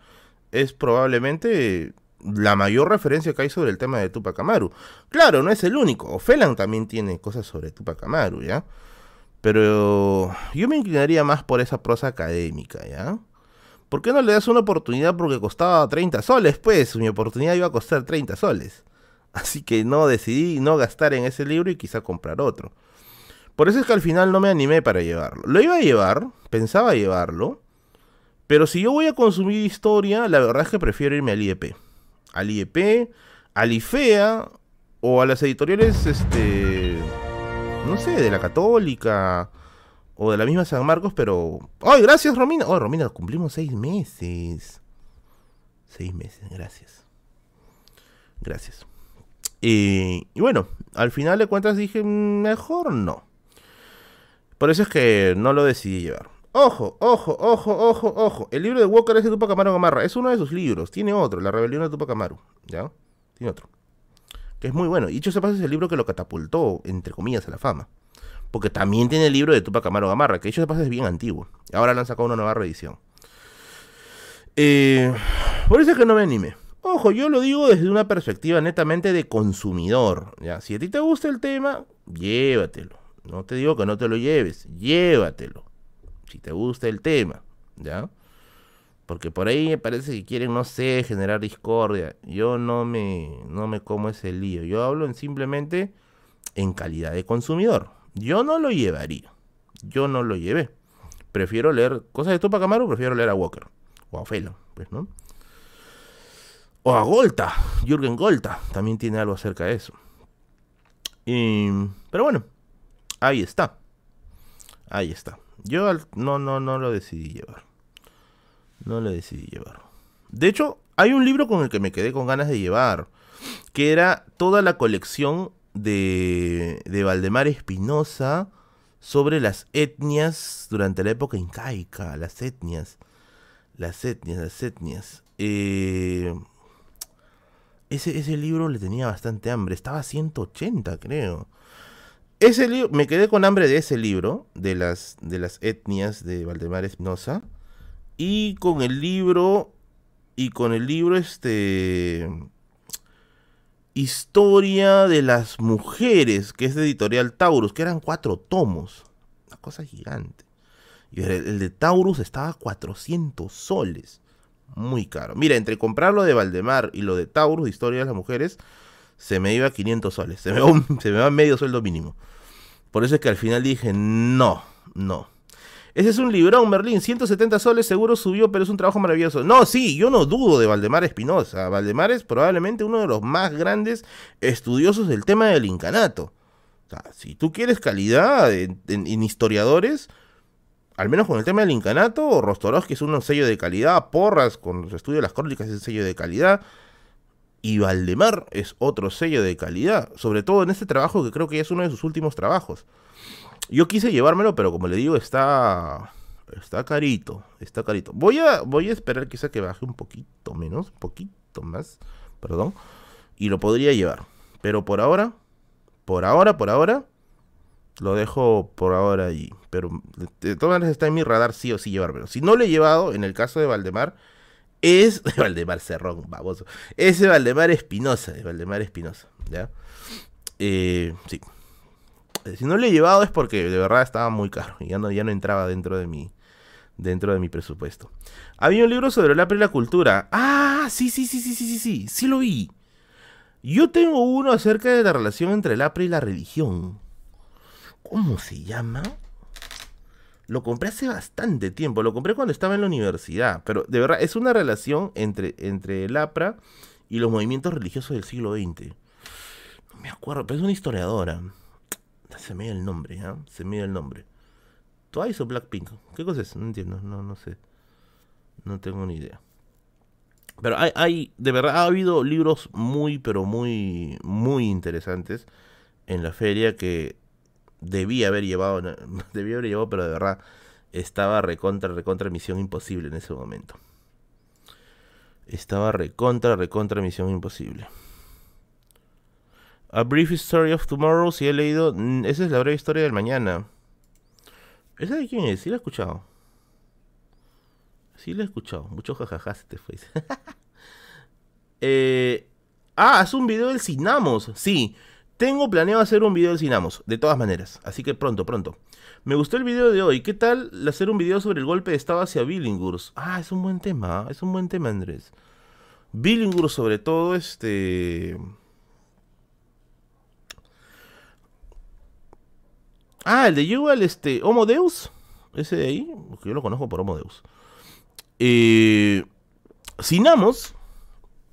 es probablemente la mayor referencia que hay sobre el tema de Tupac Amaru. Claro, no es el único. Ofelan también tiene cosas sobre Tupac Amaru, ¿ya? Pero yo me inclinaría más por esa prosa académica, ¿ya? ¿Por qué no le das una oportunidad porque costaba 30 soles? Pues mi oportunidad iba a costar 30 soles. Así que no decidí no gastar en ese libro y quizá comprar otro. Por eso es que al final no me animé para llevarlo. Lo iba a llevar, pensaba llevarlo, pero si yo voy a consumir historia, la verdad es que prefiero irme al IEP al IEP, al IFEA o a las editoriales, este, no sé, de la Católica o de la misma San Marcos, pero... ¡Ay, gracias Romina! ¡Oh, Romina, cumplimos seis meses! Seis meses, gracias. Gracias. Y bueno, al final de cuentas dije, mejor no. Por eso es que no lo decidí llevar. Ojo, ojo, ojo, ojo, ojo. El libro de Walker es de Tupac Amaru Gamarra. Es uno de sus libros. Tiene otro, La rebelión de Tupac Amaru. ¿Ya? Tiene otro. Que es muy bueno. Y dicho se pasa, es el libro que lo catapultó, entre comillas, a la fama. Porque también tiene el libro de Tupac Amaru Gamarra, que dicho se pasa es bien antiguo. Ahora le han sacado una nueva reedición. Eh, por eso es que no me anime. Ojo, yo lo digo desde una perspectiva netamente de consumidor. ¿ya? Si a ti te gusta el tema, llévatelo. No te digo que no te lo lleves, llévatelo si te gusta el tema, ¿ya? Porque por ahí me parece que quieren, no sé, generar discordia. Yo no me, no me como ese lío. Yo hablo en simplemente en calidad de consumidor. Yo no lo llevaría. Yo no lo llevé. Prefiero leer cosas de Tupac Amaru, prefiero leer a Walker. O a pues, ¿no? O a Golta. Jürgen Golta también tiene algo acerca de eso. pero bueno, ahí está. Ahí está. Yo no, no, no lo decidí llevar. No lo decidí llevar. De hecho, hay un libro con el que me quedé con ganas de llevar, que era toda la colección de, de Valdemar Espinosa sobre las etnias durante la época incaica, las etnias, las etnias, las etnias. Eh, ese, ese libro le tenía bastante hambre, estaba a 180 creo. Ese libro, me quedé con hambre de ese libro, de las, de las etnias de Valdemar Espinosa, y con el libro, y con el libro este, Historia de las Mujeres, que es de editorial Taurus, que eran cuatro tomos, una cosa gigante. Y el, de Taurus estaba a 400 soles, muy caro. Mira, entre comprarlo de Valdemar y lo de Taurus, Historia de las Mujeres, se me iba a 500 soles. Se me, va, medio sueldo mínimo. Por eso es que al final dije, no, no. Ese es un librón, Merlín. 170 soles seguro subió, pero es un trabajo maravilloso. No, sí, yo no dudo de Valdemar Espinosa. Valdemar es probablemente uno de los más grandes estudiosos del tema del incanato. si tú quieres calidad en, historiadores, al menos con el tema del incanato, Rostorovsky es un sello de calidad, Porras con los estudios de las crónicas es un sello de calidad, y Valdemar es otro sello de calidad, sobre todo en este trabajo que creo que es uno de sus últimos trabajos. Yo quise llevármelo, pero como le digo, está está carito, está carito. Voy a voy a esperar quizá que baje un poquito menos, un poquito más, perdón, y lo podría llevar. Pero por ahora, por ahora, por ahora lo dejo por ahora allí, pero de todas maneras está en mi radar sí o sí llevármelo. Si no lo he llevado en el caso de Valdemar es Valdemar Cerrón, baboso. Ese Valdemar Espinosa, de Valdemar Espinosa, ¿ya? Eh, sí. Si no le he llevado es porque de verdad estaba muy caro y ya no, ya no entraba dentro de mi dentro de mi presupuesto. Había un libro sobre el apre y la cultura. Ah, sí, sí, sí, sí, sí, sí, sí, sí lo vi. Yo tengo uno acerca de la relación entre el apre y la religión. ¿Cómo se llama? Lo compré hace bastante tiempo, lo compré cuando estaba en la universidad, pero de verdad es una relación entre, entre el APRA y los movimientos religiosos del siglo XX. No me acuerdo, pero es una historiadora. Se me el nombre, ¿ah? Se me el nombre. ¿Twice o Blackpink? ¿Qué cosa es? No entiendo, no, no sé. No tengo ni idea. Pero hay, hay, de verdad, ha habido libros muy, pero muy, muy interesantes en la feria que debía haber llevado, debía haber llevado, pero de verdad estaba recontra, recontra misión imposible en ese momento. Estaba recontra, recontra misión imposible. A Brief Story of Tomorrow, si he leído, esa es la breve historia del mañana. ¿Esa de quién es? Sí la he escuchado. Sí la he escuchado. Mucho jajaja se te fue. eh, ah, es un video del Cinamos. Sí. Tengo planeado hacer un video de Cinamos, de todas maneras, así que pronto, pronto. Me gustó el video de hoy. ¿Qué tal hacer un video sobre el golpe de Estado hacia Billinghurst? Ah, es un buen tema, es un buen tema, Andrés. Billinghurst, sobre todo, este. Ah, el de Yuval, este. Homo Deus. Ese de ahí, porque yo lo conozco por Homo Deus. Eh, Cinamos.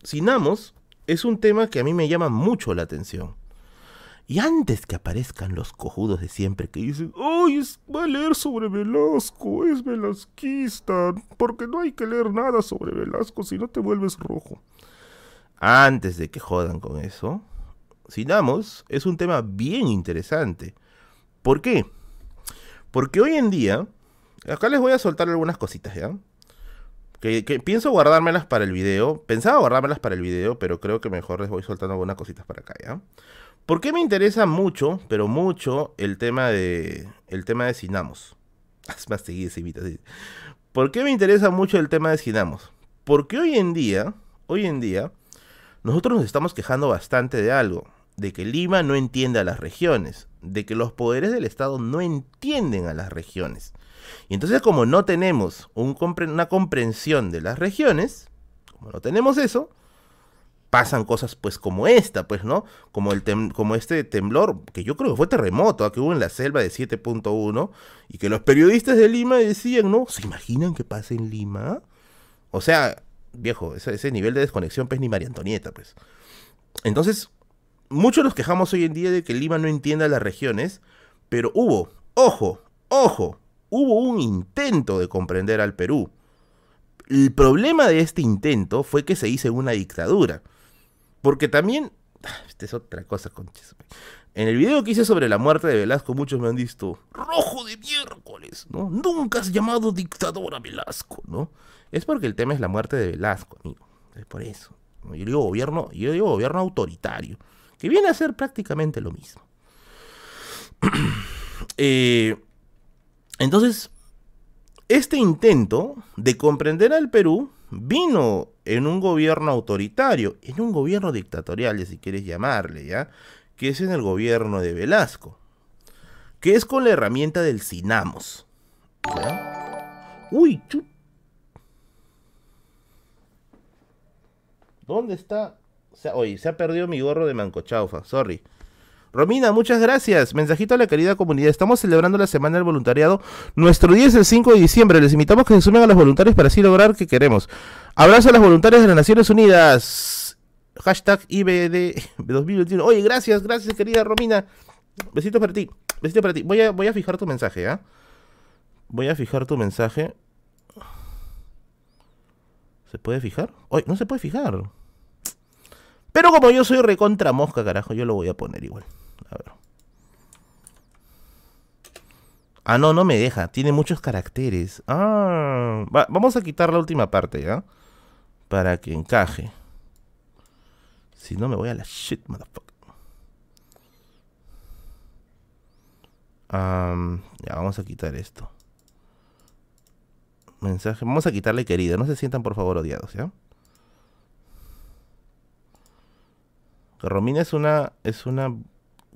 Cinamos es un tema que a mí me llama mucho la atención. Y antes que aparezcan los cojudos de siempre que dicen, ¡Ay, va a leer sobre Velasco! Es velasquista. Porque no hay que leer nada sobre Velasco si no te vuelves rojo. Antes de que jodan con eso, Sinamos es un tema bien interesante. ¿Por qué? Porque hoy en día, acá les voy a soltar algunas cositas, ¿ya? Que, que, pienso guardármelas para el video. Pensaba guardármelas para el video, pero creo que mejor les voy soltando algunas cositas para acá, ¿ya? ¿Por qué me interesa mucho, pero mucho, el tema de, el tema de Sinamos? Más, ¿Por qué me interesa mucho el tema de Sinamos? Porque hoy en día, hoy en día, nosotros nos estamos quejando bastante de algo, de que Lima no entiende a las regiones, de que los poderes del Estado no entienden a las regiones. Y entonces como no tenemos una comprensión de las regiones, como no tenemos eso, pasan cosas pues como esta, pues, ¿no? Como, el como este temblor, que yo creo que fue terremoto, ¿ah? que hubo en la selva de 7.1, y que los periodistas de Lima decían, ¿no? ¿Se imaginan que pase en Lima? O sea, viejo, ese, ese nivel de desconexión, pues ni María Antonieta, pues. Entonces, muchos nos quejamos hoy en día de que Lima no entienda las regiones, pero hubo, ojo, ojo, hubo un intento de comprender al Perú. El problema de este intento fue que se hizo una dictadura. Porque también, esta es otra cosa, conches. En el video que hice sobre la muerte de Velasco, muchos me han visto, rojo de miércoles, ¿no? Nunca has llamado dictador a Velasco, ¿no? Es porque el tema es la muerte de Velasco, amigo. Es por eso. Yo digo gobierno, yo digo gobierno autoritario, que viene a ser prácticamente lo mismo. Eh, entonces, este intento de comprender al Perú vino en un gobierno autoritario, en un gobierno dictatorial, si quieres llamarle, ¿ya? Que es en el gobierno de Velasco, que es con la herramienta del Sinamos. ¿ya? Uy, chu... ¿Dónde está? oye, se ha perdido mi gorro de mancochaufa, sorry. Romina, muchas gracias. Mensajito a la querida comunidad. Estamos celebrando la Semana del Voluntariado. Nuestro día es el 5 de diciembre. Les invitamos que se sumen a los voluntarios para así lograr que queremos. Abrazo a las voluntarias de las Naciones Unidas. Hashtag IBD 2021. Oye, gracias, gracias querida Romina. Besitos para ti. Besitos para ti. Voy a, voy a fijar tu mensaje, ¿ah? Voy a fijar tu mensaje. ¿Se puede fijar? Oye, no se puede fijar. Pero como yo soy recontra mosca, carajo, yo lo voy a poner igual. Ah, no, no me deja. Tiene muchos caracteres. Ah, vamos a quitar la última parte, ¿ya? Para que encaje. Si no, me voy a la shit, motherfucker. ya, vamos a quitar esto. Mensaje. Vamos a quitarle querido. No se sientan, por favor, odiados, ¿ya? Romina es una, es una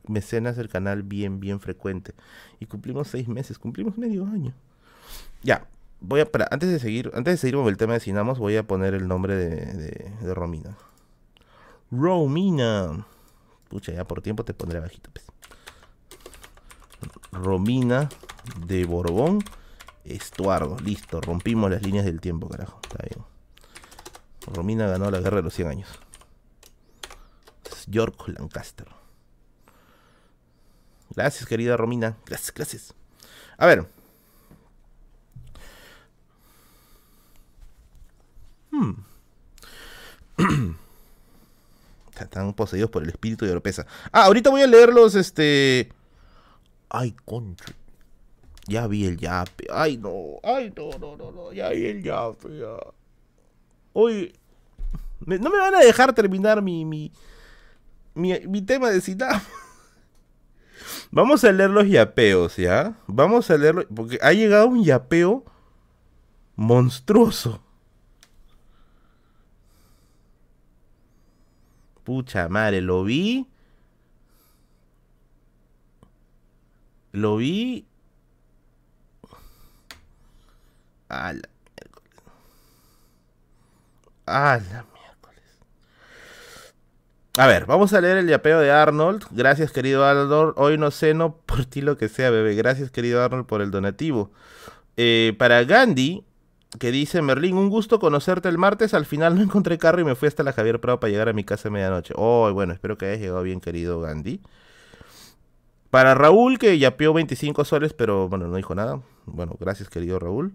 mecenas del canal bien, bien frecuente. Y cumplimos seis meses, cumplimos medio año. Ya, voy a, para, antes de seguir, antes de seguir con el tema de Sinamos, voy a poner el nombre de, Romina. Romina. Pucha, ya por tiempo te pondré bajito, pues. Romina de Borbón Estuardo. Listo, rompimos las líneas del tiempo, carajo. Está bien. Romina ganó la guerra de los 100 años. York Lancaster. Gracias, querida Romina. Gracias, gracias. A ver. Hmm. Están poseídos por el espíritu de Oropesa. Ah, ahorita voy a leerlos, este... Ay, contra. Ya vi el yape. Ay, no. Ay, no, no, no, no. Ya vi el yape. Ya. Oye, no me van a dejar terminar mi, mi, mi, tema de cita. Vamos a leer los yapeos, ¿ya? Vamos a leerlo, porque ha llegado un yapeo monstruoso. Pucha madre, lo vi. Lo vi. A la miércoles. A la a ver, vamos a leer el yapeo de Arnold. Gracias, querido Arnold. Hoy no ceno por ti lo que sea, bebé. Gracias, querido Arnold, por el donativo. Eh, para Gandhi, que dice, Merlín, un gusto conocerte el martes. Al final no encontré carro y me fui hasta la Javier Prado para llegar a mi casa a medianoche. Oh, bueno, espero que hayas llegado bien, querido Gandhi. Para Raúl, que yapeó 25 soles, pero bueno, no dijo nada. Bueno, gracias, querido Raúl.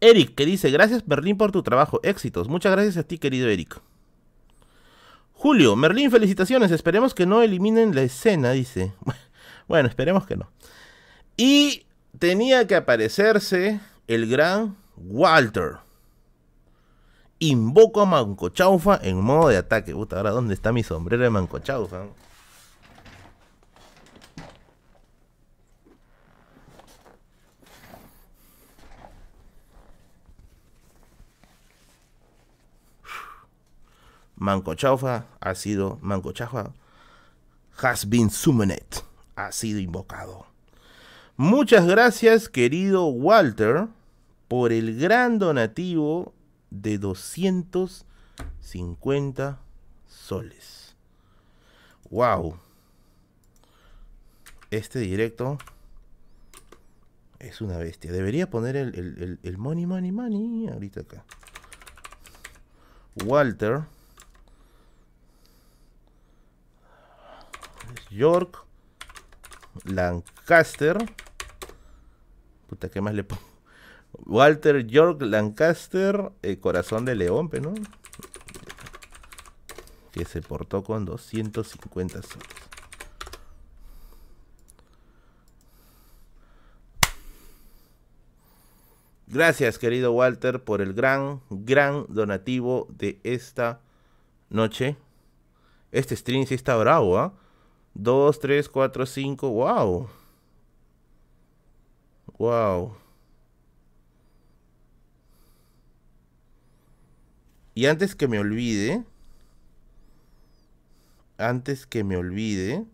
Eric, que dice, gracias, Merlín, por tu trabajo. Éxitos. Muchas gracias a ti, querido Eric. Julio, Merlín, felicitaciones. Esperemos que no eliminen la escena, dice. Bueno, esperemos que no. Y tenía que aparecerse el gran Walter. Invoco a Manco Chaufa en modo de ataque. Puta, ahora dónde está mi sombrero de Manco Manco Chaufa ha sido, Manco Chaufa has been summoned, ha sido invocado. Muchas gracias, querido Walter, por el gran donativo de 250 soles. Wow. Este directo es una bestia. Debería poner el, el, el money, money, money ahorita acá. Walter York, Lancaster. Puta, ¿qué más le pongo? Walter York Lancaster, eh, Corazón de León, ¿no? Que se portó con 250 soles. Gracias, querido Walter, por el gran, gran donativo de esta noche. Este stream sí está bravo, ¿ah? 2, 3, 4, 5. ¡Wow! ¡Wow! Y antes que me olvide, antes que me olvide,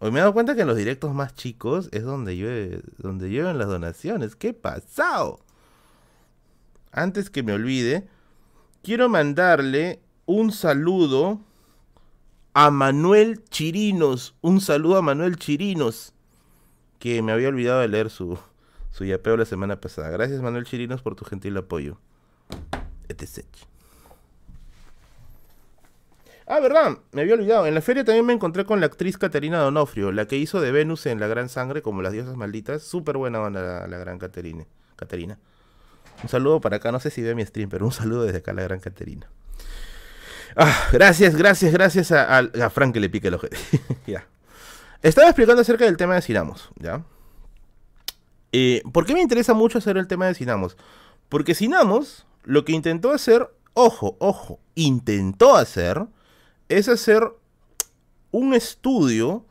hoy me he dado cuenta que en los directos más chicos es donde llueve, donde llueven las donaciones. ¿Qué pasado? Antes que me olvide, quiero mandarle un saludo a Manuel Chirinos. Un saludo a Manuel Chirinos, que me había olvidado de leer su, su yapeo la semana pasada. Gracias Manuel Chirinos por tu gentil apoyo. Etc. Ah, verdad, me había olvidado. En la feria también me encontré con la actriz Caterina Donofrio, la que hizo de Venus en La Gran Sangre, como las diosas malditas. Súper buena onda la, gran Caterina. Caterina. Un saludo para acá, no sé si ve mi stream, pero un saludo desde acá la gran Caterina. Ah, gracias, gracias, gracias a, Frank que le pique el ojo. ya. Estaba explicando acerca del tema de Sinamos, ¿ya? Eh, ¿Por qué me interesa mucho hacer el tema de Sinamos? Porque Sinamos lo que intentó hacer, ojo, ojo, intentó hacer, es hacer un estudio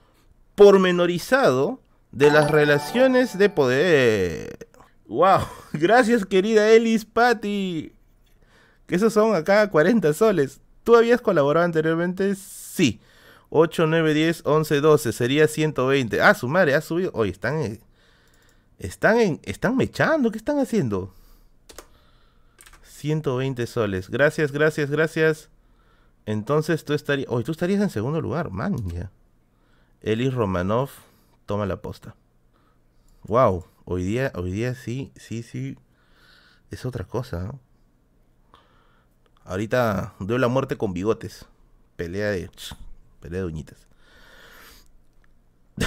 pormenorizado de las relaciones de poder. ¡Wow! Gracias, querida Elis Patty. Que esos son acá 40 soles. ¿Tú habías colaborado anteriormente? Sí. 8, 9, 10, 11, 12. Sería 120. Ah, su madre, ha subido. Oye, están. Están en. Están mechando. ¿Qué están haciendo? 120 soles. Gracias, gracias, gracias. Entonces tú estarías. Oye, tú estarías en segundo lugar, man. Ya. Elis Romanov toma la posta. Wow. Hoy día, hoy día sí, sí, sí. Es otra cosa, ¿no? Ahorita doy la muerte con bigotes. Pelea de. Pelea de uñitas.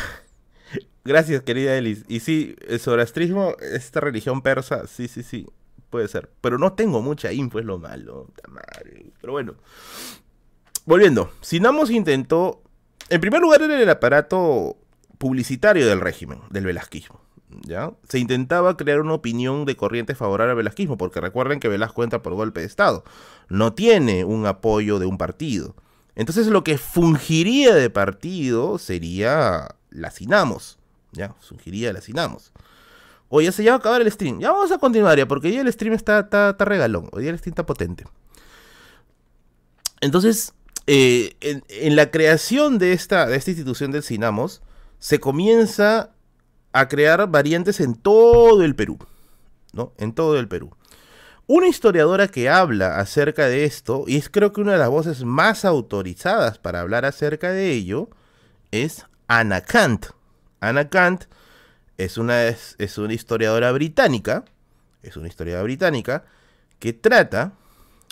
Gracias, querida Elis. Y sí, el zoroastrismo, esta religión persa, sí, sí, sí, puede ser. Pero no tengo mucha info, es lo malo. Pero bueno. Volviendo, Sinamos intentó. En primer lugar, era el aparato publicitario del régimen, del velasquismo. ¿Ya? Se intentaba crear una opinión de corriente favorable al velasquismo, porque recuerden que Velasco entra por golpe de Estado. No tiene un apoyo de un partido. Entonces lo que fungiría de partido sería la Sinamos. ¿Ya? Fungiría la Sinamos. Oye, se ya a acabar el stream. Ya vamos a continuar ya, porque hoy el stream está, está, regalón. Hoy el stream está potente. Entonces, eh, en, la creación de esta, de esta institución del Sinamos, se comienza a crear variantes en todo el Perú, ¿no? En todo el Perú. Una historiadora que habla acerca de esto, y es creo que una de las voces más autorizadas para hablar acerca de ello, es Anna Kant. Anna Kant es una, es, una historiadora británica, es una historiadora británica, que trata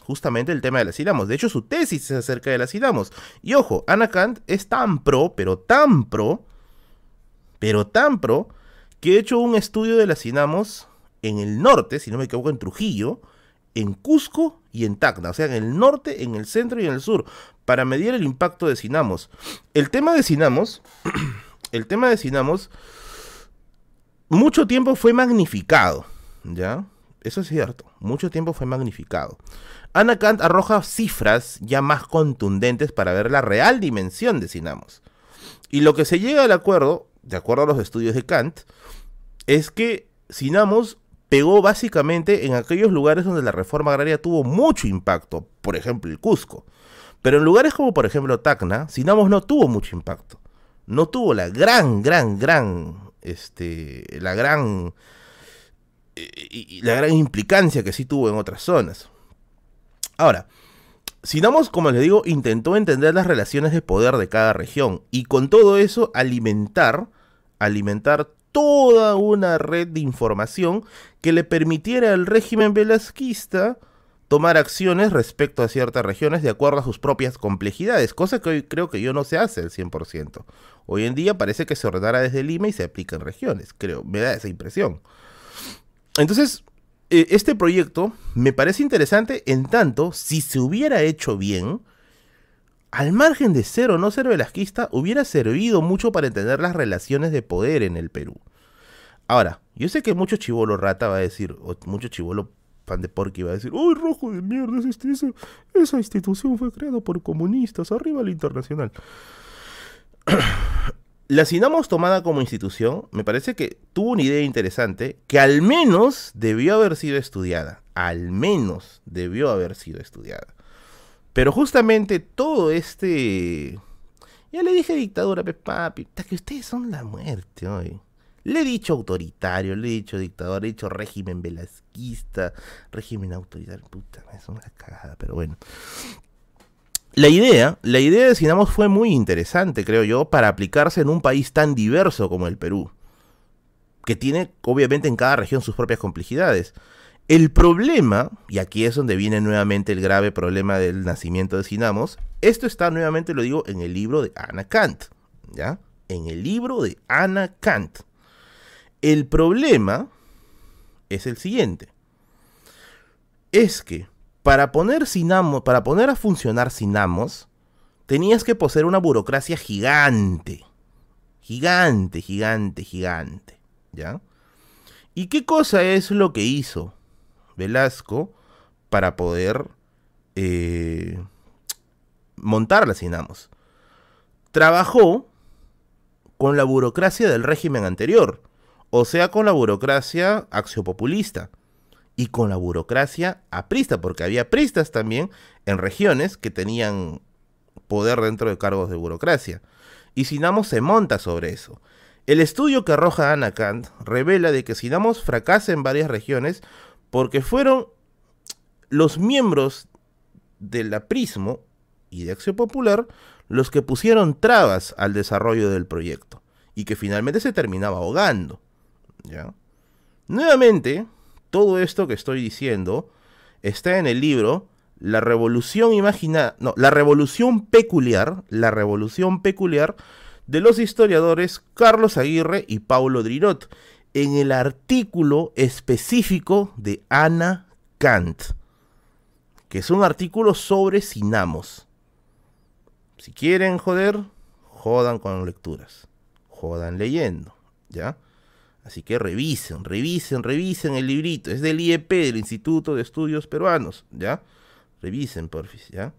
justamente el tema de las silamos. De hecho, su tesis es acerca de las silamos. Y ojo, Anna Kant es tan pro, pero tan pro, pero tan pro que he hecho un estudio de las Sinamos en el norte, si no me equivoco, en Trujillo, en Cusco y en Tacna, o sea, en el norte, en el centro y en el sur, para medir el impacto de Sinamos. El tema de Sinamos, el tema de Sinamos, mucho tiempo fue magnificado, ¿ya? Eso es cierto, mucho tiempo fue magnificado. Ana Kant arroja cifras ya más contundentes para ver la real dimensión de Sinamos. Y lo que se llega al acuerdo de acuerdo a los estudios de Kant, es que Sinamos pegó básicamente en aquellos lugares donde la reforma agraria tuvo mucho impacto, por ejemplo el Cusco. Pero en lugares como por ejemplo Tacna, Sinamos no tuvo mucho impacto. No tuvo la gran, gran, gran, este, la gran, la gran implicancia que sí tuvo en otras zonas. Ahora, Sinamos, como les digo, intentó entender las relaciones de poder de cada región y con todo eso alimentar, alimentar toda una red de información que le permitiera al régimen velasquista tomar acciones respecto a ciertas regiones de acuerdo a sus propias complejidades, cosa que hoy creo que yo no se hace al 100%. Hoy en día parece que se ordenara desde Lima y se aplica en regiones, creo, me da esa impresión. Entonces, este proyecto me parece interesante en tanto, si se hubiera hecho bien, al margen de ser o no ser velasquista, hubiera servido mucho para entender las relaciones de poder en el Perú. Ahora, yo sé que mucho chivolo rata va a decir, o mucho chivolo fan de Porky va a decir, ¡Uy, rojo de mierda! Esa, esa institución fue creada por comunistas, arriba la internacional. La Sinamos tomada como institución me parece que tuvo una idea interesante que al menos debió haber sido estudiada. Al menos debió haber sido estudiada. Pero justamente todo este... Ya le dije dictadura, papi, que ustedes son la muerte hoy. Le he dicho autoritario, le he dicho dictador, le he dicho régimen velasquista, régimen autoritario. Puta, es una cagada, pero bueno. La idea, la idea de Sinamos fue muy interesante, creo yo, para aplicarse en un país tan diverso como el Perú, que tiene obviamente en cada región sus propias complejidades. El problema, y aquí es donde viene nuevamente el grave problema del nacimiento de Sinamos, Esto está, nuevamente lo digo, en el libro de Anna Kant, ¿ya? En el libro de Anna Kant. El problema es el siguiente. Es que para poner, Sinamos, para poner a funcionar Sinamos, tenías que poseer una burocracia gigante. Gigante, gigante, gigante. ¿Ya? ¿Y qué cosa es lo que hizo Velasco para poder eh, montar la Sinamos? Trabajó con la burocracia del régimen anterior, o sea, con la burocracia axiopopulista y con la burocracia aprista, porque había pristas también en regiones que tenían poder dentro de cargos de burocracia. Y Sinamos se monta sobre eso. El estudio que arroja Ana Kant revela de que Sinamos fracasa en varias regiones porque fueron los miembros del aprismo y de Acción Popular los que pusieron trabas al desarrollo del proyecto y que finalmente se terminaba ahogando. ¿ya? Nuevamente, todo esto que estoy diciendo está en el libro La revolución imagina no, la revolución peculiar, la revolución peculiar de los historiadores Carlos Aguirre y Paulo Drirot, en el artículo específico de Ana Kant, que es un artículo sobre Sinamos. Si quieren joder, jodan con lecturas, jodan leyendo, ¿ya? Así que revisen, revisen, revisen el librito. Es del IEP, del Instituto de Estudios Peruanos, ¿ya? Revisen, porfis, ¿ya?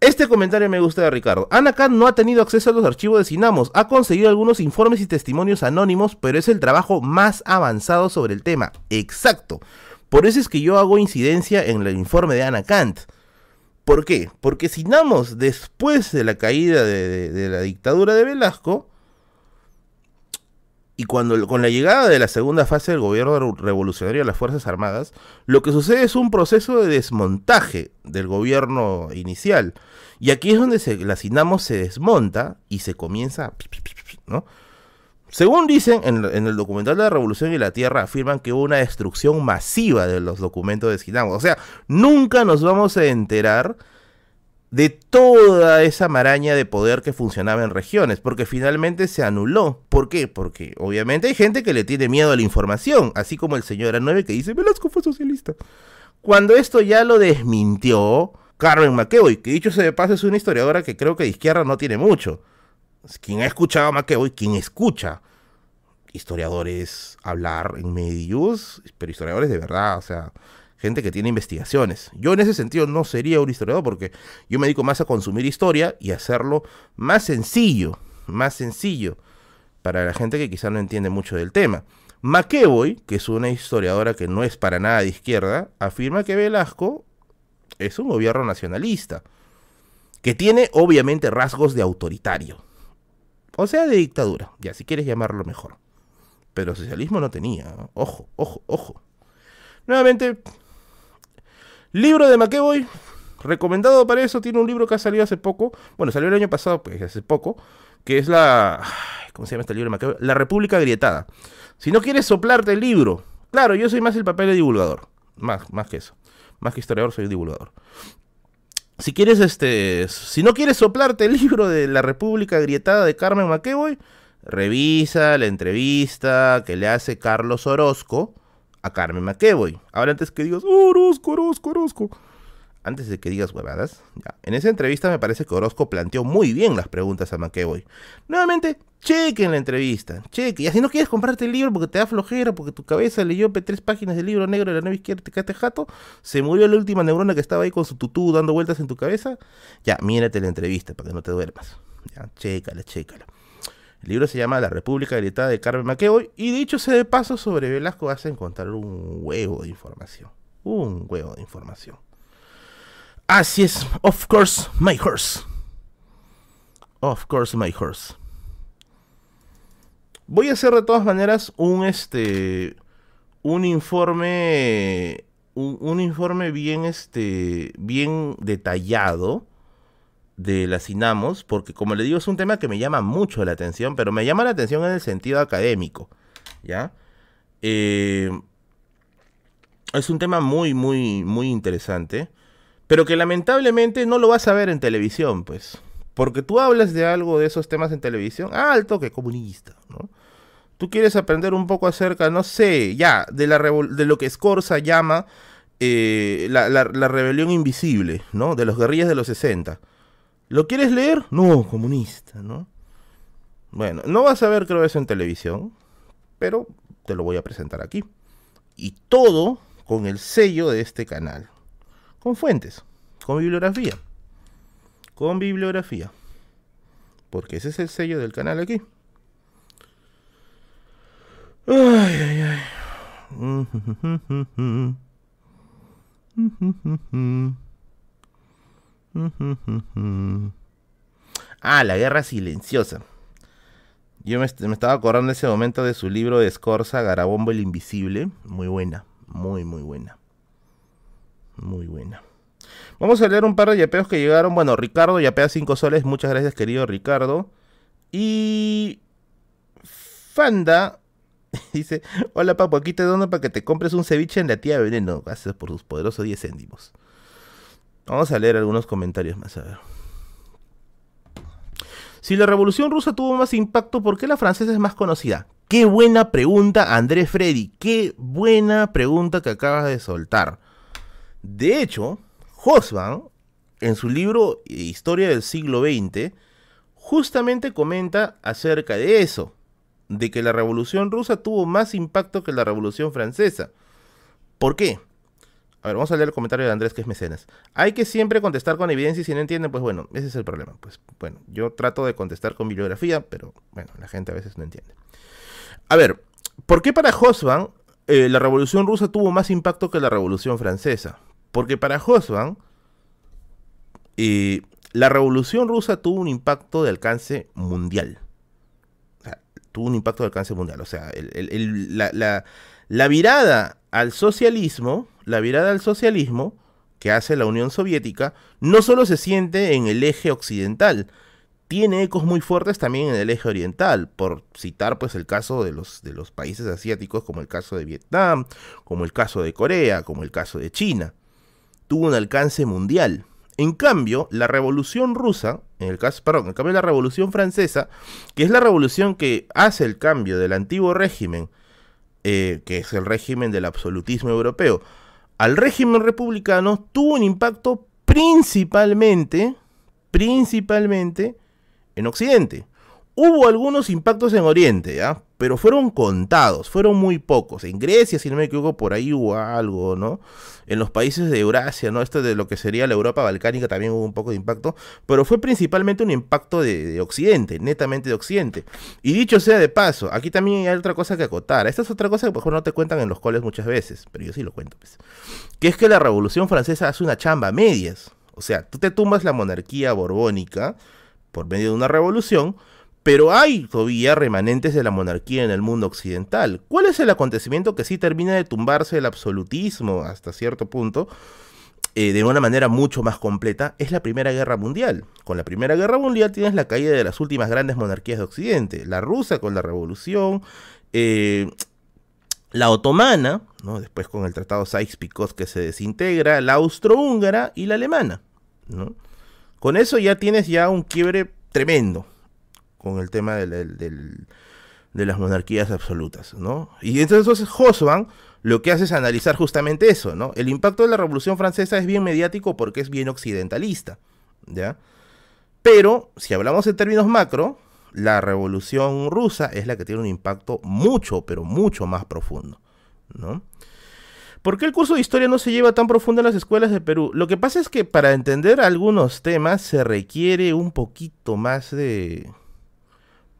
Este comentario me gusta de Ricardo. Anakan no ha tenido acceso a los archivos de Sinamos. Ha conseguido algunos informes y testimonios anónimos, pero es el trabajo más avanzado sobre el tema. Exacto. Por eso es que yo hago incidencia en el informe de Ana Kant. ¿Por qué? Porque Sinamos, después de la caída de la dictadura de Velasco, y cuando con la llegada de la segunda fase del gobierno revolucionario de las Fuerzas Armadas, lo que sucede es un proceso de desmontaje del gobierno inicial. Y aquí es donde se, la Sinamos se desmonta y se comienza, ¿no? Según dicen en, el documental de la Revolución y la Tierra, afirman que hubo una destrucción masiva de los documentos de Sinamos. O sea, nunca nos vamos a enterar de toda esa maraña de poder que funcionaba en regiones, porque finalmente se anuló. ¿Por qué? Porque obviamente hay gente que le tiene miedo a la información, así como el señor A9 que dice, Velasco fue socialista. Cuando esto ya lo desmintió Carmen McEvoy, que dicho sea de paso es una historiadora que creo que de izquierda no tiene mucho. Quien ha escuchado a McEvoy, quien escucha historiadores hablar en medios, pero historiadores de verdad, o sea, gente que tiene investigaciones. Yo en ese sentido no sería un historiador porque yo me dedico más a consumir historia y hacerlo más sencillo, más sencillo para la gente que quizá no entiende mucho del tema. McEvoy, que es una historiadora que no es para nada de izquierda, afirma que Velasco es un gobierno nacionalista, que tiene obviamente rasgos de autoritario, o sea, de dictadura, ya si quieres llamarlo mejor. Pero socialismo no tenía, ojo, ojo, ojo. Nuevamente, Libro de McEvoy, recomendado para eso, tiene un libro que ha salido hace poco, bueno, salió el año pasado, pues hace poco, que es la... ¿Cómo se llama este libro de McEvoy? La República Grietada. Si no quieres soplarte el libro, claro, yo soy más el papel de divulgador, más, más que eso, más que historiador, soy divulgador. Si quieres, este, si no quieres soplarte el libro de La República Grietada de Carmen McEvoy, revisa la entrevista que le hace Carlos Orozco a Carmen McEvoy. Ahora antes que digas, Orozco, Orozco, Orozco. Antes de que digas huevadas, ya. En esa entrevista me parece que Orozco planteó muy bien las preguntas a McEvoy. Nuevamente, chequen la entrevista, cheque. Y así no quieres comprarte el libro porque te da flojera, porque tu cabeza leyó tres páginas del libro negro de la nueva izquierda y te quedaste jato, se murió la última neurona que estaba ahí con su tutú dando vueltas en tu cabeza. Ya, mírate la entrevista para que no te duermas. Ya, chécala, chécala. El libro se llama La República Gritada de Carmen McEvoy y dicho sea de paso sobre Velasco vas a encontrar un huevo de información. Un huevo de información. Así es, of course, my horse. Of course, my horse. Voy a hacer de todas maneras un este un informe un, un informe bien este bien detallado de la Cinamos, porque como le digo, es un tema que me llama mucho la atención, pero me llama la atención en el sentido académico, ¿ya? Eh, es un tema muy, muy, muy interesante, pero que lamentablemente no lo vas a ver en televisión, pues. Porque tú hablas de algo de esos temas en televisión, alto que comunista, ¿no? Tú quieres aprender un poco acerca, no sé, ya, de, la de lo que Scorza llama eh, la, la, rebelión invisible, ¿no? De los guerrillas de los 60. ¿Lo quieres leer? No, comunista, ¿no? Bueno, no vas a ver, creo, eso en televisión, pero te lo voy a presentar aquí. Y todo con el sello de este canal. Con fuentes, con bibliografía. Con bibliografía. Porque ese es el sello del canal aquí. Ay, ay, ay. Ah, la guerra silenciosa. Yo me, estaba acordando ese momento de su libro de Scorza, Garabombo el Invisible. Muy buena, muy, muy buena. Muy buena. Vamos a leer un par de yapeos que llegaron. Bueno, Ricardo yapea 5 soles. Muchas gracias, querido Ricardo. Y. Fanda dice: Hola, papo, aquí te dono para que te compres un ceviche en la tía Veneno. Gracias por tus poderosos 10 céntimos. Vamos a leer algunos comentarios más, a ver. Si la revolución rusa tuvo más impacto, ¿por qué la francesa es más conocida? Qué buena pregunta, André Freddy. Qué buena pregunta que acabas de soltar. De hecho, Hosban, en su libro Historia del siglo XX, justamente comenta acerca de eso, de que la revolución rusa tuvo más impacto que la revolución francesa. ¿Por qué? A ver, vamos a leer el comentario de Andrés, que es mecenas. Hay que siempre contestar con evidencia y si no entienden, pues bueno, ese es el problema. Pues bueno, yo trato de contestar con bibliografía, pero bueno, la gente a veces no entiende. A ver, ¿por qué para Hosban eh, la revolución rusa tuvo más impacto que la revolución francesa? Porque para Hosban, eh, la revolución rusa tuvo un impacto de alcance mundial. O sea, tuvo un impacto de alcance mundial. O sea, la, la, la virada al socialismo la virada al socialismo que hace la Unión Soviética no solo se siente en el eje occidental, tiene ecos muy fuertes también en el eje oriental, por citar pues el caso de los, de los países asiáticos como el caso de Vietnam, como el caso de Corea, como el caso de China. Tuvo un alcance mundial. En cambio, la revolución rusa, en el caso, perdón, en cambio la revolución francesa, que es la revolución que hace el cambio del antiguo régimen, eh, que es el régimen del absolutismo europeo, al régimen republicano tuvo un impacto principalmente, principalmente en Occidente. Hubo algunos impactos en Oriente, ¿ya? Pero fueron contados, fueron muy pocos. En Grecia, si no me equivoco, por ahí hubo algo, ¿no? En los países de Eurasia, ¿no? Esto de lo que sería la Europa balcánica también hubo un poco de impacto, pero fue principalmente un impacto de, Occidente, netamente de Occidente. Y dicho sea de paso, aquí también hay otra cosa que acotar. Esta es otra cosa que ejemplo no te cuentan en los coles muchas veces, pero yo sí lo cuento, pues. Que es que la Revolución Francesa hace una chamba a medias. O sea, tú te tumbas la monarquía borbónica por medio de una revolución, pero hay todavía remanentes de la monarquía en el mundo occidental. ¿Cuál es el acontecimiento que sí termina de tumbarse el absolutismo hasta cierto punto? Eh, de una manera mucho más completa, es la Primera Guerra Mundial. Con la Primera Guerra Mundial tienes la caída de las últimas grandes monarquías de Occidente. La rusa con la Revolución, eh, la otomana, ¿no? después con el Tratado Sykes-Picot que se desintegra, la austrohúngara y la alemana. ¿no? Con eso ya tienes ya un quiebre tremendo con el tema de las monarquías absolutas, ¿no? Y entonces Hosban lo que hace es analizar justamente eso, ¿no? El impacto de la Revolución Francesa es bien mediático porque es bien occidentalista, ¿ya? Pero, si hablamos en términos macro, la Revolución Rusa es la que tiene un impacto mucho, pero mucho más profundo, ¿no? ¿Por qué el curso de historia no se lleva tan profundo en las escuelas de Perú? Lo que pasa es que para entender algunos temas se requiere un poquito más de,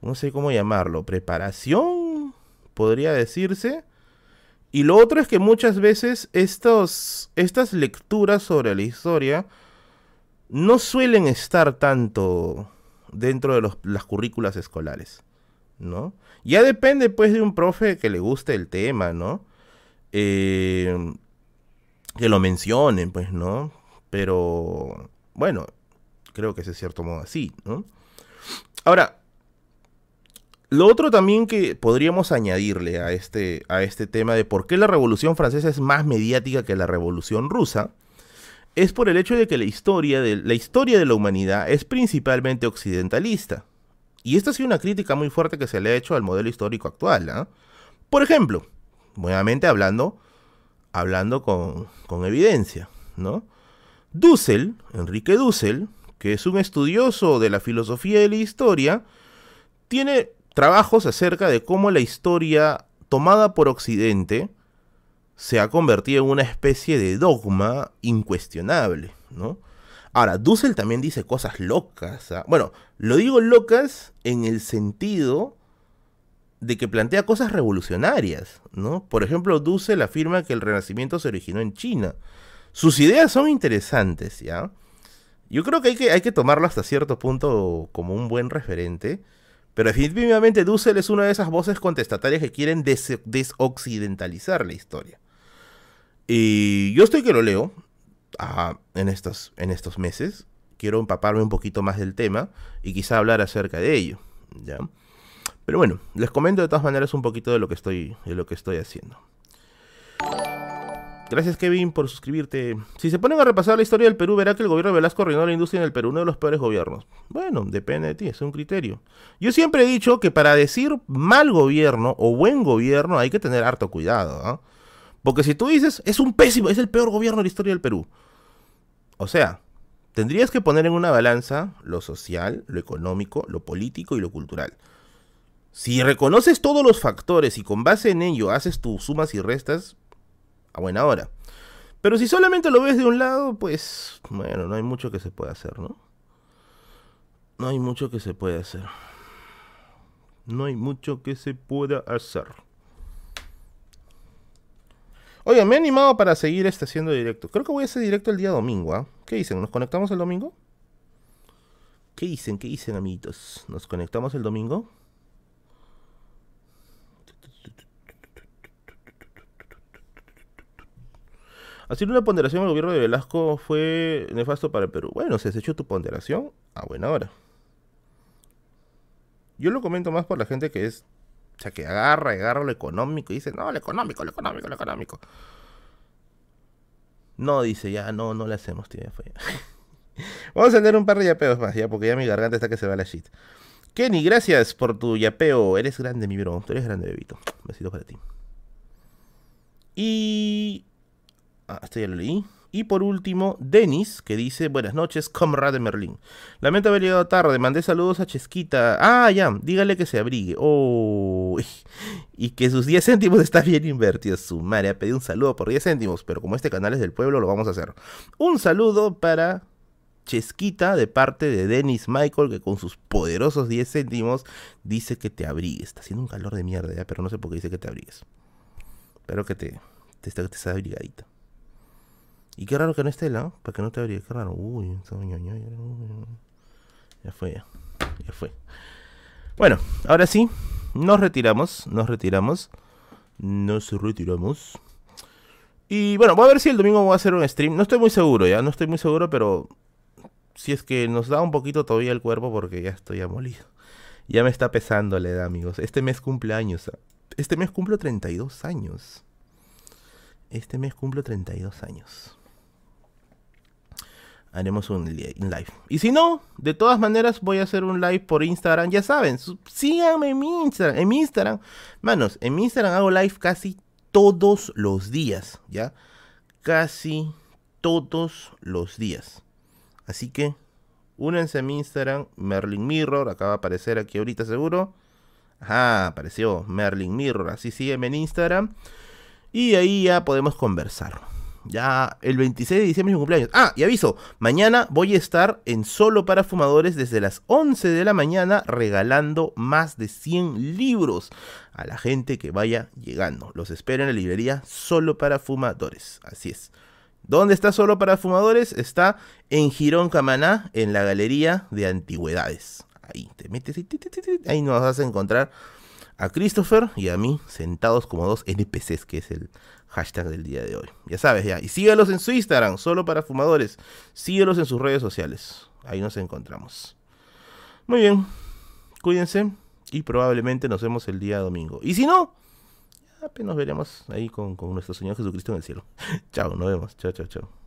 no sé cómo llamarlo, preparación, podría decirse. Y lo otro es que muchas veces estos, estas lecturas sobre la historia no suelen estar tanto dentro de las currículas escolares, ¿no? Ya depende pues de un profe que le guste el tema, ¿no? Eh, que lo mencionen, pues, ¿no? Pero, bueno, creo que es de cierto modo así, ¿no? Ahora, lo otro también que podríamos añadirle a este, a este tema de por qué la Revolución Francesa es más mediática que la Revolución Rusa, es por el hecho de que la historia de la, historia de la humanidad es principalmente occidentalista. Y esta ha sido una crítica muy fuerte que se le ha hecho al modelo histórico actual. ¿ah? Por ejemplo, nuevamente hablando, hablando con, con evidencia, ¿no? Dussel, Enrique Dussel, que es un estudioso de la filosofía y la historia, tiene trabajos acerca de cómo la historia tomada por Occidente se ha convertido en una especie de dogma incuestionable, ¿no? Ahora, Dussel también dice cosas locas. ¿ah? Bueno, lo digo locas en el sentido de que plantea cosas revolucionarias, ¿no? Por ejemplo, Dussel afirma que el Renacimiento se originó en China. Sus ideas son interesantes, ¿ya? Yo creo que hay que, hay que tomarlo hasta cierto punto como un buen referente, pero definitivamente Dussel es una de esas voces contestatarias que quieren desoccidentalizar la historia. Y yo estoy que lo leo en, estos, en estos meses. Quiero empaparme un poquito más del tema y quizá hablar acerca de ello. ¿ya? Pero bueno, les comento de todas maneras un poquito de lo que estoy, de lo que estoy haciendo. Gracias Kevin por suscribirte. Si se ponen a repasar la historia del Perú, verá que el gobierno de Velasco arruinó la industria en el Perú, uno de los peores gobiernos. Bueno, depende de ti, es un criterio. Yo siempre he dicho que para decir mal gobierno o buen gobierno hay que tener harto cuidado. ¿ah? Porque si tú dices, es un pésimo, es el peor gobierno de la historia del Perú. O sea, tendrías que poner en una balanza lo social, lo económico, lo político y lo cultural. Si reconoces todos los factores y con base en ello haces tus sumas y restas, a buena hora. Pero si solamente lo ves de un lado, pues bueno, no hay mucho que se pueda hacer, ¿no? No hay mucho que se pueda hacer. No hay mucho que se pueda hacer. Oye, me he animado para seguir este haciendo directo. Creo que voy a hacer directo el día domingo, ¿ah? ¿Qué dicen? ¿Nos conectamos el domingo? ¿Qué dicen? ¿Qué dicen, amiguitos? ¿Nos conectamos el domingo? Hacer una ponderación al gobierno de Velasco fue nefasto para el Perú. Bueno, has hecho tu ponderación, a buena hora. Yo lo comento más por la gente que es o sea, que agarra, agarra lo económico y dice, no, lo económico, lo económico, lo económico. No, dice, ya, no, no le hacemos, tío. Vamos a tener un par de yapeos más, ya, porque ya mi garganta está que se va la shit. Kenny, gracias por tu yapeo. Eres grande, mi bro. Tú eres grande, bebito. Besitos para ti. Y... Ah, esto ya lo leí. Y por último, Denis, que dice, buenas noches, comrade Merlín. Lamento haber llegado tarde, mandé saludos a Chesquita. Ah, ya, dígale que se abrigue. Oh, y que sus 10 céntimos está bien invertidos. Su madre ha pedido un saludo por 10 céntimos, pero como este canal es del pueblo, lo vamos a hacer. Un saludo para Chesquita de parte de Denis Michael, que con sus poderosos 10 céntimos dice que te abrigues. Está haciendo un calor de mierda ya, pero no sé por qué dice que te abrigues. Espero que te, te, te, te abrigadita. Y qué raro que no esté la, para que no te abrí, qué raro. Uy, ya fue, ya. ya fue. Bueno, ahora sí, nos retiramos, nos retiramos. Nos retiramos. Y bueno, voy a ver si el domingo voy a hacer un stream. No estoy muy seguro, ya, no estoy muy seguro, pero si es que nos da un poquito todavía el cuerpo porque ya estoy amolido. Ya me está pesando la edad, amigos. Este mes cumple años. Este mes cumplo 32 años. Este mes cumplo 32 años haremos un live. Y si no, de todas maneras voy a hacer un live por Instagram. Ya saben, síganme en mi Instagram. En mi Instagram, manos, en mi Instagram hago live casi todos los días, ¿ya? Casi todos los días. Así que únense a mi Instagram, Merlin Mirror, acaba de aparecer aquí ahorita seguro. Ajá, apareció Merlin Mirror, así sígueme en Instagram. Y ahí ya podemos conversar. Ya el 26 de diciembre es mi cumpleaños. Ah, y aviso, mañana voy a estar en Solo para Fumadores desde las 11 de la mañana regalando más de 100 libros a la gente que vaya llegando. Los espero en la librería Solo para Fumadores. Así es. ¿Dónde está Solo para Fumadores? Está en Girón Camaná, en la Galería de Antigüedades. Ahí te metes ahí nos vas a encontrar a Christopher y a mí sentados como dos NPCs, que es el hashtag del día de hoy. Ya sabes, ya. Y síguelos en su Instagram, solo para fumadores. Síguelos en sus redes sociales. Ahí nos encontramos. Muy bien. Cuídense. Y probablemente nos vemos el día domingo. Y si no, nos veremos ahí con, con nuestro Señor Jesucristo en el cielo. chao, nos vemos. Chao, chao, chao.